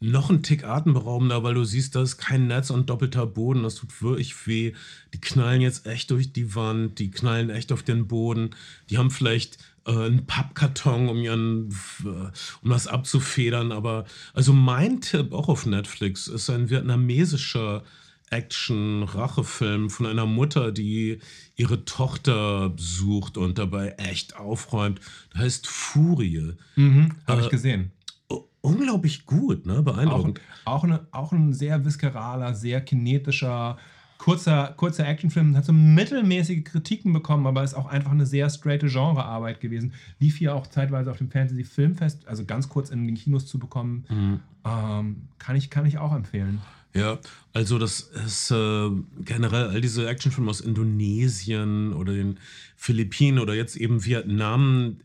noch ein Tick atemberaubender, weil du siehst, da ist kein Netz und doppelter Boden. Das tut wirklich weh. Die knallen jetzt echt durch die Wand, die knallen echt auf den Boden. Die haben vielleicht äh, einen Pappkarton, um ihren, äh, um das abzufedern. Aber also mein Tipp auch auf Netflix ist ein vietnamesischer Action-Rachefilm von einer Mutter, die ihre Tochter sucht und dabei echt aufräumt. Der heißt Furie. Mhm, Habe Äh, ich gesehen. Unglaublich gut, ne? Auch, Beeindruckend. auch, eine, auch ein sehr viskeraler, sehr kinetischer, kurzer, kurzer Actionfilm. Hat so mittelmäßige Kritiken bekommen, aber ist auch einfach eine sehr straighte Genrearbeit gewesen. Lief hier auch zeitweise auf dem Fantasy Filmfest, also ganz kurz in den Kinos zu bekommen. Mhm. Ähm, kann, ich, kann ich auch empfehlen. Ja, also das ist äh, generell all diese Actionfilme aus Indonesien oder den Philippinen oder jetzt eben Vietnam,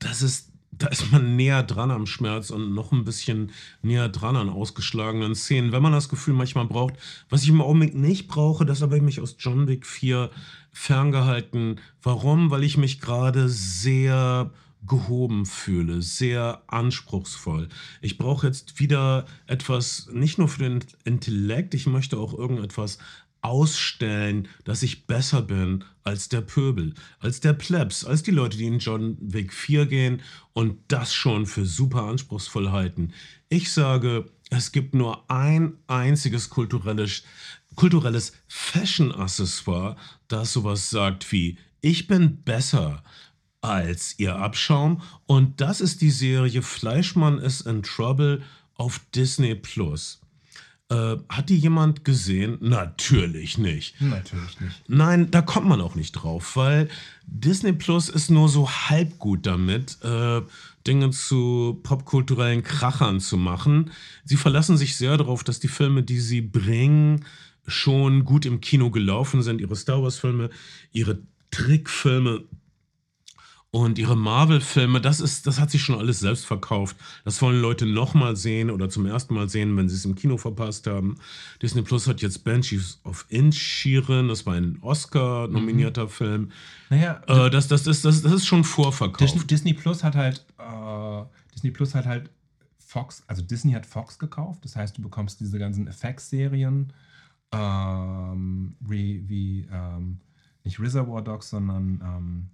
das ist, da ist man näher dran am Schmerz und noch ein bisschen näher dran an ausgeschlagenen Szenen. Wenn man das Gefühl manchmal braucht, was ich im Augenblick nicht brauche, das habe ich mich aus John Wick 4 ferngehalten. Warum? Weil ich mich gerade sehr gehoben fühle, sehr anspruchsvoll. Ich brauche jetzt wieder etwas, nicht nur für den Intellekt, ich möchte auch irgendetwas ausstellen, dass ich besser bin als der Pöbel, als der Plebs, als die Leute, die in John Wick 4 gehen und das schon für super anspruchsvoll halten. Ich sage, es gibt nur ein einziges kulturelles, kulturelles Fashion-Accessoire, das sowas sagt wie, ich bin besser als ihr Abschaum. Und das ist die Serie Fleischmann is in Trouble auf Disney Plus. Äh, hat die jemand gesehen? Natürlich nicht. Natürlich nicht. Nein, da kommt man auch nicht drauf, weil Disney Plus ist nur so halb gut damit, äh, Dinge zu popkulturellen Krachern zu machen. Sie verlassen sich sehr darauf, dass die Filme, die sie bringen, schon gut im Kino gelaufen sind. Ihre Star Wars-Filme, ihre Trickfilme und ihre Marvel-Filme, das, ist, das hat sich schon alles selbst verkauft. Das wollen Leute nochmal sehen oder zum ersten Mal sehen, wenn sie es im Kino verpasst haben. Disney Plus hat jetzt Banshees of Inisherin, das war ein Oscar-nominierter Film. Naja, Äh, das, das, ist, das, das ist schon vorverkauft. Disney Plus hat halt äh, Disney Plus hat halt Fox, also Disney hat Fox gekauft. Das heißt, du bekommst diese ganzen FX-Serien ähm, wie, wie ähm, nicht Reservoir Dogs, sondern ähm,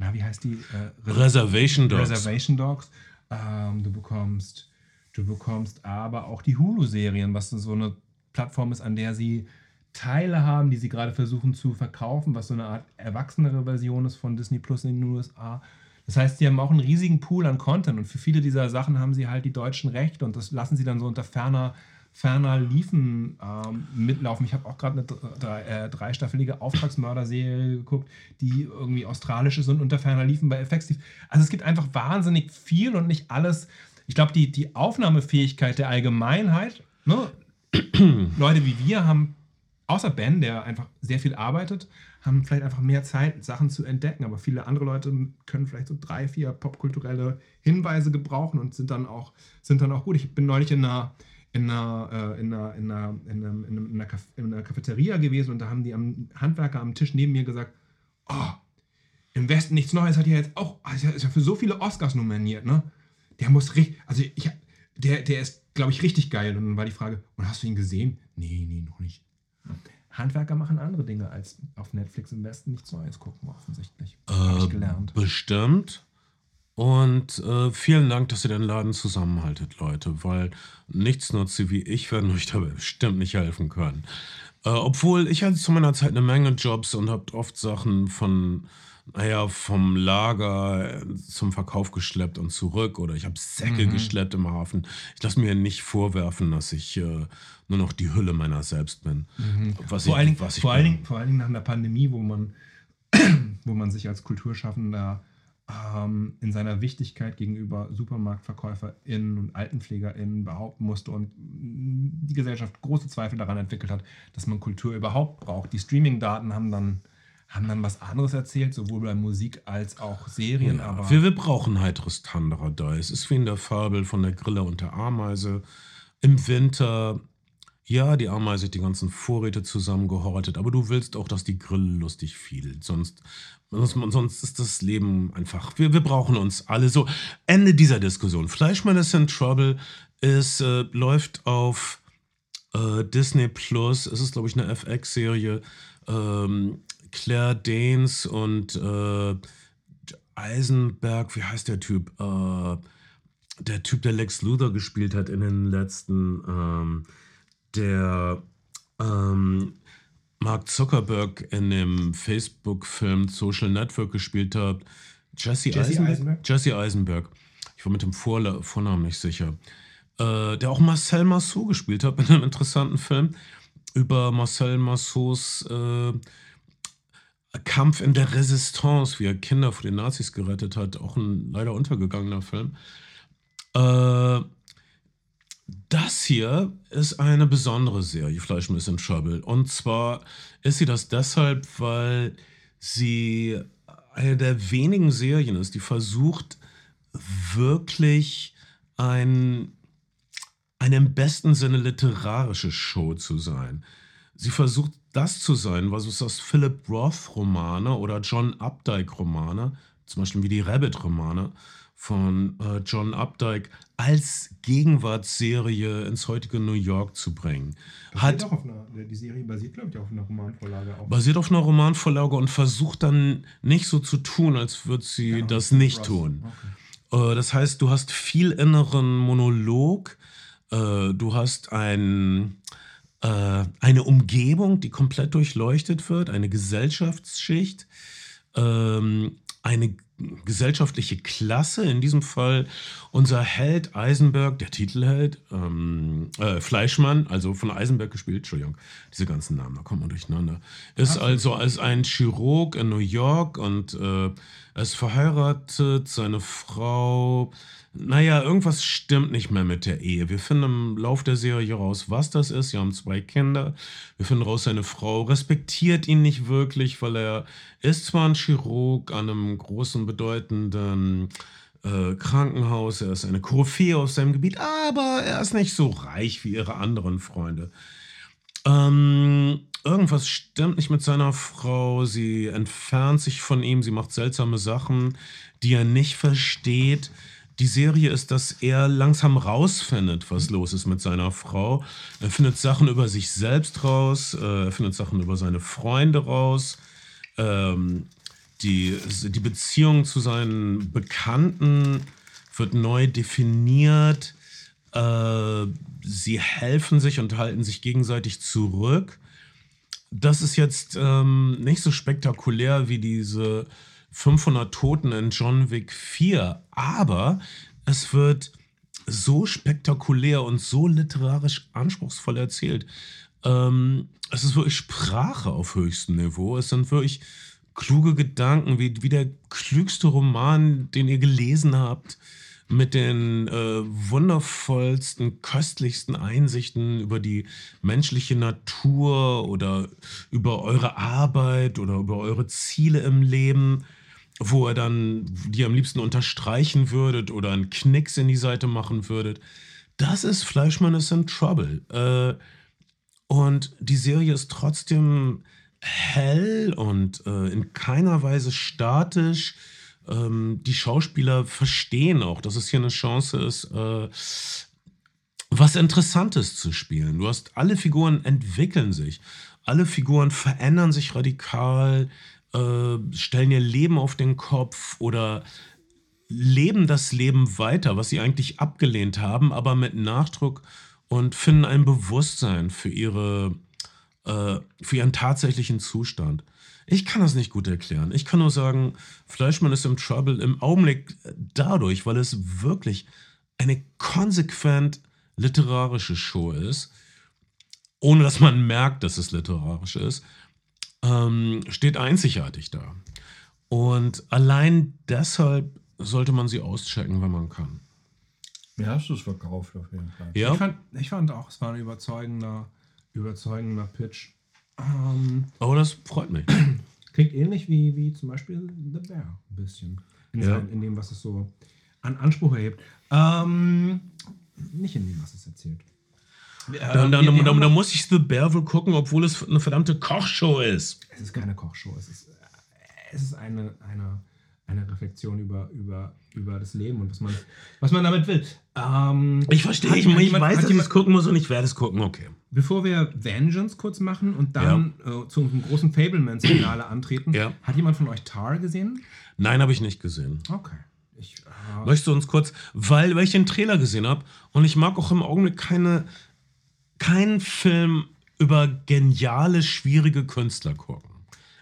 na, wie heißt die? Äh, Res- Reservation Dogs. Reservation Dogs. Ähm, du bekommst, du bekommst aber auch die Hulu-Serien, was so eine Plattform ist, an der sie Teile haben, die sie gerade versuchen zu verkaufen, was so eine Art erwachsenere Version ist von Disney Plus in den USA. Das heißt, sie haben auch einen riesigen Pool an Content und für viele dieser Sachen haben sie halt die deutschen Rechte und das lassen sie dann so unter ferner, ferner Liefen ähm, mitlaufen. Ich habe auch gerade eine äh, dreistaffelige Auftragsmörder-Serie geguckt, die irgendwie australisch ist und unter ferner Liefen bei FX. Also es gibt einfach wahnsinnig viel und nicht alles. Ich glaube, die, die Aufnahmefähigkeit der Allgemeinheit, ne? <clears throat> Leute wie wir haben, außer Ben, der einfach sehr viel arbeitet, haben vielleicht einfach mehr Zeit, Sachen zu entdecken. Aber viele andere Leute können vielleicht so drei, vier popkulturelle Hinweise gebrauchen und sind dann auch, sind dann auch gut. Ich bin neulich in einer, in einer, äh, in einer, in einer, in einem, in einem- in einer, Caf- in einer Cafeteria gewesen und da haben die am Handwerker am Tisch neben mir gesagt, oh, im Westen nichts Neues hat ja jetzt auch, also ist ja für so viele Oscars nominiert, ne? Der muss richtig, also ich, der, der ist, glaube ich, richtig geil. Und dann war die Frage, und hast du ihn gesehen? Nee, nee, noch nicht. Handwerker machen andere Dinge als auf Netflix im Westen nichts Neues gucken, offensichtlich. Habe ich Äh, gelernt. Bestimmt. Und äh, vielen Dank, dass ihr den Laden zusammenhaltet, Leute, weil Nichtsnutze wie ich werden euch dabei bestimmt nicht helfen können. Äh, obwohl ich hatte zu meiner Zeit eine Menge Jobs und habe oft Sachen von, naja, vom Lager äh, zum Verkauf geschleppt und zurück oder ich habe Säcke Mhm. geschleppt im Hafen. Ich lasse mir nicht vorwerfen, dass ich äh, nur noch die Hülle meiner selbst bin. Was Vor ich, allen, Dingen, was ich vor, allen bin. Dingen, vor allen Dingen nach einer Pandemie, wo man, <clears throat> wo man sich als Kulturschaffender ähm, in seiner Wichtigkeit gegenüber SupermarktverkäuferInnen und AltenpflegerInnen behaupten musste und die Gesellschaft große Zweifel daran entwickelt hat, dass man Kultur überhaupt braucht. Die Streaming-Daten haben dann, haben dann was anderes erzählt, sowohl bei Musik als auch Serien. Ja, aber wir, wir brauchen heiteres Tanderer da. Es ist wie in der Fabel von der Grille und der Ameise. Im Winter, ja, die Ameise hat die ganzen Vorräte zusammengehortet, aber du willst auch, dass die Grille lustig fiel. Sonst, sonst, sonst ist das Leben einfach. Wir, wir brauchen uns alle. So, Ende dieser Diskussion. Fleischmann is in Trouble. Es äh, läuft auf äh, Disney Plus. Es ist, glaube ich, eine FX-Serie. Ähm, Claire Danes und äh, Eisenberg, wie heißt der Typ? Äh, der Typ, der Lex Luthor gespielt hat in den letzten, ähm, der ähm, Mark Zuckerberg in dem Facebook-Film Social Network gespielt hat. Jesse, Jesse Eisenberg? Eisenberg? Jesse Eisenberg. Ich war mit dem Vorla Vornamen nicht sicher. Äh, der auch Marcel Marceau gespielt hat in einem interessanten Film über Marcel Marceaus äh, Kampf in der Resistance, wie er Kinder vor den Nazis gerettet hat. Auch ein leider untergegangener Film. Äh, das hier ist eine besondere Serie, Fleischmann ist in Trouble. Und zwar ist sie das deshalb, weil sie eine der wenigen Serien ist, die versucht, wirklich ein, eine im besten Sinne literarische Show zu sein. Sie versucht das zu sein, was es aus Philip Roth-Romane oder John Updike-Romane, zum Beispiel wie die Rabbit-Romane von äh, John Updike, als Gegenwartsserie ins heutige New York zu bringen. Hat auch auf einer, die Serie basiert, glaube ich, auf einer Romanvorlage. Auch. basiert auf einer Romanvorlage und versucht dann nicht so zu tun, als würde sie Genau, das nicht Ross. tun. Okay. Äh, Das heißt, du hast viel inneren Monolog, äh, du hast ein, äh, eine Umgebung, die komplett durchleuchtet wird, eine Gesellschaftsschicht, ähm, eine gesellschaftliche Klasse, in diesem Fall unser Held Eisenberg, der Titelheld, ähm, äh, Fleischmann, also von Eisenberg gespielt, Entschuldigung, diese ganzen Namen, da kommt man durcheinander, ist also als ein Chirurg in New York und äh, er ist verheiratet, seine Frau, naja, irgendwas stimmt nicht mehr mit der Ehe. Wir finden im Lauf der Serie raus, was das ist. Sie haben zwei Kinder. Wir finden raus, seine Frau respektiert ihn nicht wirklich, weil er ist zwar ein Chirurg an einem großen, bedeutenden äh, Krankenhaus. Er ist eine Koryphäe auf seinem Gebiet, aber er ist nicht so reich wie ihre anderen Freunde. Ähm, irgendwas stimmt nicht mit seiner Frau. Sie entfernt sich von ihm. Sie macht seltsame Sachen, die er nicht versteht. Die Serie ist, dass er langsam rausfindet, was los ist mit seiner Frau. Er findet Sachen über sich selbst raus. äh, Er findet Sachen über seine Freunde raus. Ähm, die, die Beziehung zu seinen Bekannten wird neu definiert. Äh, sie helfen sich und halten sich gegenseitig zurück. Das ist jetzt ähm, nicht so spektakulär wie diese 500 Toten in John Wick 4, aber es wird so spektakulär und so literarisch anspruchsvoll erzählt. Ähm, es ist wirklich Sprache auf höchstem Niveau. Es sind wirklich kluge Gedanken, wie, wie der klügste Roman, den ihr gelesen habt, mit den äh, wundervollsten, köstlichsten Einsichten über die menschliche Natur oder über eure Arbeit oder über eure Ziele im Leben, wo ihr dann die am liebsten unterstreichen würdet oder einen Knicks in die Seite machen würdet. Das ist Fleischmann is in Trouble. Äh, und die Serie ist trotzdem hell und äh, in keiner Weise statisch. Ähm, die Schauspieler verstehen auch, dass es hier eine Chance ist, äh, was Interessantes zu spielen. Du hast alle Figuren entwickeln sich, alle Figuren verändern sich radikal, äh, stellen ihr Leben auf den Kopf oder leben das Leben weiter, was sie eigentlich abgelehnt haben, aber mit Nachdruck und finden ein Bewusstsein für ihre äh, für ihren tatsächlichen Zustand. Ich kann das nicht gut erklären. Ich kann nur sagen, Fleischmann ist im Trouble im Augenblick dadurch, weil es wirklich eine konsequent literarische Show ist, ohne dass man merkt, dass es literarisch ist, ähm, steht einzigartig da. Und allein deshalb sollte man sie auschecken, wenn man kann. Mir hast du es verkauft auf jeden Fall. Ja, Ich, fand, ich fand auch, es war ein überzeugender, überzeugender Pitch. Ähm, aber das freut mich. <clears throat> klingt ähnlich wie, wie zum Beispiel The Bear, ein bisschen. In, Ja. in dem, was es so an Anspruch erhebt. Ähm, nicht in dem, was es erzählt. Dann, haben dann noch- muss ich The Bear wohl gucken, obwohl es eine verdammte Kochshow ist. Es ist keine Kochshow, es ist, es ist eine, eine, eine Reflexion über, über, über das Leben und was man, was man damit will. Ähm, Ich verstehe, ich, hat ich jemand- weiß, dass ich jemand- es gucken muss und ich werde es gucken, okay. Bevor wir Vengeance kurz machen und dann äh, zu unserem großen Fablemans-Finale antreten, Ja. hat jemand von euch Tar gesehen? Nein, habe ich nicht gesehen. Okay. Ich, äh, Möchtest du uns kurz, weil, weil ich den Trailer gesehen habe und ich mag auch im Augenblick keine, keinen Film über geniale, schwierige Künstler gucken.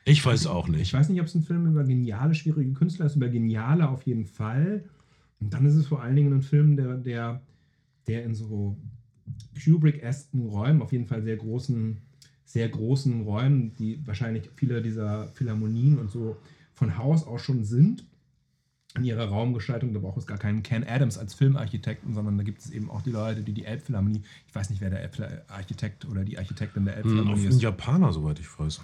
Ich weiß auch Ich nicht. weiß nicht, ob es ein Film über geniale, schwierige Künstler ist, über geniale auf jeden Fall. Und dann ist es vor allen Dingen ein Film, der, der, der in so Kubrick-esken Räumen, auf jeden Fall sehr großen, sehr großen Räumen, die wahrscheinlich viele dieser Philharmonien und so von Haus aus schon sind, in ihrer Raumgestaltung. Da braucht es gar keinen Ken Adams als Filmarchitekten, sondern da gibt es eben auch die Leute, die die Elbphilharmonie, ich weiß nicht, wer der Elbarchitekt oder die Architektin der Hm, Elbphilharmonie Ein ist. Japaner, soweit ich weiß.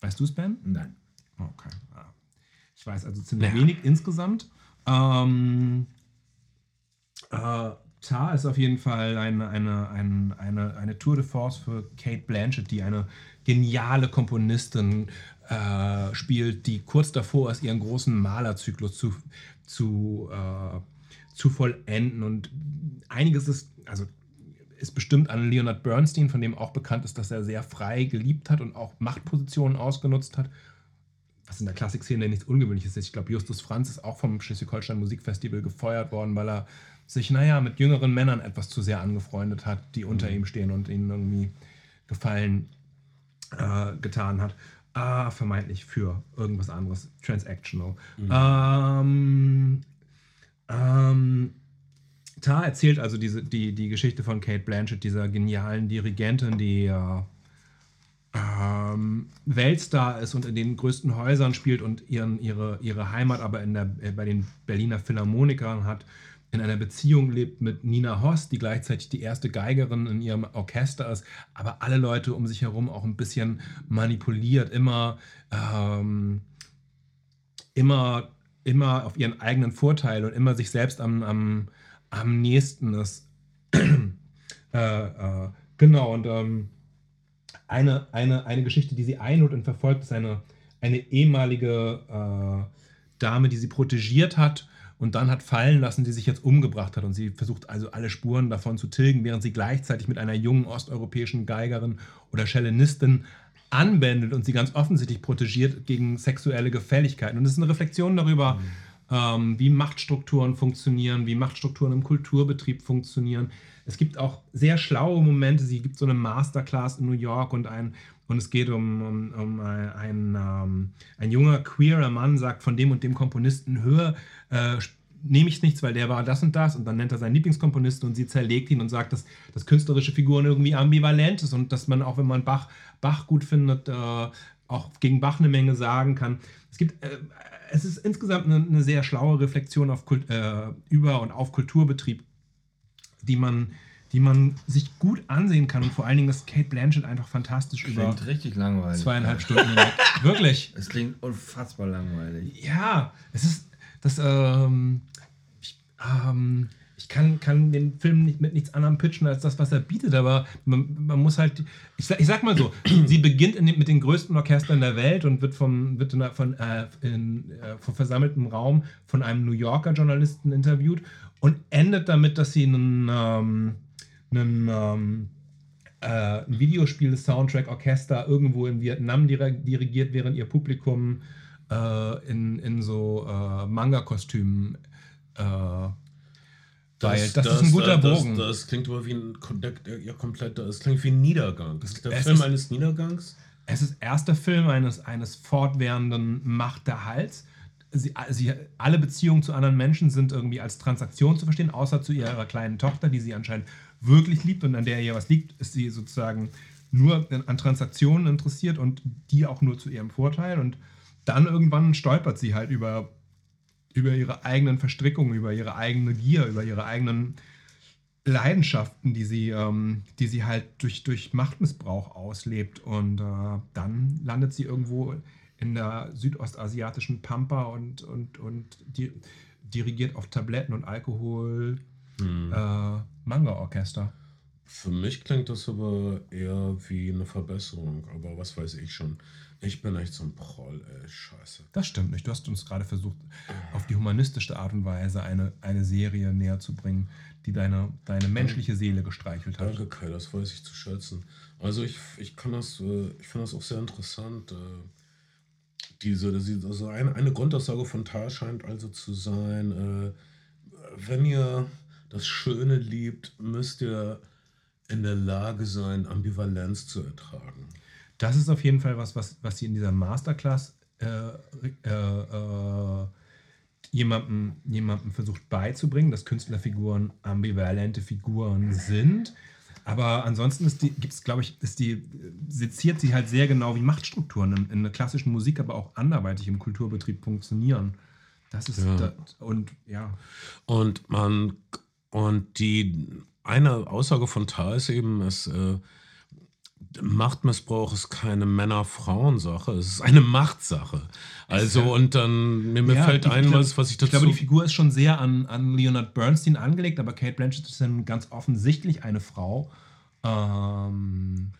Weißt du es, Ben? Nein. Okay. Ja. Ich weiß also ziemlich Ja. wenig insgesamt. Ähm, äh, Tar ist auf jeden Fall eine, eine, eine, eine, eine Tour de Force für Kate Blanchett, die eine geniale Komponistin äh, spielt, die kurz davor ist, ihren großen Malerzyklus zu, zu, äh, zu vollenden. Und einiges ist, also ist bestimmt an Leonard Bernstein, von dem auch bekannt ist, dass er sehr frei geliebt hat und auch Machtpositionen ausgenutzt hat. Was in der Klassikszene nichts Ungewöhnliches ist. Ich glaube, Justus Franz ist auch vom Schleswig-Holstein Musikfestival gefeuert worden, weil er sich, naja, mit jüngeren Männern etwas zu sehr angefreundet hat, die unter ihm stehen und ihnen irgendwie Gefallen äh, getan hat. Ah, vermeintlich für irgendwas anderes, transactional. Ähm, ähm, Tar erzählt also diese, die, die Geschichte von Kate Blanchett, dieser genialen Dirigentin, die äh, ähm, Weltstar ist und in den größten Häusern spielt und ihren, ihre, ihre Heimat aber in der, bei den Berliner Philharmonikern hat, in einer Beziehung lebt mit Nina Hoss, die gleichzeitig die erste Geigerin in ihrem Orchester ist, aber alle Leute um sich herum auch ein bisschen manipuliert, immer, ähm, immer, immer auf ihren eigenen Vorteil und immer sich selbst am, am, am nächsten ist. <clears throat> äh, äh, genau, und ähm, eine, eine, eine Geschichte, die sie einholt und verfolgt, ist eine, eine ehemalige äh, Dame, die sie protegiert hat und dann hat fallen lassen, die sich jetzt umgebracht hat. Und sie versucht also alle Spuren davon zu tilgen, während sie gleichzeitig mit einer jungen osteuropäischen Geigerin oder Cellinistin anbändelt und sie ganz offensichtlich protegiert gegen sexuelle Gefälligkeiten. Und das ist eine Reflexion darüber, ähm, wie Machtstrukturen funktionieren, wie Machtstrukturen im Kulturbetrieb funktionieren. Es gibt auch sehr schlaue Momente. Sie gibt so eine Masterclass in New York und ein und es geht um, um, um ein, ein, ähm, ein junger queerer Mann sagt von dem und dem Komponisten hör äh, nehme ich nichts, weil der war das und das und dann nennt er seinen Lieblingskomponisten und sie zerlegt ihn und sagt, dass, dass künstlerische Figuren irgendwie ambivalent ist und dass man auch, wenn man Bach, Bach gut findet, äh, auch gegen Bach eine Menge sagen kann. Es gibt, äh, es ist insgesamt eine, eine sehr schlaue Reflexion auf Kult, äh, über und auf Kulturbetrieb, die man, die man sich gut ansehen kann und vor allen Dingen ist Kate Blanchett einfach fantastisch über Klingt richtig langweilig. zweieinhalb Stunden. <laughs> Wirklich. Es klingt unfassbar langweilig. Ja, es ist das. Ähm, ich, ähm, ich kann, kann den Film nicht mit nichts anderem pitchen als das, was er bietet, aber man, man muss halt. Ich, sag- ich sag mal so: <clears throat> Sie beginnt in den, mit den größten Orchestern der Welt und wird vom, wird von, äh, in, äh, vom versammelten Raum von einem New Yorker Journalisten interviewt und endet damit, dass sie einen, ähm, einen ähm, äh, Videospiel-Soundtrack-Orchester irgendwo in Vietnam dir- dirigiert, während ihr Publikum äh, in, in so äh, Manga-Kostümen äh, weilt. Das, ist ein guter das, Bogen. Das, das klingt aber wie ein ja, komplett, das klingt wie ein Niedergang. Das ist der Es Film ist- eines Niedergangs. Es ist erster Film eines, eines fortwährenden Machterhalts. Sie, sie, alle Beziehungen zu anderen Menschen sind irgendwie als Transaktion zu verstehen, außer zu ihrer kleinen Tochter, die sie anscheinend wirklich liebt und an der ihr was liegt, ist sie sozusagen nur an Transaktionen interessiert und die auch nur zu ihrem Vorteil. Und dann irgendwann stolpert sie halt über, über ihre eigenen Verstrickungen, über ihre eigene Gier, über ihre eigenen Leidenschaften, die sie, ähm, die sie halt durch, durch Machtmissbrauch auslebt. Und äh, dann landet sie irgendwo in der südostasiatischen Pampa und, und, und di dirigiert auf Tabletten und Alkohol Hm. äh, Manga-Orchester. Für mich klingt das aber eher wie eine Verbesserung, aber was weiß ich schon. Ich bin echt so ein Proll, ey, scheiße. Das stimmt nicht. Du hast uns gerade versucht, auf die humanistische Art und Weise eine, eine Serie näher zu bringen, die deine, deine menschliche Seele gestreichelt hat. Danke, Kai, das weiß ich zu schätzen. Also ich, ich kann das, äh, ich finde das auch sehr interessant. äh, Diese, also eine, eine Grundaussage von Tar scheint also zu sein, äh, wenn ihr das Schöne liebt, müsst ihr in der Lage sein, Ambivalenz zu ertragen. Das ist auf jeden Fall was, was, was sie in dieser Masterclass äh, äh, äh, jemandem, jemandem versucht beizubringen, dass Künstlerfiguren ambivalente Figuren sind. Aber ansonsten gibt es, glaube ich, ist die, seziert sie halt sehr genau, wie Machtstrukturen in, in der klassischen Musik, aber auch anderweitig im Kulturbetrieb funktionieren. Das ist Ja. das, und ja. Und man und die eine Aussage von Tal ist eben, dass äh, Machtmissbrauch ist keine Männer-Frauen-Sache, es ist eine Machtsache. Also ja- und dann mir, Ja, fällt ich ein, glaub- was, was ich dazu Ich glaube, die Figur ist schon sehr an, an Leonard Bernstein angelegt, aber Kate Blanchett ist dann ganz offensichtlich eine Frau. Ähm,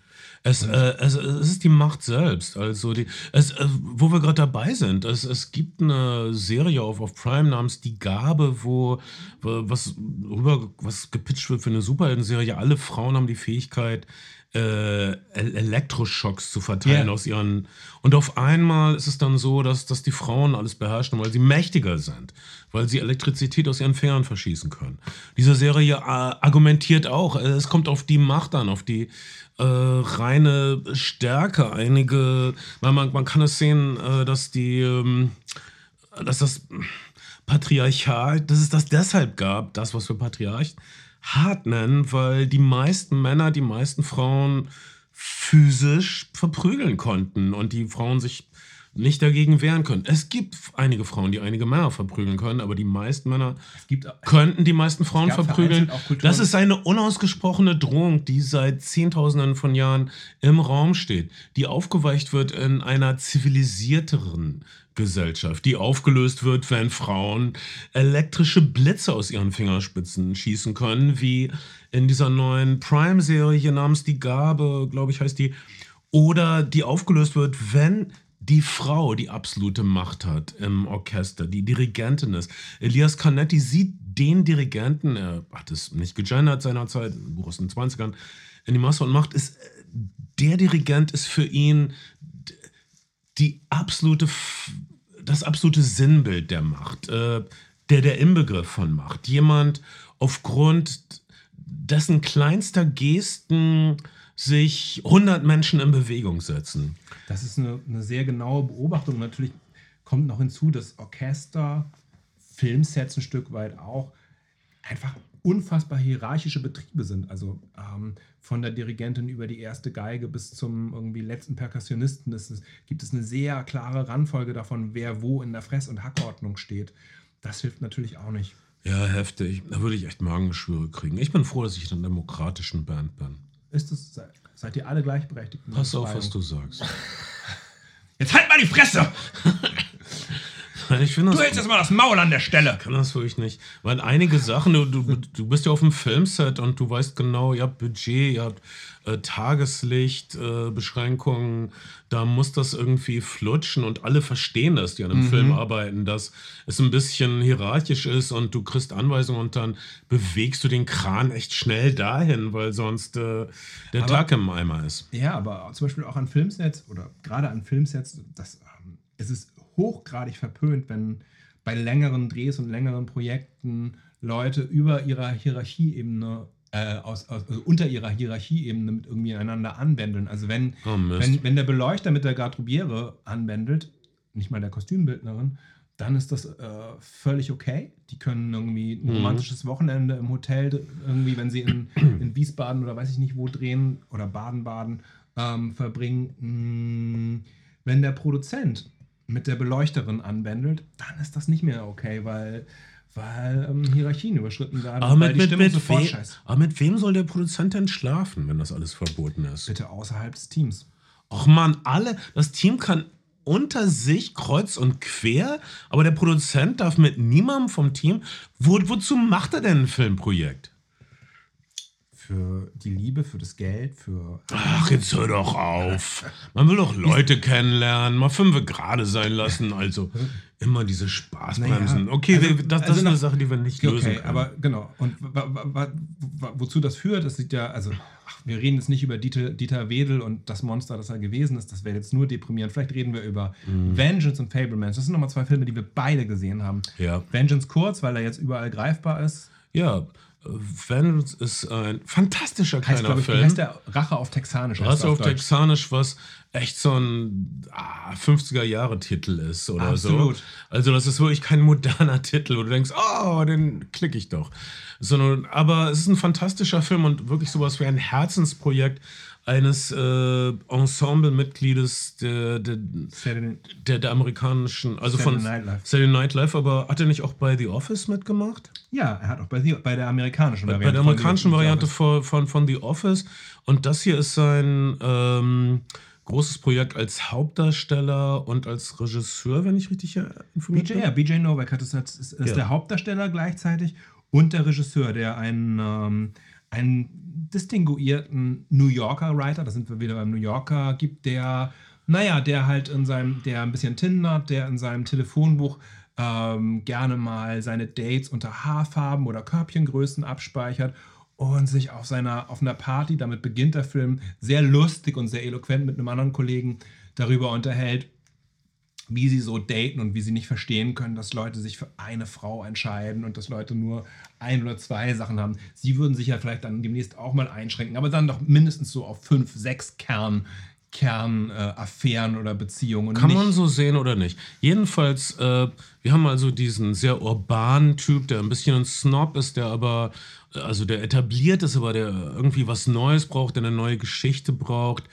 Es, äh, es, es ist die Macht selbst. Also die, es, äh, wo wir gerade dabei sind, es, es gibt eine Serie auf, auf Prime namens Die Gabe, wo, was rüber was gepitcht wird für eine Superhelden-Serie. Alle Frauen haben die Fähigkeit, äh, El- Elektroschocks zu verteilen Ja. aus ihren. Und auf einmal ist es dann so, dass, dass die Frauen alles beherrschen, weil sie mächtiger sind, weil sie Elektrizität aus ihren Fingern verschießen können. Diese Serie äh, argumentiert auch, äh, es kommt auf die Macht an, auf die äh, reine Stärke. Einige, man, man, kann es sehen, äh, dass die, ähm, dass das Patriarchat, dass es das deshalb gab, das, was wir Patriarch hart nennen, weil die meisten Männer, die meisten Frauen physisch verprügeln konnten und die Frauen sich nicht dagegen wehren können. Es gibt einige Frauen, die einige Männer verprügeln können, aber die meisten Männer gibt könnten die meisten Frauen verprügeln. Das ist eine unausgesprochene Drohung, die seit Zehntausenden von Jahren im Raum steht, die aufgeweicht wird in einer zivilisierteren Gesellschaft, die aufgelöst wird, wenn Frauen elektrische Blitze aus ihren Fingerspitzen schießen können, wie in dieser neuen Prime-Serie namens Die Gabe, glaube ich, heißt die, oder die aufgelöst wird, wenn die Frau die absolute Macht hat im Orchester, die Dirigentin ist. Elias Canetti sieht den Dirigenten, er hat es nicht gegendert seinerzeit, im Buch aus den 20ern, in die Masse und Macht ist, der Dirigent ist für ihn die absolute, das absolute Sinnbild der Macht, äh, der, der Inbegriff von Macht. Jemand aufgrund dessen kleinster Gesten sich 100 Menschen in Bewegung setzen. Das ist eine, eine sehr genaue Beobachtung. Natürlich kommt noch hinzu, dass Orchester, Filmsets ein Stück weit auch einfach unfassbar hierarchische Betriebe sind. Also ähm, von der Dirigentin über die erste Geige bis zum irgendwie letzten Perkussionisten ist gibt es eine sehr klare Randfolge davon, wer wo in der Fress- und Hackordnung steht. Das hilft natürlich auch nicht. Ja, heftig. Da würde ich echt Magengeschwüre kriegen. Ich bin froh, dass ich in einer demokratischen Band bin. Ist es, se- seid ihr alle gleichberechtigt? Pass auf, was du sagst. <laughs> Jetzt halt mal die Fresse! <laughs> Ich finde Du das, hältst jetzt mal das Maul an der Stelle! kann das wirklich nicht. Weil einige Sachen, du, du, du bist ja auf dem Filmset und du weißt genau, ihr habt Budget, ihr habt äh, Tageslicht, äh, Beschränkungen, da muss das irgendwie flutschen und alle verstehen das, die an einem Film arbeiten, dass es ein bisschen hierarchisch ist und du kriegst Anweisungen und dann bewegst du den Kran echt schnell dahin, weil sonst äh, der Aber- Tag im Eimer ist. Ja, aber zum Beispiel auch an Filmsets oder gerade an Filmsets, das, ähm, es ist hochgradig verpönt, wenn bei längeren Drehs und längeren Projekten Leute über ihrer Hierarchieebene, äh, aus, aus, also unter ihrer Hierarchieebene mit irgendwie einander anbändeln. Also wenn, Oh, wenn, wenn der Beleuchter mit der Garderobiere anbändelt, nicht mal der Kostümbildnerin, dann ist das äh, völlig okay. Die können irgendwie ein Mhm. romantisches Wochenende im Hotel, irgendwie, wenn sie in, <clears throat> in Wiesbaden oder weiß ich nicht wo drehen oder Baden-Baden ähm, verbringen. Mm, Wenn der Produzent mit der Beleuchterin anbändelt, dann ist das nicht mehr okay, weil, weil ähm, Hierarchien überschritten werden. Aber mit, mit, mit, we aber mit wem soll der Produzent denn schlafen, wenn das alles verboten ist? Bitte außerhalb des Teams. Och man, alle, das Team kann unter sich kreuz und quer, aber der Produzent darf mit niemandem vom Team. Wo, wozu macht er denn ein Filmprojekt? Für die Liebe, für das Geld, für Ach, jetzt hör doch auf. <laughs> Man will doch Leute kennenlernen, mal fünf gerade sein lassen. Also immer diese Spaßbremsen. Naja, okay, also- das, das also ist eine nach- Sache, die wir nicht lösen Okay, können. aber genau. Und wozu das führt, das sieht ja, also, ach, wir reden jetzt nicht über Dieter, Dieter Wedel und das Monster, das er gewesen ist. Das wäre jetzt nur deprimierend. Vielleicht reden wir über Mhm. Vengeance und Fablemans. Das sind nochmal zwei Filme, die wir beide gesehen haben. ja. Vengeance kurz, weil er jetzt überall greifbar ist. Ja, Vengeance ist ein fantastischer Heißt, kleiner ich, wie Film. heißt der Rache auf Texanisch. er auf Deutsch. Texanisch, was echt so ein ah, 50er-Jahre-Titel ist oder Absolut. so. Also das ist wirklich kein moderner Titel, wo du denkst, oh, den klicke ich doch. Sondern, aber es ist ein fantastischer Film und wirklich sowas wie ein Herzensprojekt eines äh, Ensemblemitgliedes der, der, der, der amerikanischen, also von Saturday Night Live. Saturday Night Live, aber hat er nicht auch bei The Office mitgemacht? Ja, er hat auch bei, The, bei der amerikanischen Variante. Bei der von amerikanischen Variante von, von, von The Office. Und das hier ist sein ähm, großes Projekt als Hauptdarsteller und als Regisseur, wenn ich richtig informiert BJ, bin. ja, BJ Novak hat es als, ist, ist Ja. der Hauptdarsteller gleichzeitig und der Regisseur, der einen, ähm, einen distinguierten New Yorker Writer, da sind wir wieder beim New Yorker, gibt, der, naja, der halt in seinem, der ein bisschen tindert, der in seinem Telefonbuch ähm, gerne mal seine Dates unter Haarfarben oder Körbchengrößen abspeichert und sich auf seiner auf einer Party, damit beginnt der Film, sehr lustig und sehr eloquent mit einem anderen Kollegen darüber unterhält, wie sie so daten und wie sie nicht verstehen können, dass Leute sich für eine Frau entscheiden und dass Leute nur ein oder zwei Sachen haben. Sie würden sich ja vielleicht dann demnächst auch mal einschränken, aber dann doch mindestens so auf fünf, sechs Kern, Kern äh, oder Beziehungen. Kann man so sehen oder nicht? Jedenfalls, äh, wir haben also diesen sehr urbanen Typ, der ein bisschen ein Snob ist, der aber, äh, also der etabliert ist, aber der irgendwie was Neues braucht, der eine neue Geschichte braucht.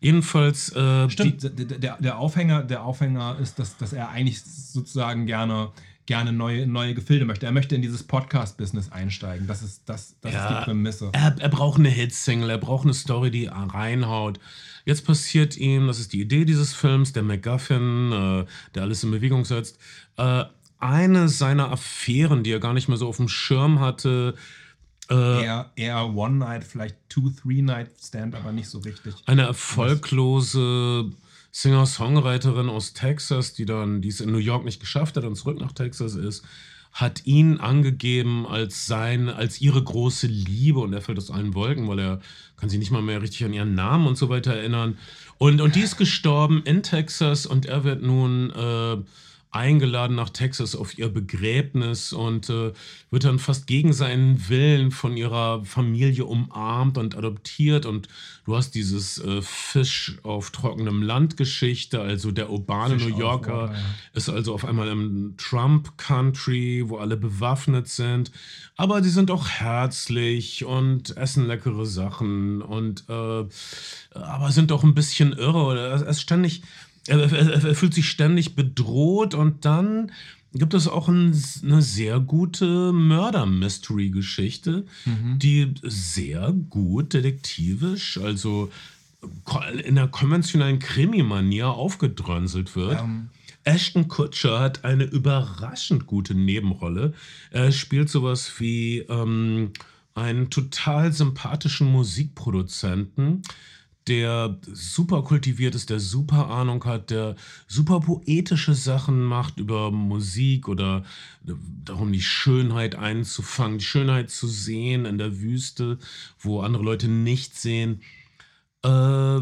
Jedenfalls, äh, Stimmt, der, der, der, Aufhänger, der Aufhänger ist, dass, dass er eigentlich sozusagen gerne, gerne neue, neue Gefilde möchte. Er möchte in dieses Podcast-Business einsteigen. Das ist, das, das ist die Prämisse. Er, er braucht eine Hitsingle, er braucht eine Story, die reinhaut. Jetzt passiert ihm, das ist die Idee dieses Films, der MacGuffin, äh, der alles in Bewegung setzt. Äh, eine seiner Affären, die er gar nicht mehr so auf dem Schirm hatte, äh, eher, eher One-Night, vielleicht Two-Three-Night-Stand, aber nicht so richtig. eine erfolglose Singer-Songwriterin aus Texas, die dann, die es in New York nicht geschafft hat und zurück nach Texas ist, hat ihn angegeben als sein, als ihre große Liebe und er fällt aus allen Wolken, weil er kann sich nicht mal mehr richtig an ihren Namen und so weiter erinnern. Und, und die ist gestorben in Texas und er wird nun äh, eingeladen nach Texas auf ihr Begräbnis und äh, wird dann fast gegen seinen Willen von ihrer Familie umarmt und adoptiert. Und du hast dieses äh, Fisch auf trockenem Land Geschichte, also der urbane Fish New Yorker ja. ist also auf einmal im Trump-Country, wo alle bewaffnet sind. Aber die sind auch herzlich und essen leckere Sachen und äh, aber sind auch ein bisschen irre. Oder Er er ist ständig, er, er, er fühlt sich ständig bedroht und dann gibt es auch ein, eine sehr gute Mörder-Mystery-Geschichte, die sehr gut detektivisch, also in der konventionellen Krimi-Manier aufgedröselt wird. Ähm, Ashton Kutcher hat eine überraschend gute Nebenrolle. Er spielt sowas wie ähm, einen total sympathischen Musikproduzenten, der super kultiviert ist, der super Ahnung hat, der super poetische Sachen macht über Musik oder darum, die Schönheit einzufangen, die Schönheit zu sehen in der Wüste, wo andere Leute nicht sehen. Äh,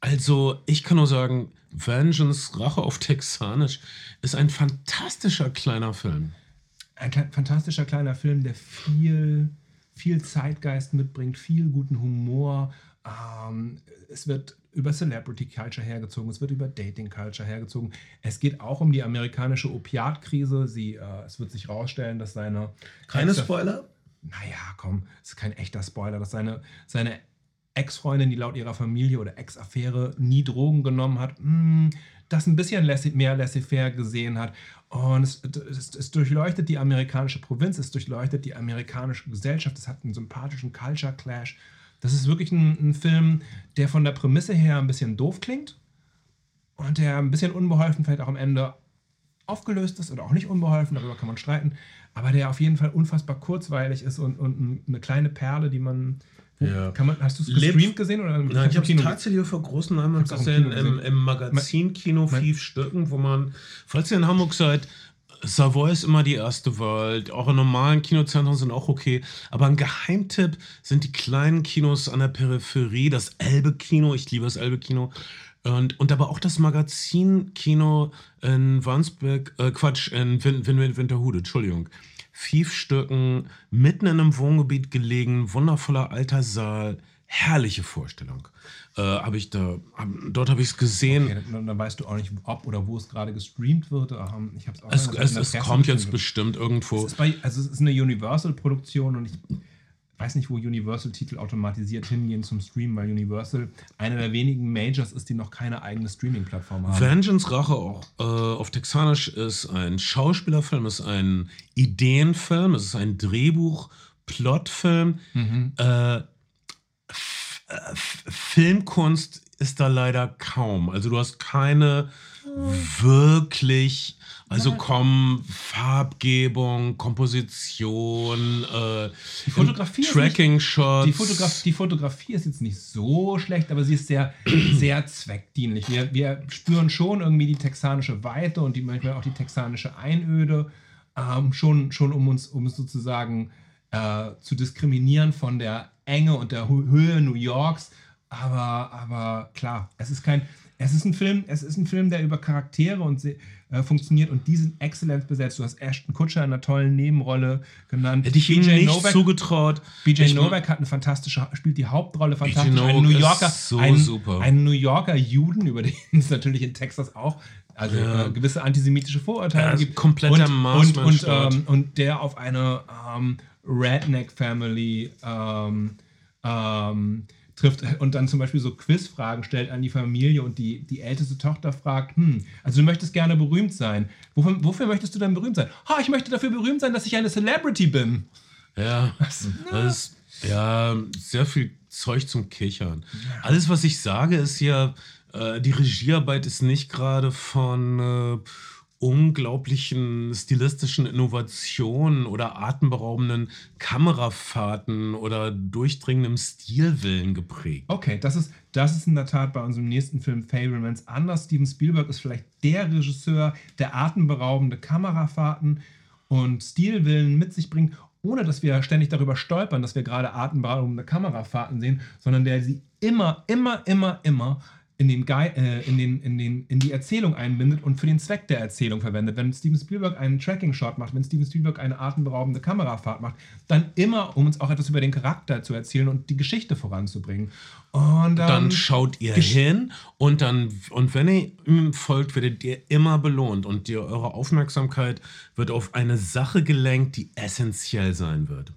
also, ich kann nur sagen, Vengeance, Rache auf Texanisch, ist ein fantastischer kleiner Film. ein fantastischer kleiner Film, der viel, viel Zeitgeist mitbringt, viel guten Humor. Ähm, es wird über Celebrity Culture hergezogen, es wird über Dating Culture hergezogen. Es geht auch um die amerikanische Opiatkrise. Sie, äh, es wird sich herausstellen, dass seine Spoiler? naja, komm, es ist kein echter Spoiler, dass seine, seine Ex-Freundin, die laut ihrer Familie oder Ex-Affäre nie Drogen genommen hat, mh, das ein bisschen mehr laissez-faire gesehen hat. Und es, es, es durchleuchtet die amerikanische Provinz, es durchleuchtet die amerikanische Gesellschaft, es hat einen sympathischen Culture Clash. Das ist wirklich ein, ein Film, der von der Prämisse her ein bisschen doof klingt und der ein bisschen unbeholfen vielleicht auch am Ende aufgelöst ist oder auch nicht unbeholfen, darüber kann man streiten, aber der auf jeden Fall unfassbar kurzweilig ist und, und ein- eine kleine Perle, die man. Ja. Kann man hast du es gestreamt gesehen? Oder Nein, ich habe es tatsächlich vor großen im gesehen, Kino im, im Magazinkino Mein- Fief Stücken, wo man, falls ihr in Hamburg seid, Savoy ist immer die erste Wahl. Eure normalen Kinozentren sind auch okay. Aber ein Geheimtipp sind die kleinen Kinos an der Peripherie. Das Elbe-Kino, ich liebe das Elbe-Kino. Und, und aber auch das Magazinkino in Wandsbek, äh, Quatsch, in Win Win Win Winterhude, Entschuldigung. Thief-Stücken, mitten in einem Wohngebiet gelegen, wundervoller alter Saal, herrliche Vorstellung. Äh, habe ich da, hab, dort habe ich es gesehen. Okay, dann, dann weißt du auch nicht, ob oder wo es gerade gestreamt wird. Ähm, Ich hab's auch Es, es, es kommt jetzt bestimmt irgendwo. Es ist, bei, also es ist eine Universal-Produktion und ich weiß nicht, wo Universal-Titel automatisiert hingehen zum Streamen, weil Universal einer der wenigen Majors ist, die noch keine eigene Streaming-Plattform haben. Vengeance Rache auch äh, auf Texanisch ist ein Schauspielerfilm, ist ein Ideenfilm, es ist ein Drehbuch, Plotfilm. Mhm. Äh, Filmkunst ist da leider kaum. Also du hast keine wirklich, also komm, Farbgebung, Komposition, äh, Die Fotografie ist Tracking-Shots. Die, Fotograf die Fotografie ist jetzt nicht so schlecht, aber sie ist sehr, <clears throat> sehr zweckdienlich. Wir, wir spüren schon irgendwie die texanische Weite und die, manchmal auch die texanische Einöde, ähm, schon, schon um uns, um es sozusagen äh, zu diskriminieren von der Enge und der Hö- Höhe New Yorks. Aber, aber klar, es ist kein. Es ist ein Film, es ist ein Film, der über Charaktere und äh, funktioniert und die sind exzellent besetzt. Du hast Ashton Kutcher in einer tollen Nebenrolle genannt. Hätte ich ihm BJ nicht Novak- zugetraut. BJ Ich- Novak hat eine fantastische, spielt die Hauptrolle fantastisch. Novak Ein New Yorker, ist so ein, super. ein New Yorker Juden, über den <laughs> es natürlich in Texas auch also Ja. äh, gewisse antisemitische Vorurteile Ja, gibt. kompletter und, und, und, ähm, und der auf eine ähm, Redneck-Family ähm, ähm, trifft und dann zum Beispiel so Quizfragen stellt an die Familie und die, die älteste Tochter fragt, hm, also du möchtest gerne berühmt sein. Wofür, wofür möchtest du denn berühmt sein? Ha, ich möchte dafür berühmt sein, dass ich eine Celebrity bin. Ja, das ist ja sehr viel Zeug zum Kichern. Alles, was ich sage, ist ja, äh, die Regiearbeit ist nicht gerade von äh, unglaublichen stilistischen Innovationen oder atemberaubenden Kamerafahrten oder durchdringendem Stilwillen geprägt. Okay, das ist, das ist in der Tat bei unserem nächsten Film Fablemans anders. Steven Spielberg ist vielleicht der Regisseur, der atemberaubende Kamerafahrten und Stilwillen mit sich bringt, ohne dass wir ständig darüber stolpern, dass wir gerade atemberaubende Kamerafahrten sehen, sondern der sie immer, immer, immer, immer in, den äh, in, den, in, den, in die Erzählung einbindet und für den Zweck der Erzählung verwendet. Wenn Steven Spielberg einen Tracking-Shot macht, wenn Steven Spielberg eine atemberaubende Kamerafahrt macht, dann immer, um uns auch etwas über den Charakter zu erzählen und die Geschichte voranzubringen. Und Dann ähm, schaut ihr hin und dann und wenn ihr ihm folgt, werdet ihr immer belohnt und ihr, eure Aufmerksamkeit wird auf eine Sache gelenkt, die essentiell sein wird.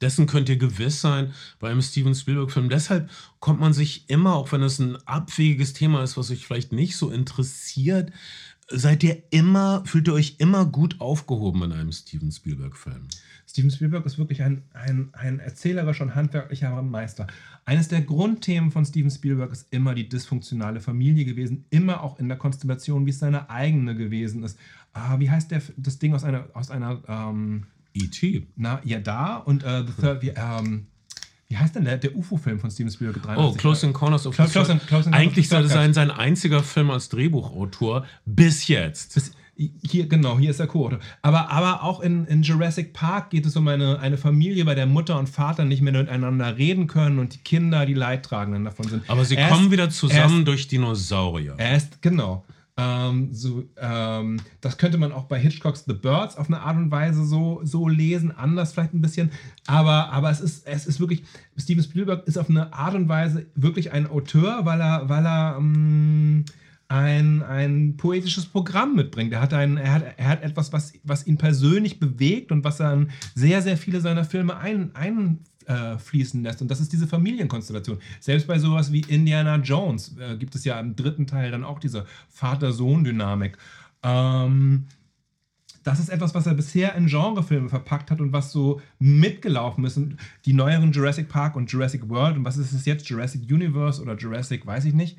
Dessen könnt ihr gewiss sein bei einem Steven Spielberg-Film. Deshalb kommt man sich immer, auch wenn es ein abwegiges Thema ist, was euch vielleicht nicht so interessiert, seid ihr immer, fühlt ihr euch immer gut aufgehoben in einem Steven Spielberg-Film. Steven Spielberg ist wirklich ein, ein, ein erzählerischer und handwerklicher Meister. Eines der Grundthemen von Steven Spielberg ist immer die dysfunktionale Familie gewesen, immer auch in der Konstellation, wie es seine eigene gewesen ist. Ah, wie heißt der, das Ding aus einer, aus einer ähm, E.T. na, ja, da und äh, The Third, wie, ähm, wie heißt denn der, der UFO-Film von Steven Spielberg? Oh, 83? Close Encounters of the Close- Close- Close Encounters Eigentlich sollte sein sein einziger Film als Drehbuchautor bis jetzt. Das, hier, genau, hier ist der Co-Autor. Aber, aber auch in, in Jurassic Park geht es um eine, eine Familie, bei der Mutter und Vater nicht mehr miteinander reden können und die Kinder die Leidtragenden davon sind. Aber sie Er kommen wieder zusammen er ist- durch Dinosaurier. Er ist, genau. Ähm, so, ähm, das könnte man auch bei Hitchcocks The Birds auf eine Art und Weise so, so lesen, anders vielleicht ein bisschen. Aber, aber es, ist, es ist wirklich, Steven Spielberg ist auf eine Art und Weise wirklich ein Auteur, weil er, weil er ähm, ein, ein poetisches Programm mitbringt. Er hat, ein, er hat, er hat etwas, was, was ihn persönlich bewegt und was er in sehr, sehr viele seiner Filme ein, ein äh, fließen lässt. Und das ist diese Familienkonstellation. Selbst bei sowas wie Indiana Jones äh, gibt es ja im dritten Teil dann auch diese Vater-Sohn-Dynamik. Ähm, das ist etwas, was er bisher in Genrefilme verpackt hat und was so mitgelaufen ist. Und die neueren Jurassic Park und Jurassic World und was ist es jetzt? Jurassic Universe oder Jurassic, weiß ich nicht.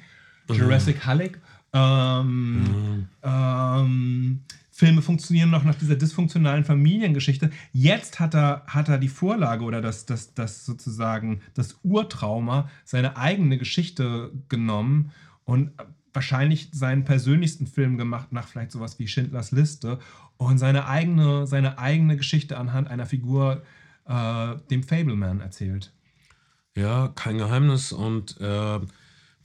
Jurassic Halleck. Ähm, ähm, Filme funktionieren noch nach dieser dysfunktionalen Familiengeschichte. Jetzt hat er, hat er die Vorlage oder das, das, das sozusagen das Urtrauma, seine eigene Geschichte genommen und wahrscheinlich seinen persönlichsten Film gemacht, nach vielleicht sowas wie Schindlers Liste und seine eigene, seine eigene Geschichte anhand einer Figur, äh, dem Fableman, erzählt. Ja, kein Geheimnis. Und er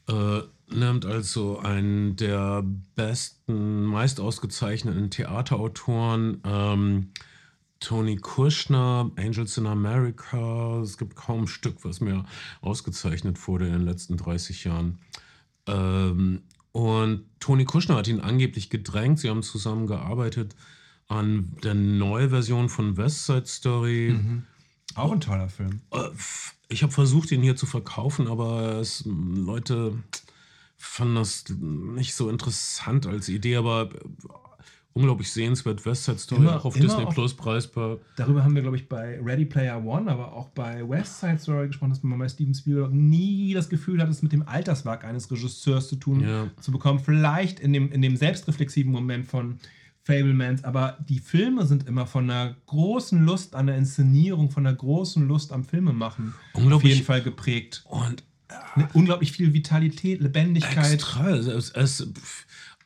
äh, nimmt also einen der besten, meist ausgezeichneten Theaterautoren, ähm, Tony Kushner, Angels in America. Es gibt kaum ein Stück, was mir ausgezeichnet wurde in den letzten 30 Jahren. Ähm, und Tony Kushner hat ihn angeblich gedrängt. Sie haben zusammen gearbeitet an der Neuversion von West Side Story. Auch ein toller Film. Äh, Ich habe versucht, ihn hier zu verkaufen, aber es, Leute fanden das nicht so interessant als Idee, aber äh, unglaublich sehenswert. West Side Story Immer- auch auf Disney auf- Plus preisbar. Darüber haben wir, glaube ich, bei Ready Player One, aber auch bei West Side Story gesprochen, dass man bei Steven Spielberg nie das Gefühl hat, es mit dem Alterswerk eines Regisseurs zu tun, Ja. zu bekommen. Vielleicht in dem, in dem selbstreflexiven Moment von Fablemans, aber die Filme sind immer von einer großen Lust an der Inszenierung, von einer großen Lust am Filmemachen auf jeden Fall geprägt. Und Ne, unglaublich viel Vitalität, Lebendigkeit. extra, es, es,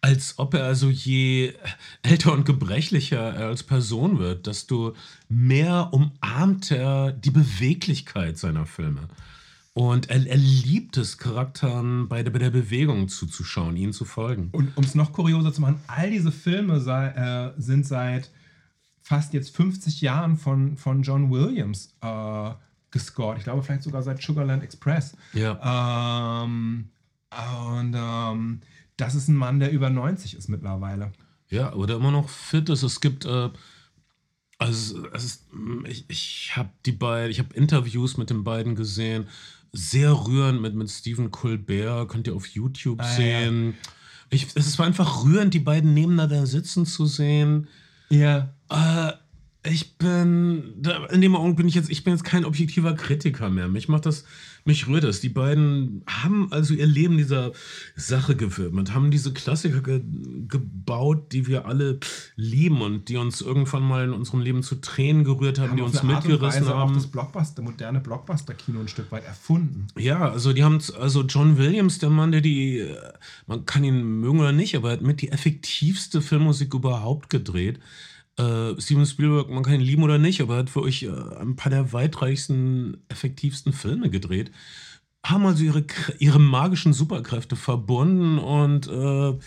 als ob er also je älter und gebrechlicher er als Person wird, desto mehr umarmt er die Beweglichkeit seiner Filme. Und er, er liebt es, Charakteren bei der, bei der Bewegung zuzuschauen, ihnen zu folgen. Und um es noch kurioser zu machen, all diese Filme sei, äh, sind seit fast jetzt 50 Jahren von, von John Williams äh, gescored. Ich glaube, vielleicht sogar seit Sugarland Express. Ja. Ähm, und ähm, das ist ein Mann, der über 90 ist mittlerweile. Ja, oder immer noch fit ist. Es gibt, äh, also ist, ich, ich habe die beiden, ich habe Interviews mit den beiden gesehen. Sehr rührend mit, mit Stephen Colbert, könnt ihr auf YouTube Ah, ja. sehen. Ich, es war einfach rührend, die beiden nebeneinander sitzen zu sehen. Ja. Äh, ich bin, in dem Augenblick bin ich jetzt, ich bin jetzt kein objektiver Kritiker mehr. Mich macht das, mich rührt das. Die beiden haben also ihr Leben dieser Sache gewidmet, haben diese Klassiker ge gebaut, die wir alle lieben und die uns irgendwann mal in unserem Leben zu Tränen gerührt haben, die auf uns mitgerissen haben. auch das Blockbuster, moderne Blockbuster-Kino ein Stück weit erfunden. Ja, also die haben, also John Williams, der Mann, der die, man kann ihn mögen oder nicht, aber er hat mit die effektivste Filmmusik überhaupt gedreht. Äh, Steven Spielberg, man kann ihn lieben oder nicht, aber er hat für euch äh, ein paar der weitreichsten, effektivsten Filme gedreht. Haben also ihre, ihre magischen Superkräfte verbunden und äh,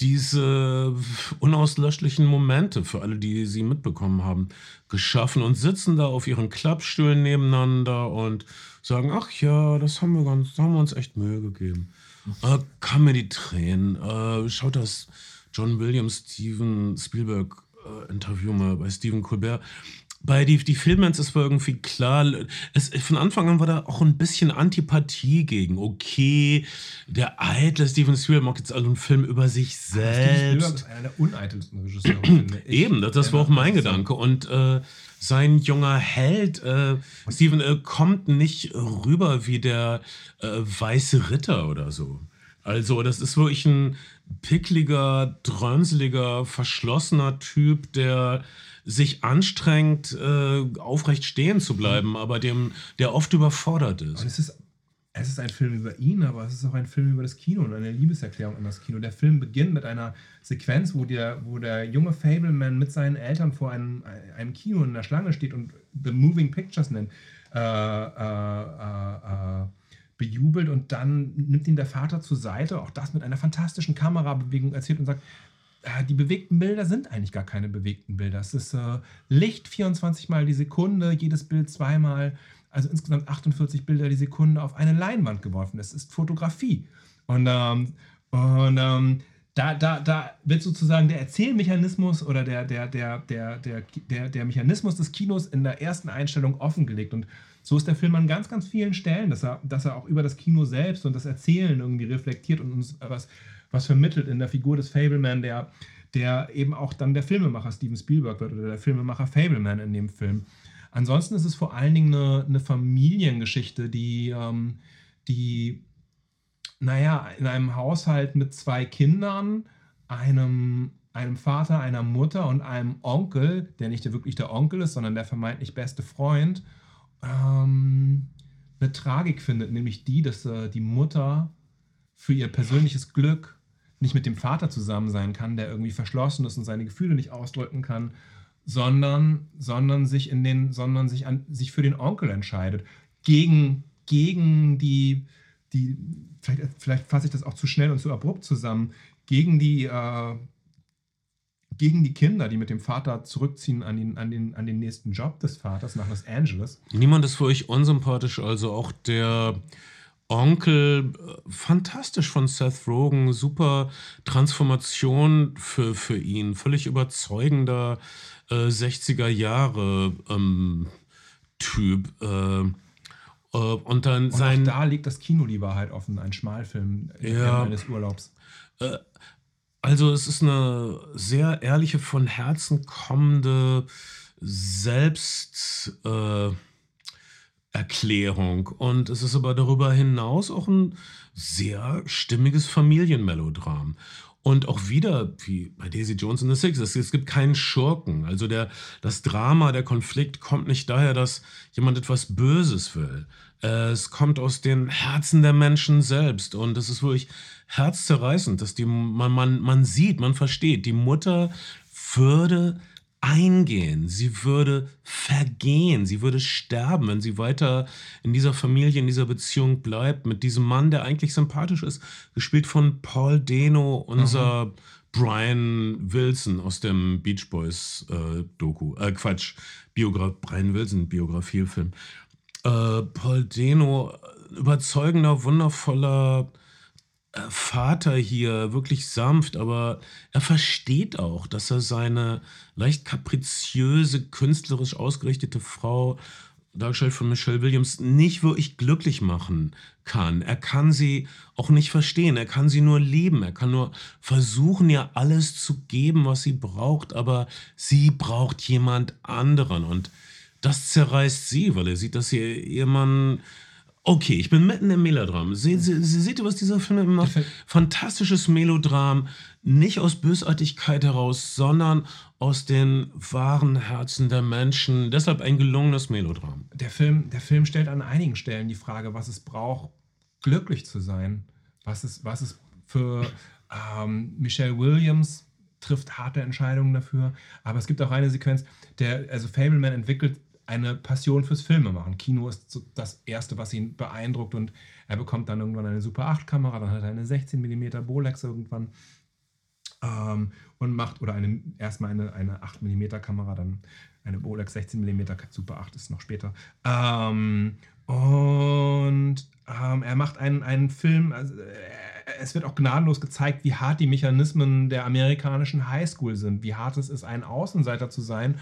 diese unauslöschlichen Momente für alle, die sie mitbekommen haben, geschaffen und sitzen da auf ihren Klappstühlen nebeneinander und sagen, ach ja, das haben wir ganz, haben wir uns echt Mühe gegeben. Äh, kam mir die Tränen. Äh, schaut das John Williams, Steven Spielberg äh, Interview mal bei Stephen Colbert. Bei die, die Filmens ist war irgendwie klar, es, von Anfang an war da auch ein bisschen Antipathie gegen. Okay, der eitle Steven Spielberg macht jetzt also einen Film über sich Steven Spielberg selbst. ist einer der uneitelsten Regisseure, finde ich. <clears throat> Eben, das, das war auch mein Gedanke. Und äh, sein junger Held, äh, Steven, äh, kommt nicht rüber wie der äh, weiße Ritter oder so. Also, das ist wirklich ein pickliger, drönseliger, verschlossener Typ, der sich anstrengt, äh, aufrecht stehen zu bleiben, aber dem, der oft überfordert Und ist. es ist, es ist ein Film über ihn, aber es ist auch ein Film über das Kino und eine Liebeserklärung an das Kino. Der Film beginnt mit einer Sequenz, wo der, wo der junge Fableman mit seinen Eltern vor einem, einem Kino in der Schlange steht und The Moving Pictures nennt, äh, äh, äh, äh, bejubelt und dann nimmt ihn der Vater zur Seite, auch das mit einer fantastischen Kamerabewegung erzählt und sagt, äh, die bewegten Bilder sind eigentlich gar keine bewegten Bilder. Es ist äh, Licht 24 Mal die Sekunde, jedes Bild zweimal, also insgesamt 48 Bilder die Sekunde auf eine Leinwand geworfen. Es ist Fotografie. Und, ähm, und ähm, da, da, da wird sozusagen der Erzählmechanismus oder der, der, der, der, der, der, der Mechanismus des Kinos in der ersten Einstellung offengelegt. Und so ist der Film an ganz, ganz vielen Stellen, dass er, dass er auch über das Kino selbst und das Erzählen irgendwie reflektiert und uns was, was vermittelt in der Figur des Fableman, der, der eben auch dann der Filmemacher Steven Spielberg wird oder der Filmemacher Fableman in dem Film. Ansonsten ist es vor allen Dingen eine, eine Familiengeschichte, die, ähm, die, naja, in einem Haushalt mit zwei Kindern, einem, einem Vater, einer Mutter und einem Onkel, der nicht wirklich der Onkel ist, sondern der vermeintlich beste Freund, ähm, eine Tragik findet, nämlich die, dass äh, die Mutter für ihr persönliches Glück nicht mit dem Vater zusammen sein kann, der irgendwie verschlossen ist und seine Gefühle nicht ausdrücken kann, sondern, sondern sich in den, sondern sich an sich für den Onkel entscheidet. Gegen, gegen die, die, vielleicht, vielleicht fasse ich das auch zu schnell und zu abrupt zusammen, gegen die, äh, gegen die Kinder, die mit dem Vater zurückziehen an den, an den, an den nächsten Job des Vaters nach Los Angeles. Niemand ist für euch unsympathisch, also auch der Onkel, äh, fantastisch von Seth Rogen, super Transformation für, für ihn, völlig überzeugender äh, 60er Jahre ähm, Typ. Äh, äh, und dann Und sein. da liegt das Kino die Wahrheit offen, ein Schmalfilm Ja. eines Urlaubs. Also es ist eine sehr ehrliche, von Herzen kommende Selbsterklärung. Äh. Und es ist aber darüber hinaus auch ein sehr stimmiges Familienmelodram. Und auch wieder, wie bei Daisy Jones in the Six, es, es gibt keinen Schurken. Also der, das Drama, der Konflikt kommt nicht daher, dass jemand etwas Böses will. Es kommt aus den Herzen der Menschen selbst. Und es ist wirklich herzzerreißend, dass die, man, man, man sieht, man versteht, die Mutter würde eingehen, sie würde vergehen, sie würde sterben, wenn sie weiter in dieser Familie, in dieser Beziehung bleibt, mit diesem Mann, der eigentlich sympathisch ist, gespielt von Paul Deno, unser Brian Wilson aus dem Beach Boys äh, Doku, äh, Quatsch, Biogra Brian Wilson Biografiefilm. Äh, Paul Deno, überzeugender, wundervoller Vater hier, wirklich sanft, aber er versteht auch, dass er seine leicht kapriziöse, künstlerisch ausgerichtete Frau, dargestellt von Michelle Williams, nicht wirklich glücklich machen kann. Er kann sie auch nicht verstehen, er kann sie nur lieben, er kann nur versuchen, ihr alles zu geben, was sie braucht, aber sie braucht jemand anderen. Und das zerreißt sie, weil er sieht, dass ihr Ehemann Okay, ich bin mitten im Melodram. Sie, sie, sie seht ihr, was dieser Film macht? Fantastisches Melodram, nicht aus Bösartigkeit heraus, sondern aus den wahren Herzen der Menschen. Deshalb ein gelungenes Melodram. Der Film, der Film stellt an einigen Stellen die Frage, was es braucht, glücklich zu sein. Was es, was es für ähm, Michelle Williams trifft harte Entscheidungen dafür. Aber es gibt auch eine Sequenz, der, also Fableman entwickelt eine Passion fürs Filmemachen. Kino ist das Erste, was ihn beeindruckt und er bekommt dann irgendwann eine Super 8-Kamera, dann hat er eine 16 mm Bolex irgendwann ähm, und macht, oder eine, erstmal eine, eine 8 mm Kamera, dann eine Bolex 16 mm, Super 8 ist noch später. Ähm, und ähm, er macht einen, einen Film, also, äh, es wird auch gnadenlos gezeigt, wie hart die Mechanismen der amerikanischen Highschool sind, wie hart es ist, ein Außenseiter zu sein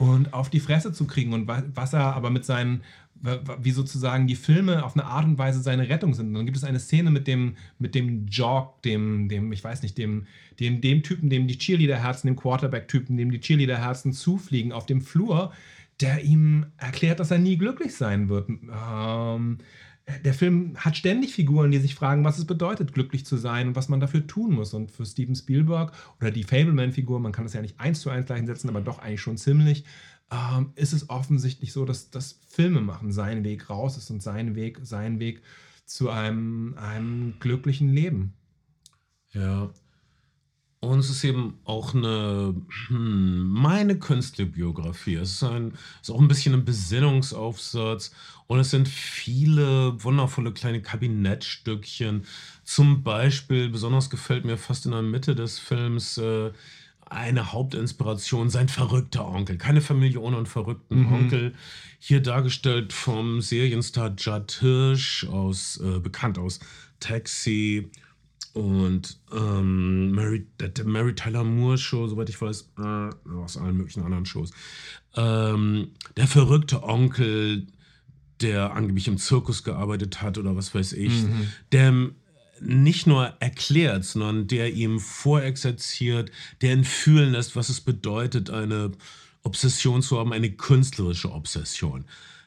und auf die Fresse zu kriegen und wa- was er aber mit seinen, wie sozusagen die Filme auf eine Art und Weise seine Rettung sind. Und dann gibt es eine Szene mit dem, mit dem Jog, dem, dem, ich weiß nicht, dem, dem, dem Typen, dem die Cheerleader-Herzen, dem Quarterback-Typen, dem die Cheerleader-Herzen zufliegen auf dem Flur, der ihm erklärt, dass er nie glücklich sein wird. Ähm, der Film hat ständig Figuren, die sich fragen, was es bedeutet, glücklich zu sein und was man dafür tun muss. Und für Steven Spielberg oder die Fableman-Figur, man kann das ja nicht eins zu eins gleichsetzen, aber doch eigentlich schon ziemlich, ähm, ist es offensichtlich so, dass das Filmemachen sein Weg raus ist und sein Weg, sein Weg zu einem, einem glücklichen Leben. Ja. Und es ist eben auch eine, hm, meine Künstlerbiografie. Es ist, ein, es ist auch ein bisschen ein Besinnungsaufsatz. Und es sind viele wundervolle kleine Kabinettstückchen. Zum Beispiel, besonders gefällt mir fast in der Mitte des Films äh, eine Hauptinspiration, sein verrückter Onkel. Keine Familie ohne einen verrückten Mhm. Onkel. Hier dargestellt vom Serienstar Judd Hirsch, aus, äh, bekannt aus Taxi und ähm, Mary, der, Mary Tyler Moore Show, soweit ich weiß, äh, aus allen möglichen anderen Shows. Ähm, der verrückte Onkel, der angeblich im Zirkus gearbeitet hat oder was weiß ich, der nicht nur erklärt, sondern der ihm vorexerziert, der ihn fühlen lässt, was es bedeutet, eine Obsession zu haben, eine künstlerische Obsession.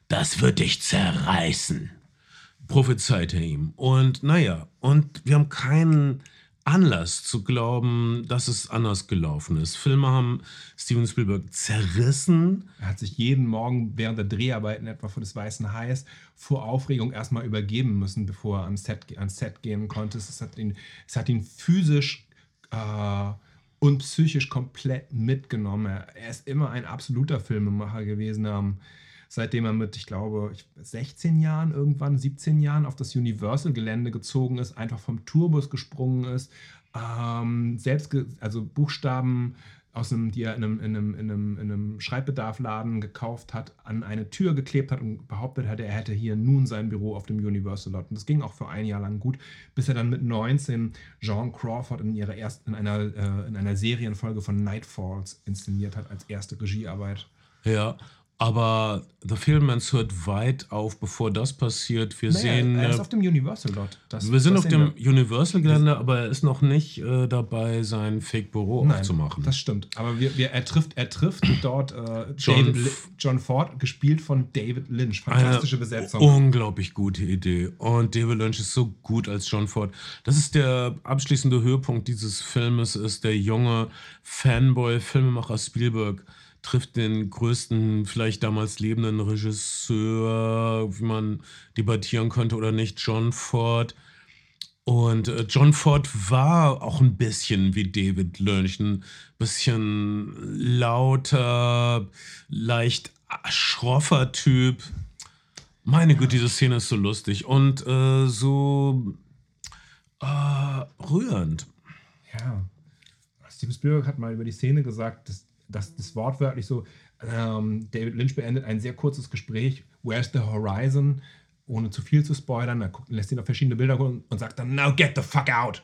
Das wird dich zerreißen prophezeit er ihm. Und naja, und wir haben keinen Anlass zu glauben, dass es anders gelaufen ist. Filme haben Steven Spielberg zerrissen. Er hat sich jeden Morgen während der Dreharbeiten etwa vor des Weißen Hais vor Aufregung erstmal übergeben müssen, bevor er ans Set, ans Set gehen konnte. Es hat ihn, es hat ihn physisch äh, und psychisch komplett mitgenommen. Er, er ist immer ein absoluter Filmemacher gewesen. Ähm, seitdem er mit, ich glaube, ich- 16 Jahren irgendwann, 17 Jahren auf das Universal-Gelände gezogen ist, einfach vom Tourbus gesprungen ist, ähm, selbst, ge also Buchstaben aus einem, die er in einem, in einem, in einem, in einem Schreibbedarfladen gekauft hat, an eine Tür geklebt hat und behauptet hat, er hätte hier nun sein Büro auf dem Universal Lot. Und das ging auch für ein Jahr lang gut, bis er dann mit 19 Jean Crawford in, ihrer ersten, in, einer, äh, in einer Serienfolge von Nightfalls inszeniert hat als erste Regiearbeit. Ja, aber The Filmman's hört weit auf, bevor das passiert. Wir sehen. er ist äh, auf dem Universal Lot. Das, wir sind auf dem wir. Universal-Gelände, aber er ist noch nicht äh, dabei, sein Fake-Büro aufzumachen. Das stimmt. Aber wir, wir, er, trifft, er trifft dort äh, John David John Ford, gespielt von David Lynch. Fantastische Besetzung. Unglaublich gute Idee. Und David Lynch ist so gut als John Ford. Das ist der abschließende Höhepunkt dieses Filmes, ist der junge Fanboy-Filmemacher Spielberg trifft den größten, vielleicht damals lebenden Regisseur, wie man debattieren könnte oder nicht, John Ford. Und äh, John Ford war auch ein bisschen wie David Lynch, ein bisschen lauter, leicht schroffer Typ. Meine Güte, diese Szene ist so lustig und äh, so äh, rührend. Ja. Steven Spielberg hat mal über die Szene gesagt, dass, das wortwörtlich so, ähm, David Lynch beendet ein sehr kurzes Gespräch, Where's the Horizon? Ohne zu viel zu spoilern. Er guckt, lässt ihn auf verschiedene Bilder gucken und sagt dann, now get the fuck out.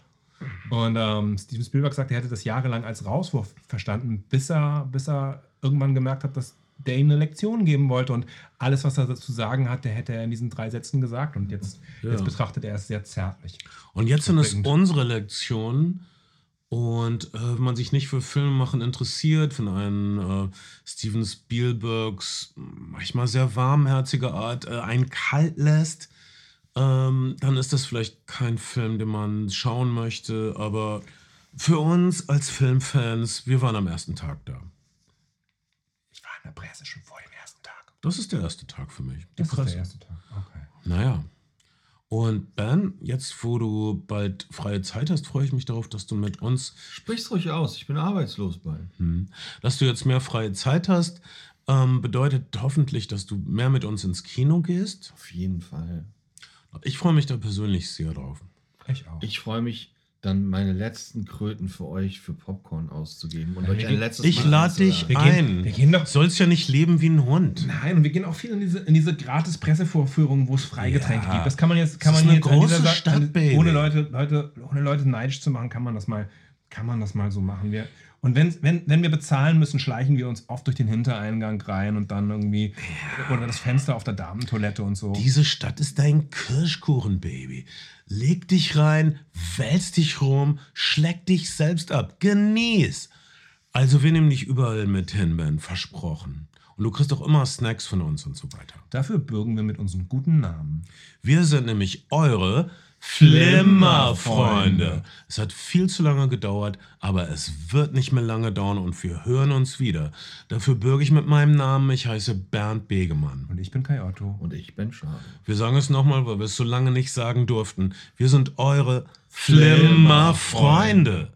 Und ähm, Steven Spielberg sagt, er hätte das jahrelang als Rauswurf verstanden, bis er, bis er irgendwann gemerkt hat, dass der ihm eine Lektion geben wollte und alles, was er dazu sagen hat, der hätte er in diesen drei Sätzen gesagt und jetzt, Ja. jetzt betrachtet er es sehr zärtlich. Und jetzt sind es unsere Lektionen. Und äh, wenn man sich nicht für Filme machen interessiert, von einem äh, Steven Spielbergs manchmal sehr warmherzige Art äh, einen kalt lässt, ähm, dann ist das vielleicht kein Film, den man schauen möchte. Aber für uns als Filmfans, wir waren am ersten Tag da. Ich war in der Presse schon vor dem ersten Tag. Das ist der erste Tag für mich. Die Das ist Presse. der erste Tag. Okay. Naja. Und Ben, jetzt wo du bald freie Zeit hast, freue ich mich darauf, dass du mit uns, Sprich's ruhig aus, ich bin arbeitslos bei. hm, dass du jetzt mehr freie Zeit hast. Ähm, bedeutet hoffentlich, dass du mehr mit uns ins Kino gehst. Auf jeden Fall. Ich freue mich da persönlich sehr drauf. Ich auch. Ich freue mich, dann meine letzten Kröten für euch für Popcorn auszugeben und Ja, euch ein gehen- letztes Ich Mal lade dich. Wir gehen- ein. wir gehen doch- Sollst ja nicht leben wie ein Hund. Nein, und wir gehen auch viel in diese, in diese gratis Pressevorführungen, wo es Freigetränke Ja. gibt. Das kann man jetzt, kann Das man ist eine dieser große Stadt, Baby. ohne Leute, Leute, ohne Leute neidisch zu machen, kann man das mal, kann man das mal so machen. Wir, und wenn, wenn, wenn wir bezahlen müssen, schleichen wir uns oft durch den Hintereingang rein und dann irgendwie oder das Fenster auf der Damentoilette und so. Diese Stadt ist dein Kirschkuchen-Baby. Leg dich rein, wälz dich rum, schleck dich selbst ab. Genieß. Also wir nehmen dich überall mit hin, Ben. Versprochen. Und du kriegst auch immer Snacks von uns und so weiter. Dafür bürgen wir mit unserem guten Namen. Wir sind nämlich eure Flimmerfreunde. Es hat viel zu lange gedauert, aber es wird nicht mehr lange dauern und wir hören uns wieder. Dafür bürge ich mit meinem Namen. Ich heiße Bernd Begemann. Und ich bin Kai Otto. Und ich bin schade. Wir sagen es nochmal, weil wir es so lange nicht sagen durften. Wir sind eure Flimmerfreunde.